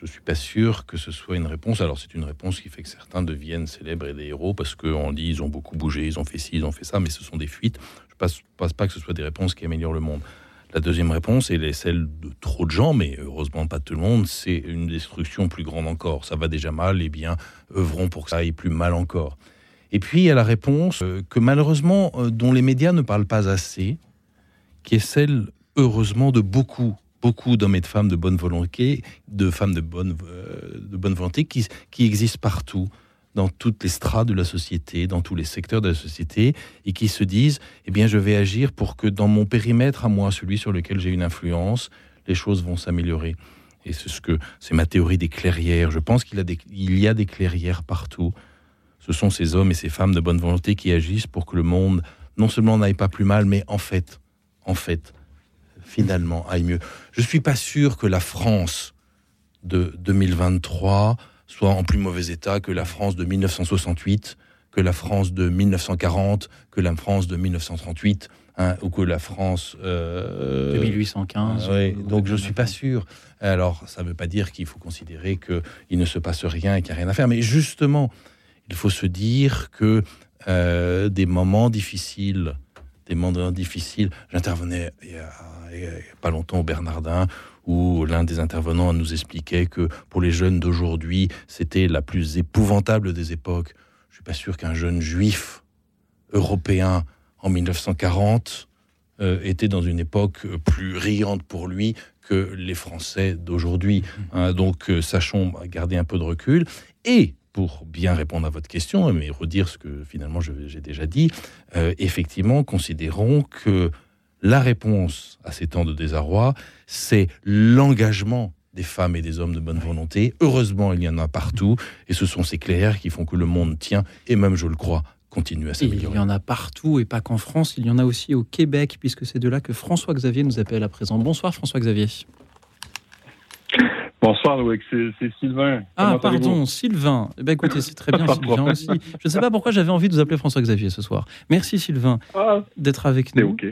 S4: je suis pas sûr que ce soit une réponse. Alors c'est une réponse qui fait que certains deviennent célèbres et des héros parce qu'on dit ils ont beaucoup bougé, ils ont fait ci, ils ont fait ça, mais ce sont des fuites. Je ne pense, pas que ce soit des réponses qui améliorent le monde. La deuxième réponse, elle est celle de trop de gens, mais heureusement pas tout le monde, c'est une destruction plus grande encore. Ça va déjà mal, et bien œuvrons pour que ça aille plus mal encore. Et puis il y a la réponse euh, que malheureusement, euh, dont les médias ne parlent pas assez, qui est celle, heureusement, de beaucoup, beaucoup d'hommes et de femmes de bonne volonté, de femmes de bonne, euh, de bonne volonté qui, qui existent partout, dans toutes les strates de la société, dans tous les secteurs de la société, et qui se disent, eh bien, je vais agir pour que dans mon périmètre à moi, celui sur lequel j'ai une influence, les choses vont s'améliorer. Et c'est ce que c'est ma théorie des clairières. Je pense qu'il y a des, il y a des clairières partout. Ce sont ces hommes et ces femmes de bonne volonté qui agissent pour que le monde non seulement n'aille pas plus mal, mais en fait, en fait, finalement aille mieux. Je suis pas sûr que la France de 2023 soit en plus mauvais état que la France de 1968, que la France de 1940, que la France de 1938, hein, ou que la France euh,
S1: De 1815.
S4: ah ouais, donc je suis pas sûr. Alors ça ne veut pas dire qu'il faut considérer que il ne se passe rien et qu'il n'y a rien à faire, mais justement, il faut se dire que euh, des moments difficiles, des moments difficiles. J'intervenais il y a, il y a pas longtemps au Bernardin où l'un des intervenants nous expliquait que pour les jeunes d'aujourd'hui, c'était la plus épouvantable des époques. Je suis pas sûr qu'un jeune juif européen en 1940 euh, était dans une époque plus riante pour lui que les Français d'aujourd'hui. Hein, donc, euh, sachons garder un peu de recul. Et pour bien répondre à votre question, mais redire ce que finalement j'ai déjà dit, euh, effectivement, considérons que la réponse à ces temps de désarroi, c'est l'engagement des femmes et des hommes de bonne volonté. Heureusement, il y en a partout, et ce sont ces clairs qui font que le monde tient, et même, je le crois, continue à
S1: Et il
S4: s'améliorer.
S1: y en a partout et pas qu'en France, il y en a aussi au Québec, puisque c'est de là que François Xavier nous appelle à présent. Bonsoir François Xavier.
S16: Bonsoir Loïc, c'est Sylvain.
S1: Ah
S16: Comment
S1: pardon, Sylvain. Eh ben, écoutez, c'est très bien Sylvain aussi. Je ne sais pas pourquoi j'avais envie de vous appeler François Xavier ce soir. Merci Sylvain
S16: Ah,
S1: d'être avec nous.
S16: OK.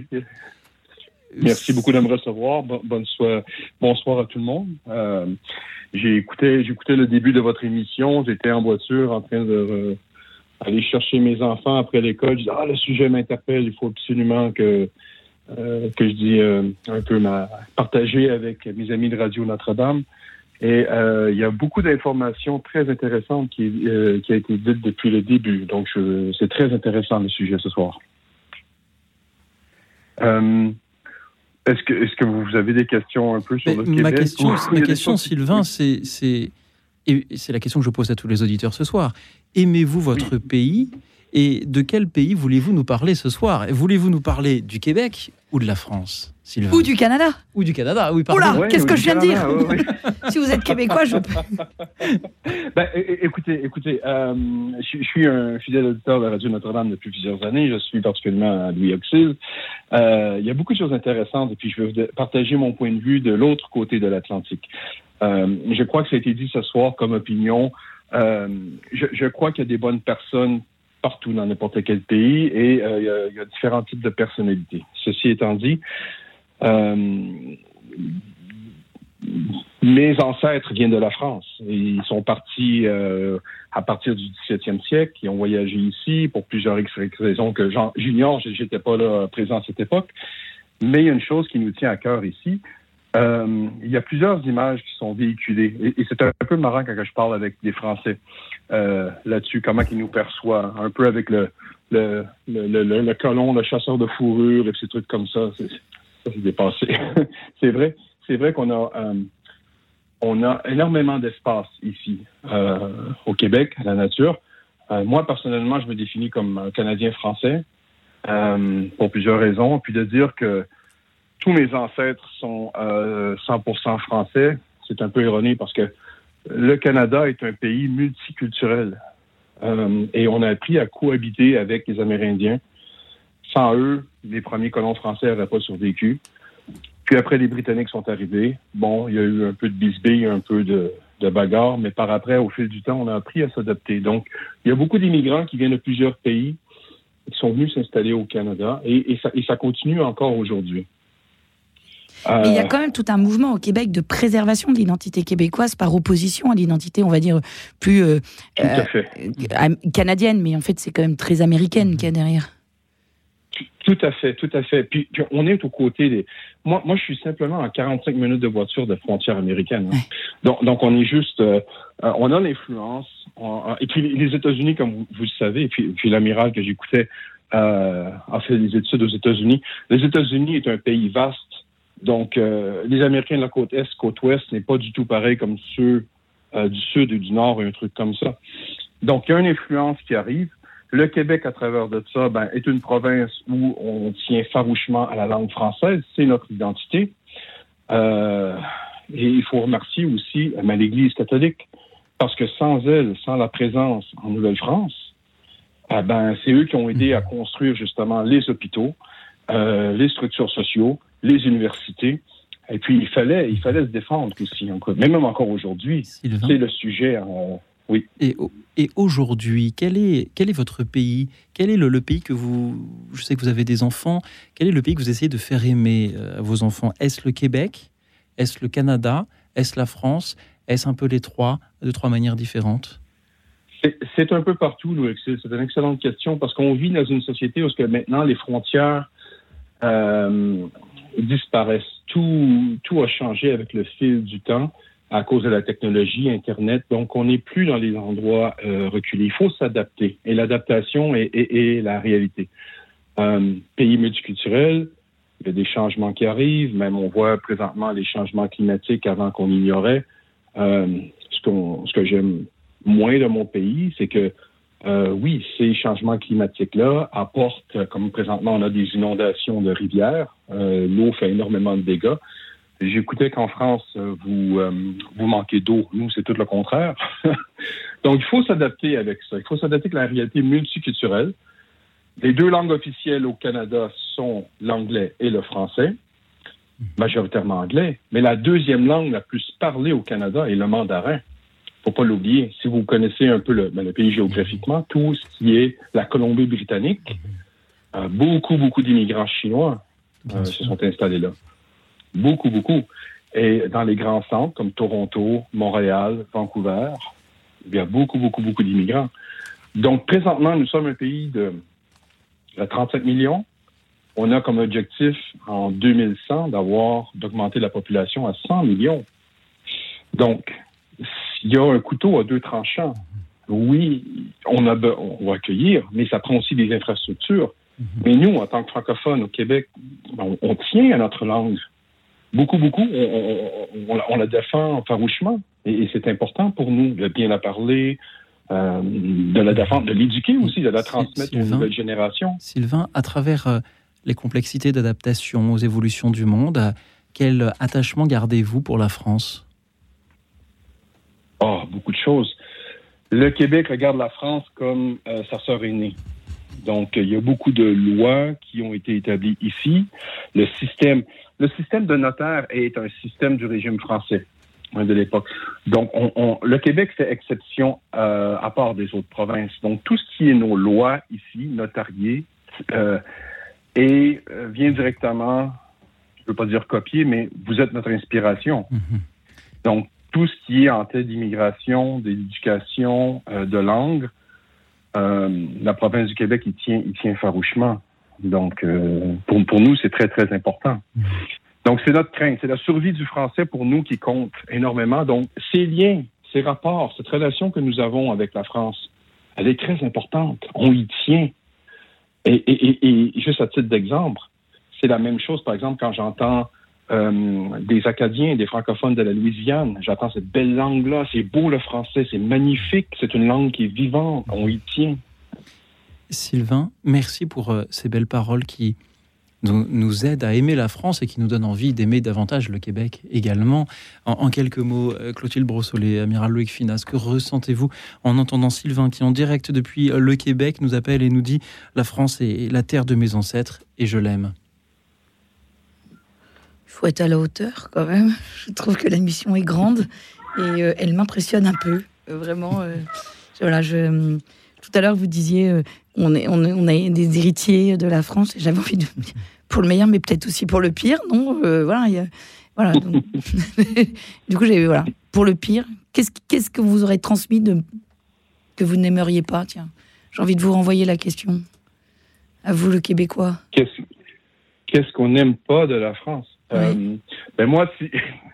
S16: Merci beaucoup de me recevoir. Bonsoir à tout le monde. Euh, j'ai écouté, j'écoutais le début de votre émission. J'étais en voiture en train de aller chercher mes enfants après l'école. Je dis ah le sujet m'interpelle. Il faut absolument que euh, que je dis euh, un peu ma partager avec mes amis de Radio Notre-Dame. Et il y a beaucoup d'informations très intéressantes qui, qui a été dites depuis le début. Donc, c'est très intéressant le sujet ce soir. Est-ce que, vous avez des questions un peu sur
S1: Mais
S16: le Québec
S1: ma question, ma question Sylvain, c'est, c'est Et c'est la question que je pose à tous les auditeurs ce soir. Aimez-vous votre pays et de quel pays voulez-vous nous parler ce soir? Voulez-vous nous parler du Québec ou de la France Sylvain?
S3: Ou du Canada
S1: Ou du Canada, oui, pardon.
S3: Oula, qu'est-ce que je viens de dire Si vous êtes québécois, je.
S16: Ben, é- écoutez, écoutez, euh, je, je suis un fidèle auditeur de la Radio Notre-Dame depuis plusieurs années. Je suis particulièrement à Louis Auxil. Euh, il y a beaucoup de choses intéressantes et puis je vais vous partager mon point de vue de l'autre côté de l'Atlantique. Euh, je crois que ça a été dit ce soir comme opinion. Euh, je, je crois qu'il y a des bonnes personnes partout dans n'importe quel pays et euh, il, y a, différents types de personnalités. Ceci étant dit, euh, mes ancêtres viennent de la France. Ils sont partis euh, à partir du 17e siècle. Ils ont voyagé ici pour plusieurs raisons que j'ignore. J'étais pas là présent à cette époque. Mais il y a une chose qui nous tient à cœur ici. Euh, il y a plusieurs images qui sont véhiculées. Et, c'est un peu marrant quand je parle avec des Français euh, là-dessus, comment ils nous perçoivent, un peu avec le, le, le, le, le- colon, le chasseur de fourrure et ces trucs comme ça. C'est, ça, c'est dépassé. c'est vrai, c'est vrai qu'on a, euh, on a énormément d'espace ici au Québec, à la nature. Moi, personnellement, je me définis comme un Canadien français pour plusieurs raisons. Puis de dire que tous mes ancêtres sont euh, 100% français, c'est un peu ironique parce que le Canada est un pays multiculturel Euh, et on a appris à cohabiter avec les Amérindiens. Sans eux, les premiers colons français n'auraient pas survécu. Puis après, les Britanniques sont arrivés. Bon, il y a eu un peu de bisbille, un peu de, de bagarre, mais par après, au fil du temps, on a appris à s'adapter. Donc, il y a beaucoup d'immigrants qui viennent de plusieurs pays qui sont venus s'installer au Canada et, et ça, et ça continue encore aujourd'hui. Euh,
S3: Mais il y a quand même tout un mouvement au Québec de préservation de l'identité québécoise par opposition à l'identité, on va dire, plus euh, euh, canadienne, mais en fait c'est quand même très américaine qu'il y a derrière.
S16: Tout à fait, tout à fait. Puis, puis on est aux côtés des. Moi, moi, je suis simplement à 45 minutes de voiture de frontière américaine. hein. Donc, donc, on est juste. euh, on a l'influence. Et puis, les États-Unis, comme vous, vous le savez, et puis, puis l'amiral que j'écoutais euh, a fait des études aux États-Unis. Les États-Unis est un pays vaste. Donc, euh, les Américains de la côte Est, côte Ouest, n'est pas du tout pareil comme ceux euh, du Sud et du Nord, un truc comme ça. Donc, il y a une influence qui arrive. Le Québec, à travers de ça, ben, est une province où on tient farouchement à la langue française. C'est notre identité. Euh, et il faut remercier aussi euh, ben, l'Église catholique, parce que sans elle, sans la présence en Nouvelle-France, eh ben, c'est eux qui ont aidé à construire justement les hôpitaux, euh, les structures sociaux, les universités. Et puis, il fallait, il fallait se défendre aussi. encore. Mais même encore aujourd'hui, c'est le sujet. euh, oui.
S1: Et, au- et aujourd'hui, quel est, quel est votre pays? Quel est le, le pays que vous... Je sais que vous avez des enfants. Quel est le pays que vous essayez de faire aimer euh, à vos enfants? Est-ce le Québec? Est-ce le Canada? Est-ce la France? Est-ce un peu les trois, de trois manières différentes?
S16: C'est- un peu partout, Louis. C'est une excellente question parce qu'on vit dans une société où que maintenant les frontières euh, disparaissent. Tout, tout a changé avec le fil du temps à cause de la technologie, Internet. Donc, on n'est plus dans les endroits euh, reculés. Il faut s'adapter. Et l'adaptation est, est- est la réalité. Euh, pays multiculturel, il y a des changements qui arrivent. Même on voit présentement les changements climatiques avant qu'on ignorait. Euh, ce, qu'on- ce que j'aime moins de mon pays, c'est que euh, oui, ces changements climatiques-là apportent, euh, comme présentement on a des inondations de rivières, euh, l'eau fait énormément de dégâts. J'écoutais qu'en France, vous, vous manquez d'eau. Nous, c'est tout le contraire. Donc, il faut s'adapter avec ça. Il faut s'adapter avec la réalité multiculturelle. Les deux langues officielles au Canada sont l'anglais et le français, majoritairement anglais. Mais la deuxième langue la plus parlée au Canada est le mandarin faut pas l'oublier. Si vous connaissez un peu le, ben, le pays géographiquement, tout ce qui est la Colombie-Britannique, euh, beaucoup, beaucoup d'immigrants chinois euh, se sont installés là. Beaucoup, beaucoup. Et dans les grands centres comme Toronto, Montréal, Vancouver, il y a beaucoup, beaucoup, beaucoup d'immigrants. Donc, présentement, nous sommes un pays de, de 35 millions. On a comme objectif, en 2100, d'avoir, d'augmenter la population à 100 millions. Donc, il y a un couteau à deux tranchants. Oui, on, a, on va accueillir, mais ça prend aussi des infrastructures. Mais nous, en tant que francophones au Québec, on, on tient à notre langue. beaucoup, beaucoup, on, la défend farouchement. Et, c'est important pour nous de bien la parler, euh, de la défendre, de l'éduquer aussi, de la transmettre aux nouvelles générations.
S1: Sylvain, à travers euh, les complexités d'adaptation aux évolutions du monde, quel attachement gardez-vous pour la France?
S16: Oh, beaucoup de choses. Le Québec regarde la France comme euh, sa sœur aînée. Donc, il y a beaucoup de lois qui ont été établies ici. Le système, le système de notaire est un système du régime français hein, de l'époque. Donc, on, le Québec fait exception euh, à part des autres provinces. Donc, tout ce qui est nos lois ici, notariées, euh, et euh, vient directement, je ne veux pas dire copier, mais vous êtes notre inspiration. Mm-hmm. Donc, tout ce qui est en tête d'immigration, d'éducation, euh, de langue, euh, la province du Québec, il tient, il tient farouchement. Donc, euh, pour, pour nous, c'est très, très important. Donc, c'est notre crainte. C'est la survie du français pour nous qui compte énormément. Donc, ces liens, ces rapports, cette relation que nous avons avec la France, elle est très importante. On y tient. Et, et, et juste à titre d'exemple, c'est la même chose, par exemple, quand j'entends euh, des Acadiens, des francophones de la Louisiane. J'entends cette belle langue-là. C'est beau le français, c'est magnifique. C'est une langue qui est vivante. On y tient.
S1: Sylvain, merci pour euh, ces belles paroles qui nous, aident à aimer la France et qui nous donnent envie d'aimer davantage le Québec également. En, quelques mots, euh, Clotilde Brossolet, amiral Loïc Finas, que ressentez-vous en entendant Sylvain qui, en direct depuis le Québec, nous appelle et nous dit La France est la terre de mes ancêtres et je l'aime
S3: faut être à la hauteur quand même. Je trouve que la mission est grande et euh, elle m'impressionne un peu. Euh, vraiment, euh, voilà, je, tout à l'heure, vous disiez, on, est, on, on, a des héritiers de la France. et J'avais envie de pour le meilleur, mais peut-être aussi pour le pire. Non, voilà, voilà. du coup, j'ai voilà, pour le pire. Qu'est-ce, qu'est-ce que vous aurez transmis de que vous n'aimeriez pas Tiens, j'ai envie de vous renvoyer la question. À vous, le Québécois.
S16: Qu'est-ce, qu'est-ce qu'on n'aime pas de la France? Euh, ben moi, si,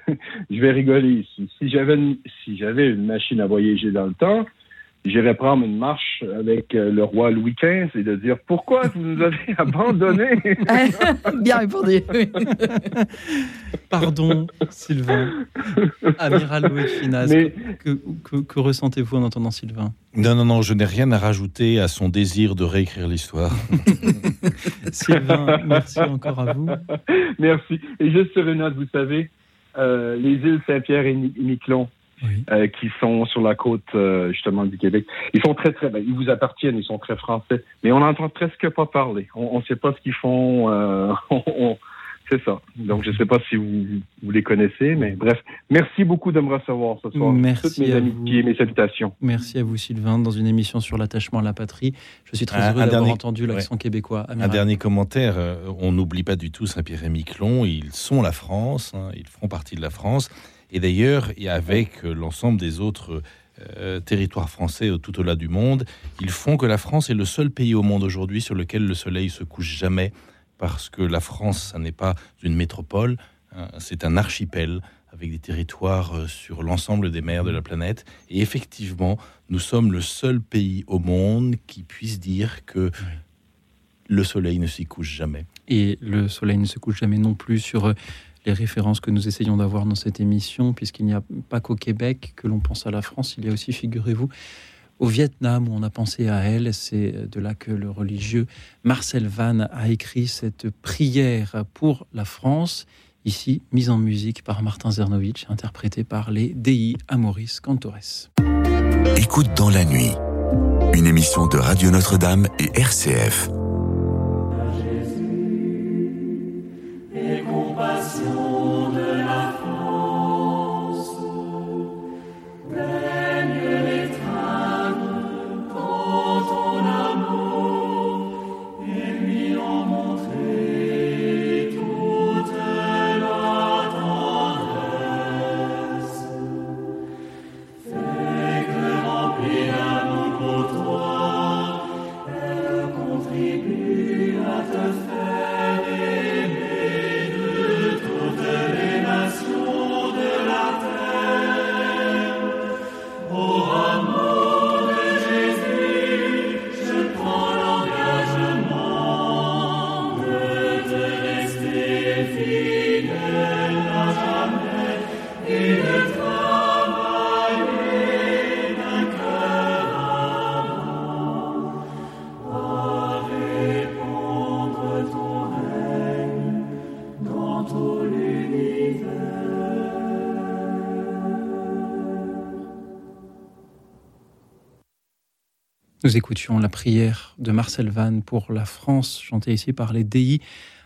S16: je vais rigoler ici. Si j'avais une, si j'avais une machine à voyager dans le temps, j'irais prendre une marche avec euh, le roi Louis XV et de dire pourquoi vous nous avez abandonnés?
S3: Bien répondu.
S1: Pardon, Sylvain. Amiral Louis Finas, que, que, que ressentez-vous en entendant Sylvain?
S4: Non, non, non, je n'ai rien à rajouter à son désir de réécrire l'histoire.
S1: Sylvain, merci encore à vous.
S16: Merci. Et juste sur une note, vous savez, euh, les îles Saint-Pierre et Miquelon, euh, qui sont sur la côte euh, justement du Québec. Ils sont très très, ben, ils vous appartiennent, ils sont très français, mais on n'entend presque pas parler. On ne sait pas ce qu'ils font. Euh, c'est ça. Donc je ne sais pas si vous, vous, les connaissez, mais bref, merci beaucoup de me recevoir ce soir.
S1: Merci
S16: Toutes mes amitiés, mes salutations.
S1: Merci à vous Sylvain dans une émission sur l'attachement à la patrie. Je suis très heureux d'avoir entendu l'accent québécois.
S4: Un dernier commentaire. On n'oublie pas du tout Saint-Pierre et Miquelon. Ils sont la France. Hein, ils font partie de la France. Et d'ailleurs, avec euh, l'ensemble des autres euh, territoires français tout au-delà du monde, ils font que la France est le seul pays au monde aujourd'hui sur lequel le soleil se couche jamais, parce que la France, ça n'est pas une métropole, hein, c'est un archipel avec des territoires euh, sur l'ensemble des mers de la planète. Et effectivement, nous sommes le seul pays au monde qui puisse dire que le soleil ne s'y couche jamais.
S1: Et le soleil ne se couche jamais non plus sur les références que nous essayons d'avoir dans cette émission, puisqu'il n'y a pas qu'au Québec que l'on pense à la France, il y a aussi, figurez-vous, au Vietnam où on a pensé à elle. C'est de là que le religieux Marcel Van a écrit cette prière pour la France, ici mise en musique par Martin Zernovitch, interprétée par les Dei Amoris Cantores.
S2: Écoute dans la nuit, une émission de Radio Notre-Dame et RCF.
S1: Nous écoutions la prière de Marcel Vannes pour la France, chantée ici par les DI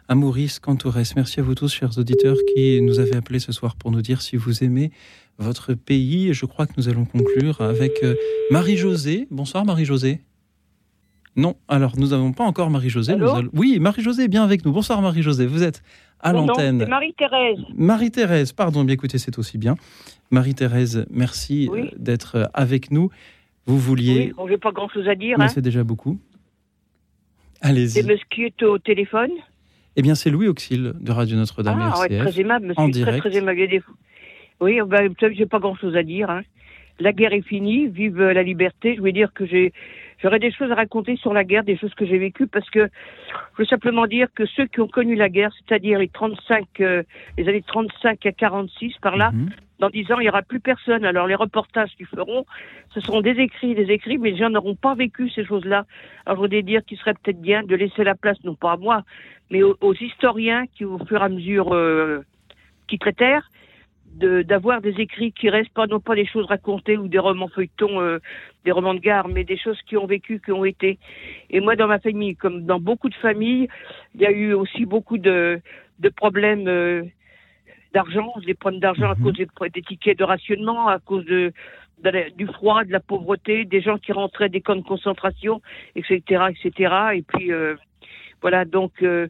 S1: à Maurice Cantourès. Merci à vous tous, chers auditeurs, qui nous avez appelés ce soir pour nous dire si vous aimez votre pays. Je crois que nous allons conclure avec euh, Marie-Josée. Bonsoir Marie-Josée. Non, alors nous n'avons pas encore Marie-Josée. Oui, Marie-Josée est bien avec nous. Bonsoir Marie-Josée, vous êtes à l'antenne.
S17: Marie-Thérèse.
S1: Marie-Thérèse, pardon, bien écoutez, c'est aussi bien. Marie-Thérèse, merci euh, d'être euh, avec nous. Vous vouliez.
S17: Oui, j'ai pas grand-chose à dire.
S1: Mais
S17: hein.
S1: c'est déjà beaucoup. Allez-y.
S17: C'est monsieur qui est au téléphone
S1: Eh bien, c'est Louis Auxil de Radio Notre-Dame
S17: ah,
S1: RCF.
S17: très aimable, monsieur.
S1: En
S17: très,
S1: direct.
S17: très aimable. Oui, ben, j'ai pas grand-chose à dire. hein. La guerre est finie, vive la liberté. Je voulais dire que j'ai, j'aurais des choses à raconter sur la guerre, des choses que j'ai vécues, parce que je veux simplement dire que ceux qui ont connu la guerre, c'est-à-dire les 35, euh, les années 35 à 46, par là, dans 10 ans, il n'y aura plus personne. Alors les reportages qu'ils feront, ce seront des écrits, des écrits, mais les gens n'auront pas vécu ces choses-là. Alors je voudrais dire qu'il serait peut-être bien de laisser la place, non pas à moi, mais aux, aux historiens qui, au fur et à mesure, euh, quitteraient de- d'avoir des écrits qui restent pas non pas des choses racontées ou des romans feuilletons, euh, des romans de gare, mais des choses qui ont vécu, qui ont été. Et moi, dans ma famille, comme dans beaucoup de familles, il y a eu aussi beaucoup de, de problèmes euh, d'argent, des problèmes d'argent à cause des, des tickets de rationnement, à cause de, de la- du froid, de la pauvreté, des gens qui rentraient des camps de concentration, etc., etc. Et puis euh, voilà, donc euh,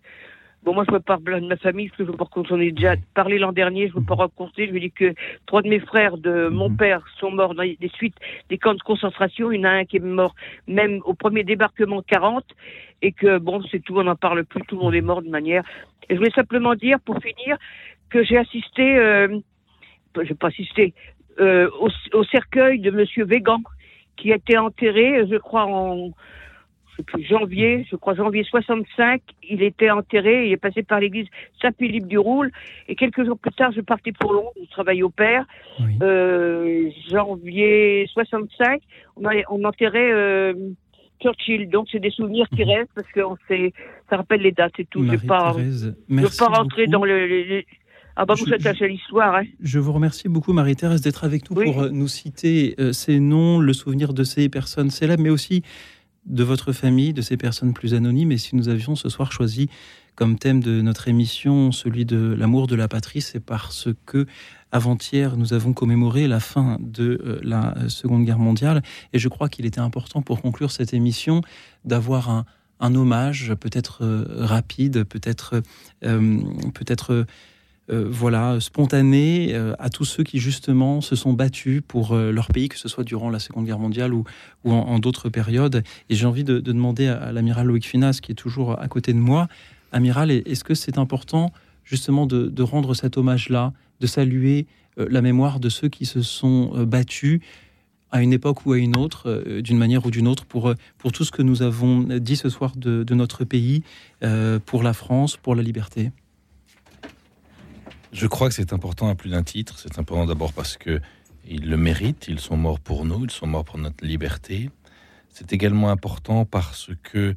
S17: bon, moi je veux pas parler de ma famille parce que je veux pas ait déjà parlé l'an dernier. Je veux pas raconter. Je veux dire que trois de mes frères de mon père sont morts dans des suites des camps de concentration. Il y en a un qui est mort même au premier débarquement 40 et que bon, c'est tout. On n'en parle plus. Tout le monde est mort de manière. Et je voulais simplement dire pour finir que j'ai assisté. Euh, j'ai pas assisté euh, au, au cercueil de Monsieur Végan, qui a été enterré, je crois, en plus, janvier, je crois janvier 65. Il était enterré, il est passé par l'église Saint-Philippe du Roule. Et quelques jours plus tard, je partais pour Londres, je travaillais au père. Euh, janvier 65, on, on enterrait euh, Churchill. Donc, c'est des souvenirs qui restent parce que on sait, ça rappelle les dates et tout. Je ne veux pas rentrer
S1: beaucoup.
S17: dans le. le- Ah bah, vous
S1: Je-
S17: êtes à l'histoire, hein.
S1: Je vous remercie beaucoup, Marie-Thérèse, d'être avec nous pour euh, nous citer euh, ces noms, le souvenir de ces personnes célèbres, mais aussi de votre famille, de ces personnes plus anonymes. Et si nous avions ce soir choisi comme thème de notre émission celui de l'amour de la patrie, c'est parce que avant-hier, nous avons commémoré la fin de euh, la Seconde Guerre mondiale. Et je crois qu'il était important pour conclure cette émission d'avoir un, un hommage peut-être euh, rapide, peut-être euh, peut-être euh, voilà, spontané euh, à tous ceux qui justement se sont battus pour euh, leur pays, que ce soit durant la Seconde Guerre mondiale ou, en, d'autres périodes. Et j'ai envie de, de demander à, l'amiral Loïc Finas, qui est toujours à côté de moi, amiral, est-ce que c'est important justement de, rendre cet hommage-là, de saluer la mémoire de ceux qui se sont battus à une époque ou à une autre, d'une manière ou d'une autre, pour, pour tout ce que nous avons dit ce soir de, notre pays, pour la France, pour la liberté?
S4: Je crois que c'est important à plus d'un titre. C'est important d'abord parce que ils le méritent. Ils sont morts pour nous. Ils sont morts pour notre liberté. C'est également important parce que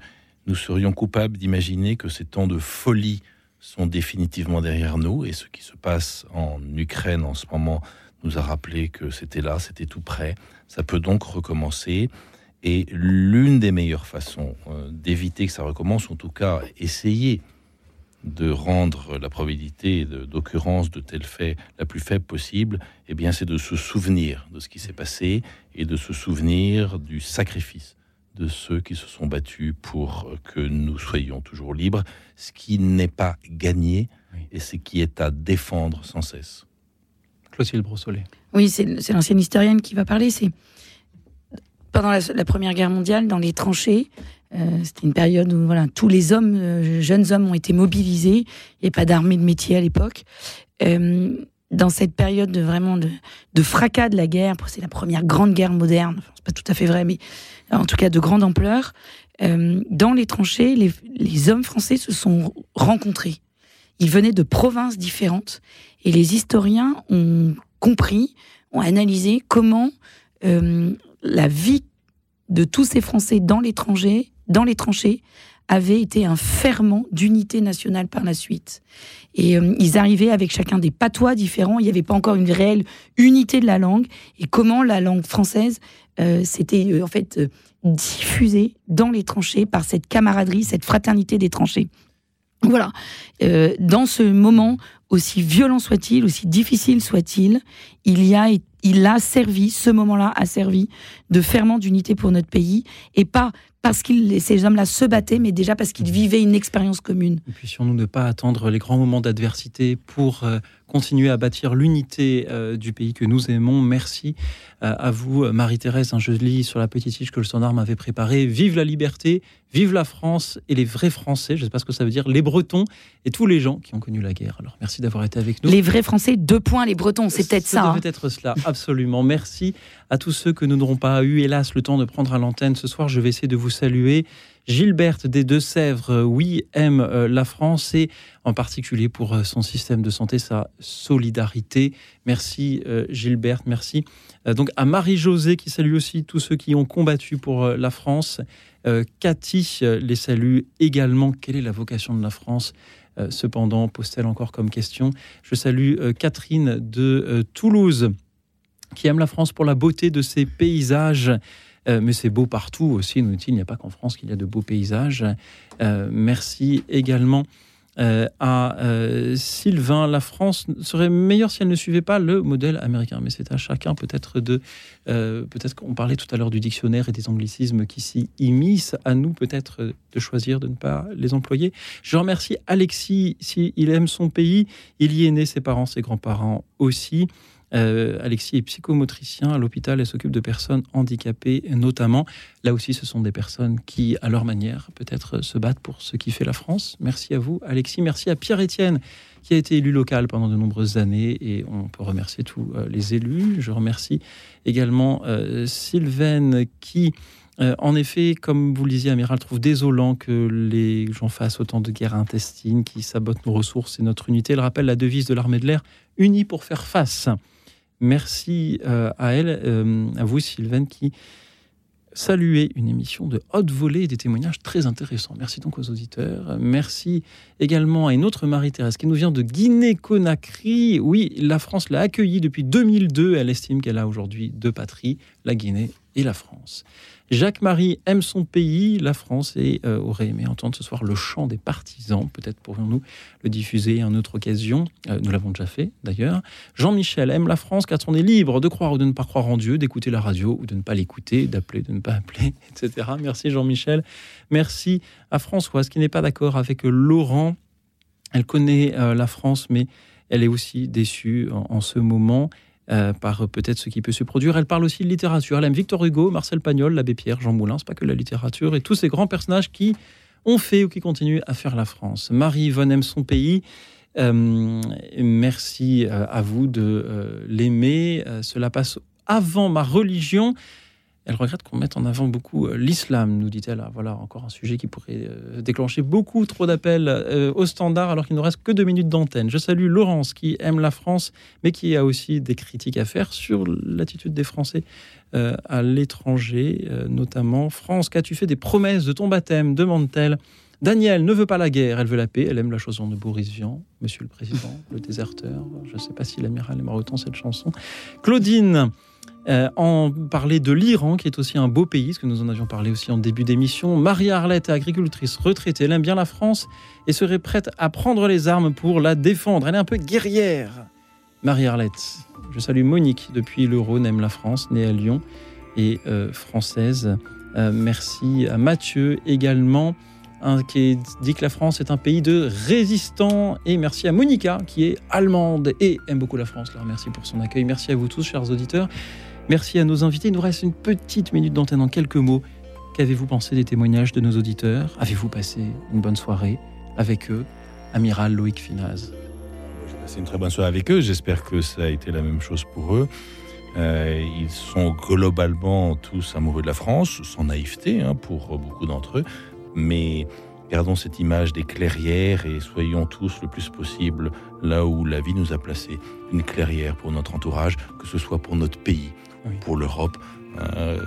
S4: nous serions coupables d'imaginer que ces temps de folie sont définitivement derrière nous. Et ce qui se passe en Ukraine en ce moment nous a rappelé que c'était là, c'était tout près. Ça peut donc recommencer. Et l'une des meilleures façons euh, d'éviter que ça recommence, en tout cas essayer de rendre la probabilité d'occurrence de, tels faits la plus faible possible, eh bien, c'est de se souvenir de ce qui s'est passé et de se souvenir du sacrifice de ceux qui se sont battus pour que nous soyons toujours libres, ce qui n'est pas gagné et ce qui est à défendre sans cesse.
S1: Clotilde Brossolet.
S3: Oui, c'est c'est l'ancienne historienne qui va parler. C'est pendant la, la Première Guerre mondiale, dans les tranchées. Euh, C'était une période où voilà, tous les hommes, euh, jeunes hommes, ont été mobilisés. Il n'y avait pas d'armée de métier à l'époque. Euh, dans cette période de vraiment de, de fracas de la guerre, c'est la première grande guerre moderne. Enfin, c'est pas tout à fait vrai, mais en tout cas de grande ampleur. dans les tranchées, les, hommes français se sont rencontrés. Ils venaient de provinces différentes et les historiens ont compris, ont analysé comment la vie de tous ces Français dans l'étranger, dans les tranchées, avait été un ferment d'unité nationale par la suite. Et euh, ils arrivaient avec chacun des patois différents. Il n'y avait pas encore une réelle unité de la langue. Et comment la langue française euh, s'était euh, en fait diffusée dans les tranchées par cette camaraderie, cette fraternité des tranchées. Voilà. Dans ce moment, aussi violent soit-il, aussi difficile soit-il, il y a, il a servi, ce moment-là a servi de ferment d'unité pour notre pays, et pas parce que ces hommes-là se battaient, mais déjà parce qu'ils vivaient une expérience commune.
S1: Et puissions-nous ne pas attendre les grands moments d'adversité pour euh, continuer à bâtir l'unité euh, du pays que nous aimons. Merci euh, à vous, Marie-Thérèse. Je lis sur la petite fiche que le standard m'avait préparée. Vive la liberté, vive la France et les vrais Français. Je ne sais pas ce que ça veut dire. Les Bretons et tous les gens qui ont connu la guerre. Alors merci d'avoir été avec nous.
S3: Les vrais Français, deux points, les Bretons, c'est peut-être ça.
S1: Ça devait être cela, absolument. Merci à tous ceux que nous n'aurons pas eu, hélas, le temps de prendre à l'antenne ce soir. Je vais essayer de vous saluer. Gilberte des Deux-Sèvres, euh, oui, aime euh, la France et en particulier pour euh, son système de santé, sa solidarité. Merci Gilberte, merci. Donc à Marie-Josée qui salue aussi tous ceux qui ont combattu pour la France. Cathy les salue également. Quelle est la vocation de la France? Cependant, pose-t-elle encore comme question? Je salue Catherine de Toulouse qui aime la France pour la beauté de ses paysages. Euh, mais c'est beau partout aussi, nous dit il n'y a pas qu'en France qu'il y a de beaux paysages. Euh, merci également euh, à Sylvain. La France serait meilleure si elle ne suivait pas le modèle américain, mais c'est à chacun peut-être de... peut-être qu'on parlait tout à l'heure du dictionnaire et des anglicismes qui s'y immiscent, à nous peut-être de choisir de ne pas les employer. Je remercie Alexis, s'il aime son pays, il y est né, ses parents, ses grands-parents aussi. Euh, Alexis est psychomotricien à l'hôpital et s'occupe de personnes handicapées notamment. Là aussi, ce sont des personnes qui, à leur manière, peut-être se battent pour ce qui fait la France. Merci à vous, Alexis. Merci à Pierre-Étienne qui a été élu local pendant de nombreuses années et on peut remercier tous euh, les élus. Je remercie également euh, Sylvaine qui... en effet, comme vous le disiez, Amiral, trouve désolant que les gens fassent autant de guerres intestines qui sabotent nos ressources et notre unité. Elle rappelle la devise de l'armée de l'air, unie pour faire face. Merci euh, à elle, euh, à vous Sylvain, qui saluait une émission de haute volée et des témoignages très intéressants. Merci donc aux auditeurs. Merci également à une autre Marie-Thérèse qui nous vient de Guinée-Conakry. Oui, la France l'a accueillie depuis 2002. Elle estime qu'elle a aujourd'hui deux patries, la Guinée et la France. Jacques-Marie aime son pays, la France, et euh, aurait aimé entendre ce soir le chant des partisans. Peut-être pourrions-nous le diffuser à une autre occasion. Euh, nous l'avons déjà fait, d'ailleurs. Jean-Michel aime la France car on est libre de croire ou de ne pas croire en Dieu, d'écouter la radio ou de ne pas l'écouter, d'appeler, de ne pas appeler, etc. Merci Jean-Michel. Merci à Françoise qui n'est pas d'accord avec Laurent. Elle connaît euh, la France, mais elle est aussi déçue en ce moment. Euh, par peut-être ce qui peut se produire. Elle parle aussi de littérature. Elle aime Victor Hugo, Marcel Pagnol, l'abbé Pierre, Jean Moulin. C'est pas que la littérature et tous ces grands personnages qui ont fait ou qui continuent à faire la France. Marie Yvonne aime son pays. Euh, merci euh, à vous de l'aimer. cela passe avant ma religion. Elle regrette qu'on mette en avant beaucoup euh, l'islam, nous dit-elle. Ah, voilà, encore un sujet qui pourrait euh, déclencher beaucoup trop d'appels euh, au standard alors qu'il ne reste que deux minutes d'antenne. Je salue Laurence qui aime la France, mais qui a aussi des critiques à faire sur l'attitude des Français à l'étranger, notamment. France, qu'as-tu fait des promesses de ton baptême? demande-t-elle. Danielle ne veut pas la guerre, elle veut la paix. Elle aime la chanson de Boris Vian, Monsieur le Président, le déserteur. Je ne sais pas si l'amiral aimera autant cette chanson. Claudine euh, en parler de l'Iran, qui est aussi un beau pays, ce que nous en avions parlé aussi en début d'émission. Marie-Arlette, agricultrice retraitée, elle aime bien la France et serait prête à prendre les armes pour la défendre. Elle est un peu guerrière. Marie-Arlette. Je salue Monique depuis le Rhône, la France, née à Lyon et euh, française. Euh, merci à Mathieu également, qui dit que la France est un pays de résistants. Et merci à Monica, qui est allemande et aime beaucoup la France. Alors merci pour son accueil. Merci à vous tous, chers auditeurs. Merci à nos invités. Il nous reste une petite minute d'antenne en quelques mots. Qu'avez-vous pensé des témoignages de nos auditeurs? Avez-vous passé une bonne soirée avec eux? Amiral Loïc Finaz.
S4: J'ai passé une très bonne soirée avec eux. J'espère que ça a été la même chose pour eux. Euh, ils sont globalement tous amoureux de la France, sans naïveté hein, pour beaucoup d'entre eux. Mais gardons cette image des clairières et soyons tous le plus possible là où la vie nous a placés. Une clairière pour notre entourage, que ce soit pour notre pays, pour l'Europe, euh,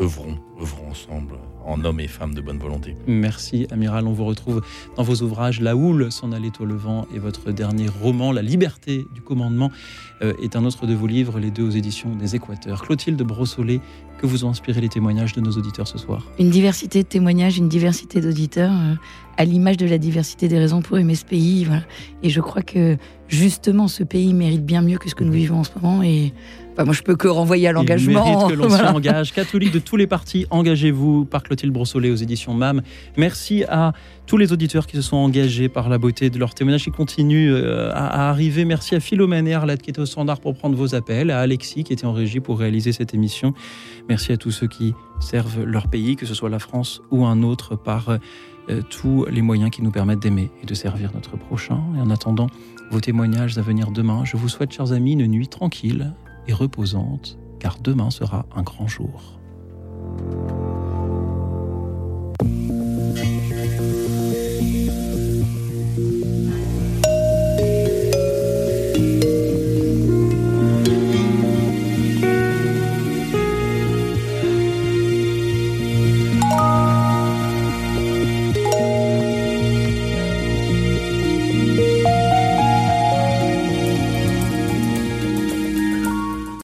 S4: œuvrons œuvrons ensemble en hommes et femmes de bonne volonté.
S1: Merci, Amiral. On vous retrouve dans vos ouvrages La houle s'en allait au levant et votre dernier roman, La liberté du commandement, euh, est un autre de vos livres, les deux aux éditions des Équateurs. Clotilde Brossolet, que vous ont inspiré les témoignages de nos auditeurs ce soir?
S3: Une diversité de témoignages, une diversité d'auditeurs, euh, à l'image de la diversité des raisons pour aimer ce pays. Voilà. Et je crois que justement, ce pays mérite bien mieux que ce que nous vivons en ce moment. Et moi, je peux que renvoyer à l'engagement.
S1: Que l'on s'y engage. Catholiques de tous les partis, engagez-vous par Clotilde Brossolet aux éditions MAM. Merci à tous les auditeurs qui se sont engagés par la beauté de leur témoignage qui continuent euh, à, arriver. Merci à Philomène et Arlette qui étaient au standard pour prendre vos appels, à Alexis qui était en régie pour réaliser cette émission. Merci à tous ceux qui servent leur pays, que ce soit la France ou un autre, par euh, tous les moyens qui nous permettent d'aimer et de servir notre prochain. Et en attendant vos témoignages à venir demain, je vous souhaite, chers amis, une nuit tranquille et reposante, car demain sera un grand jour.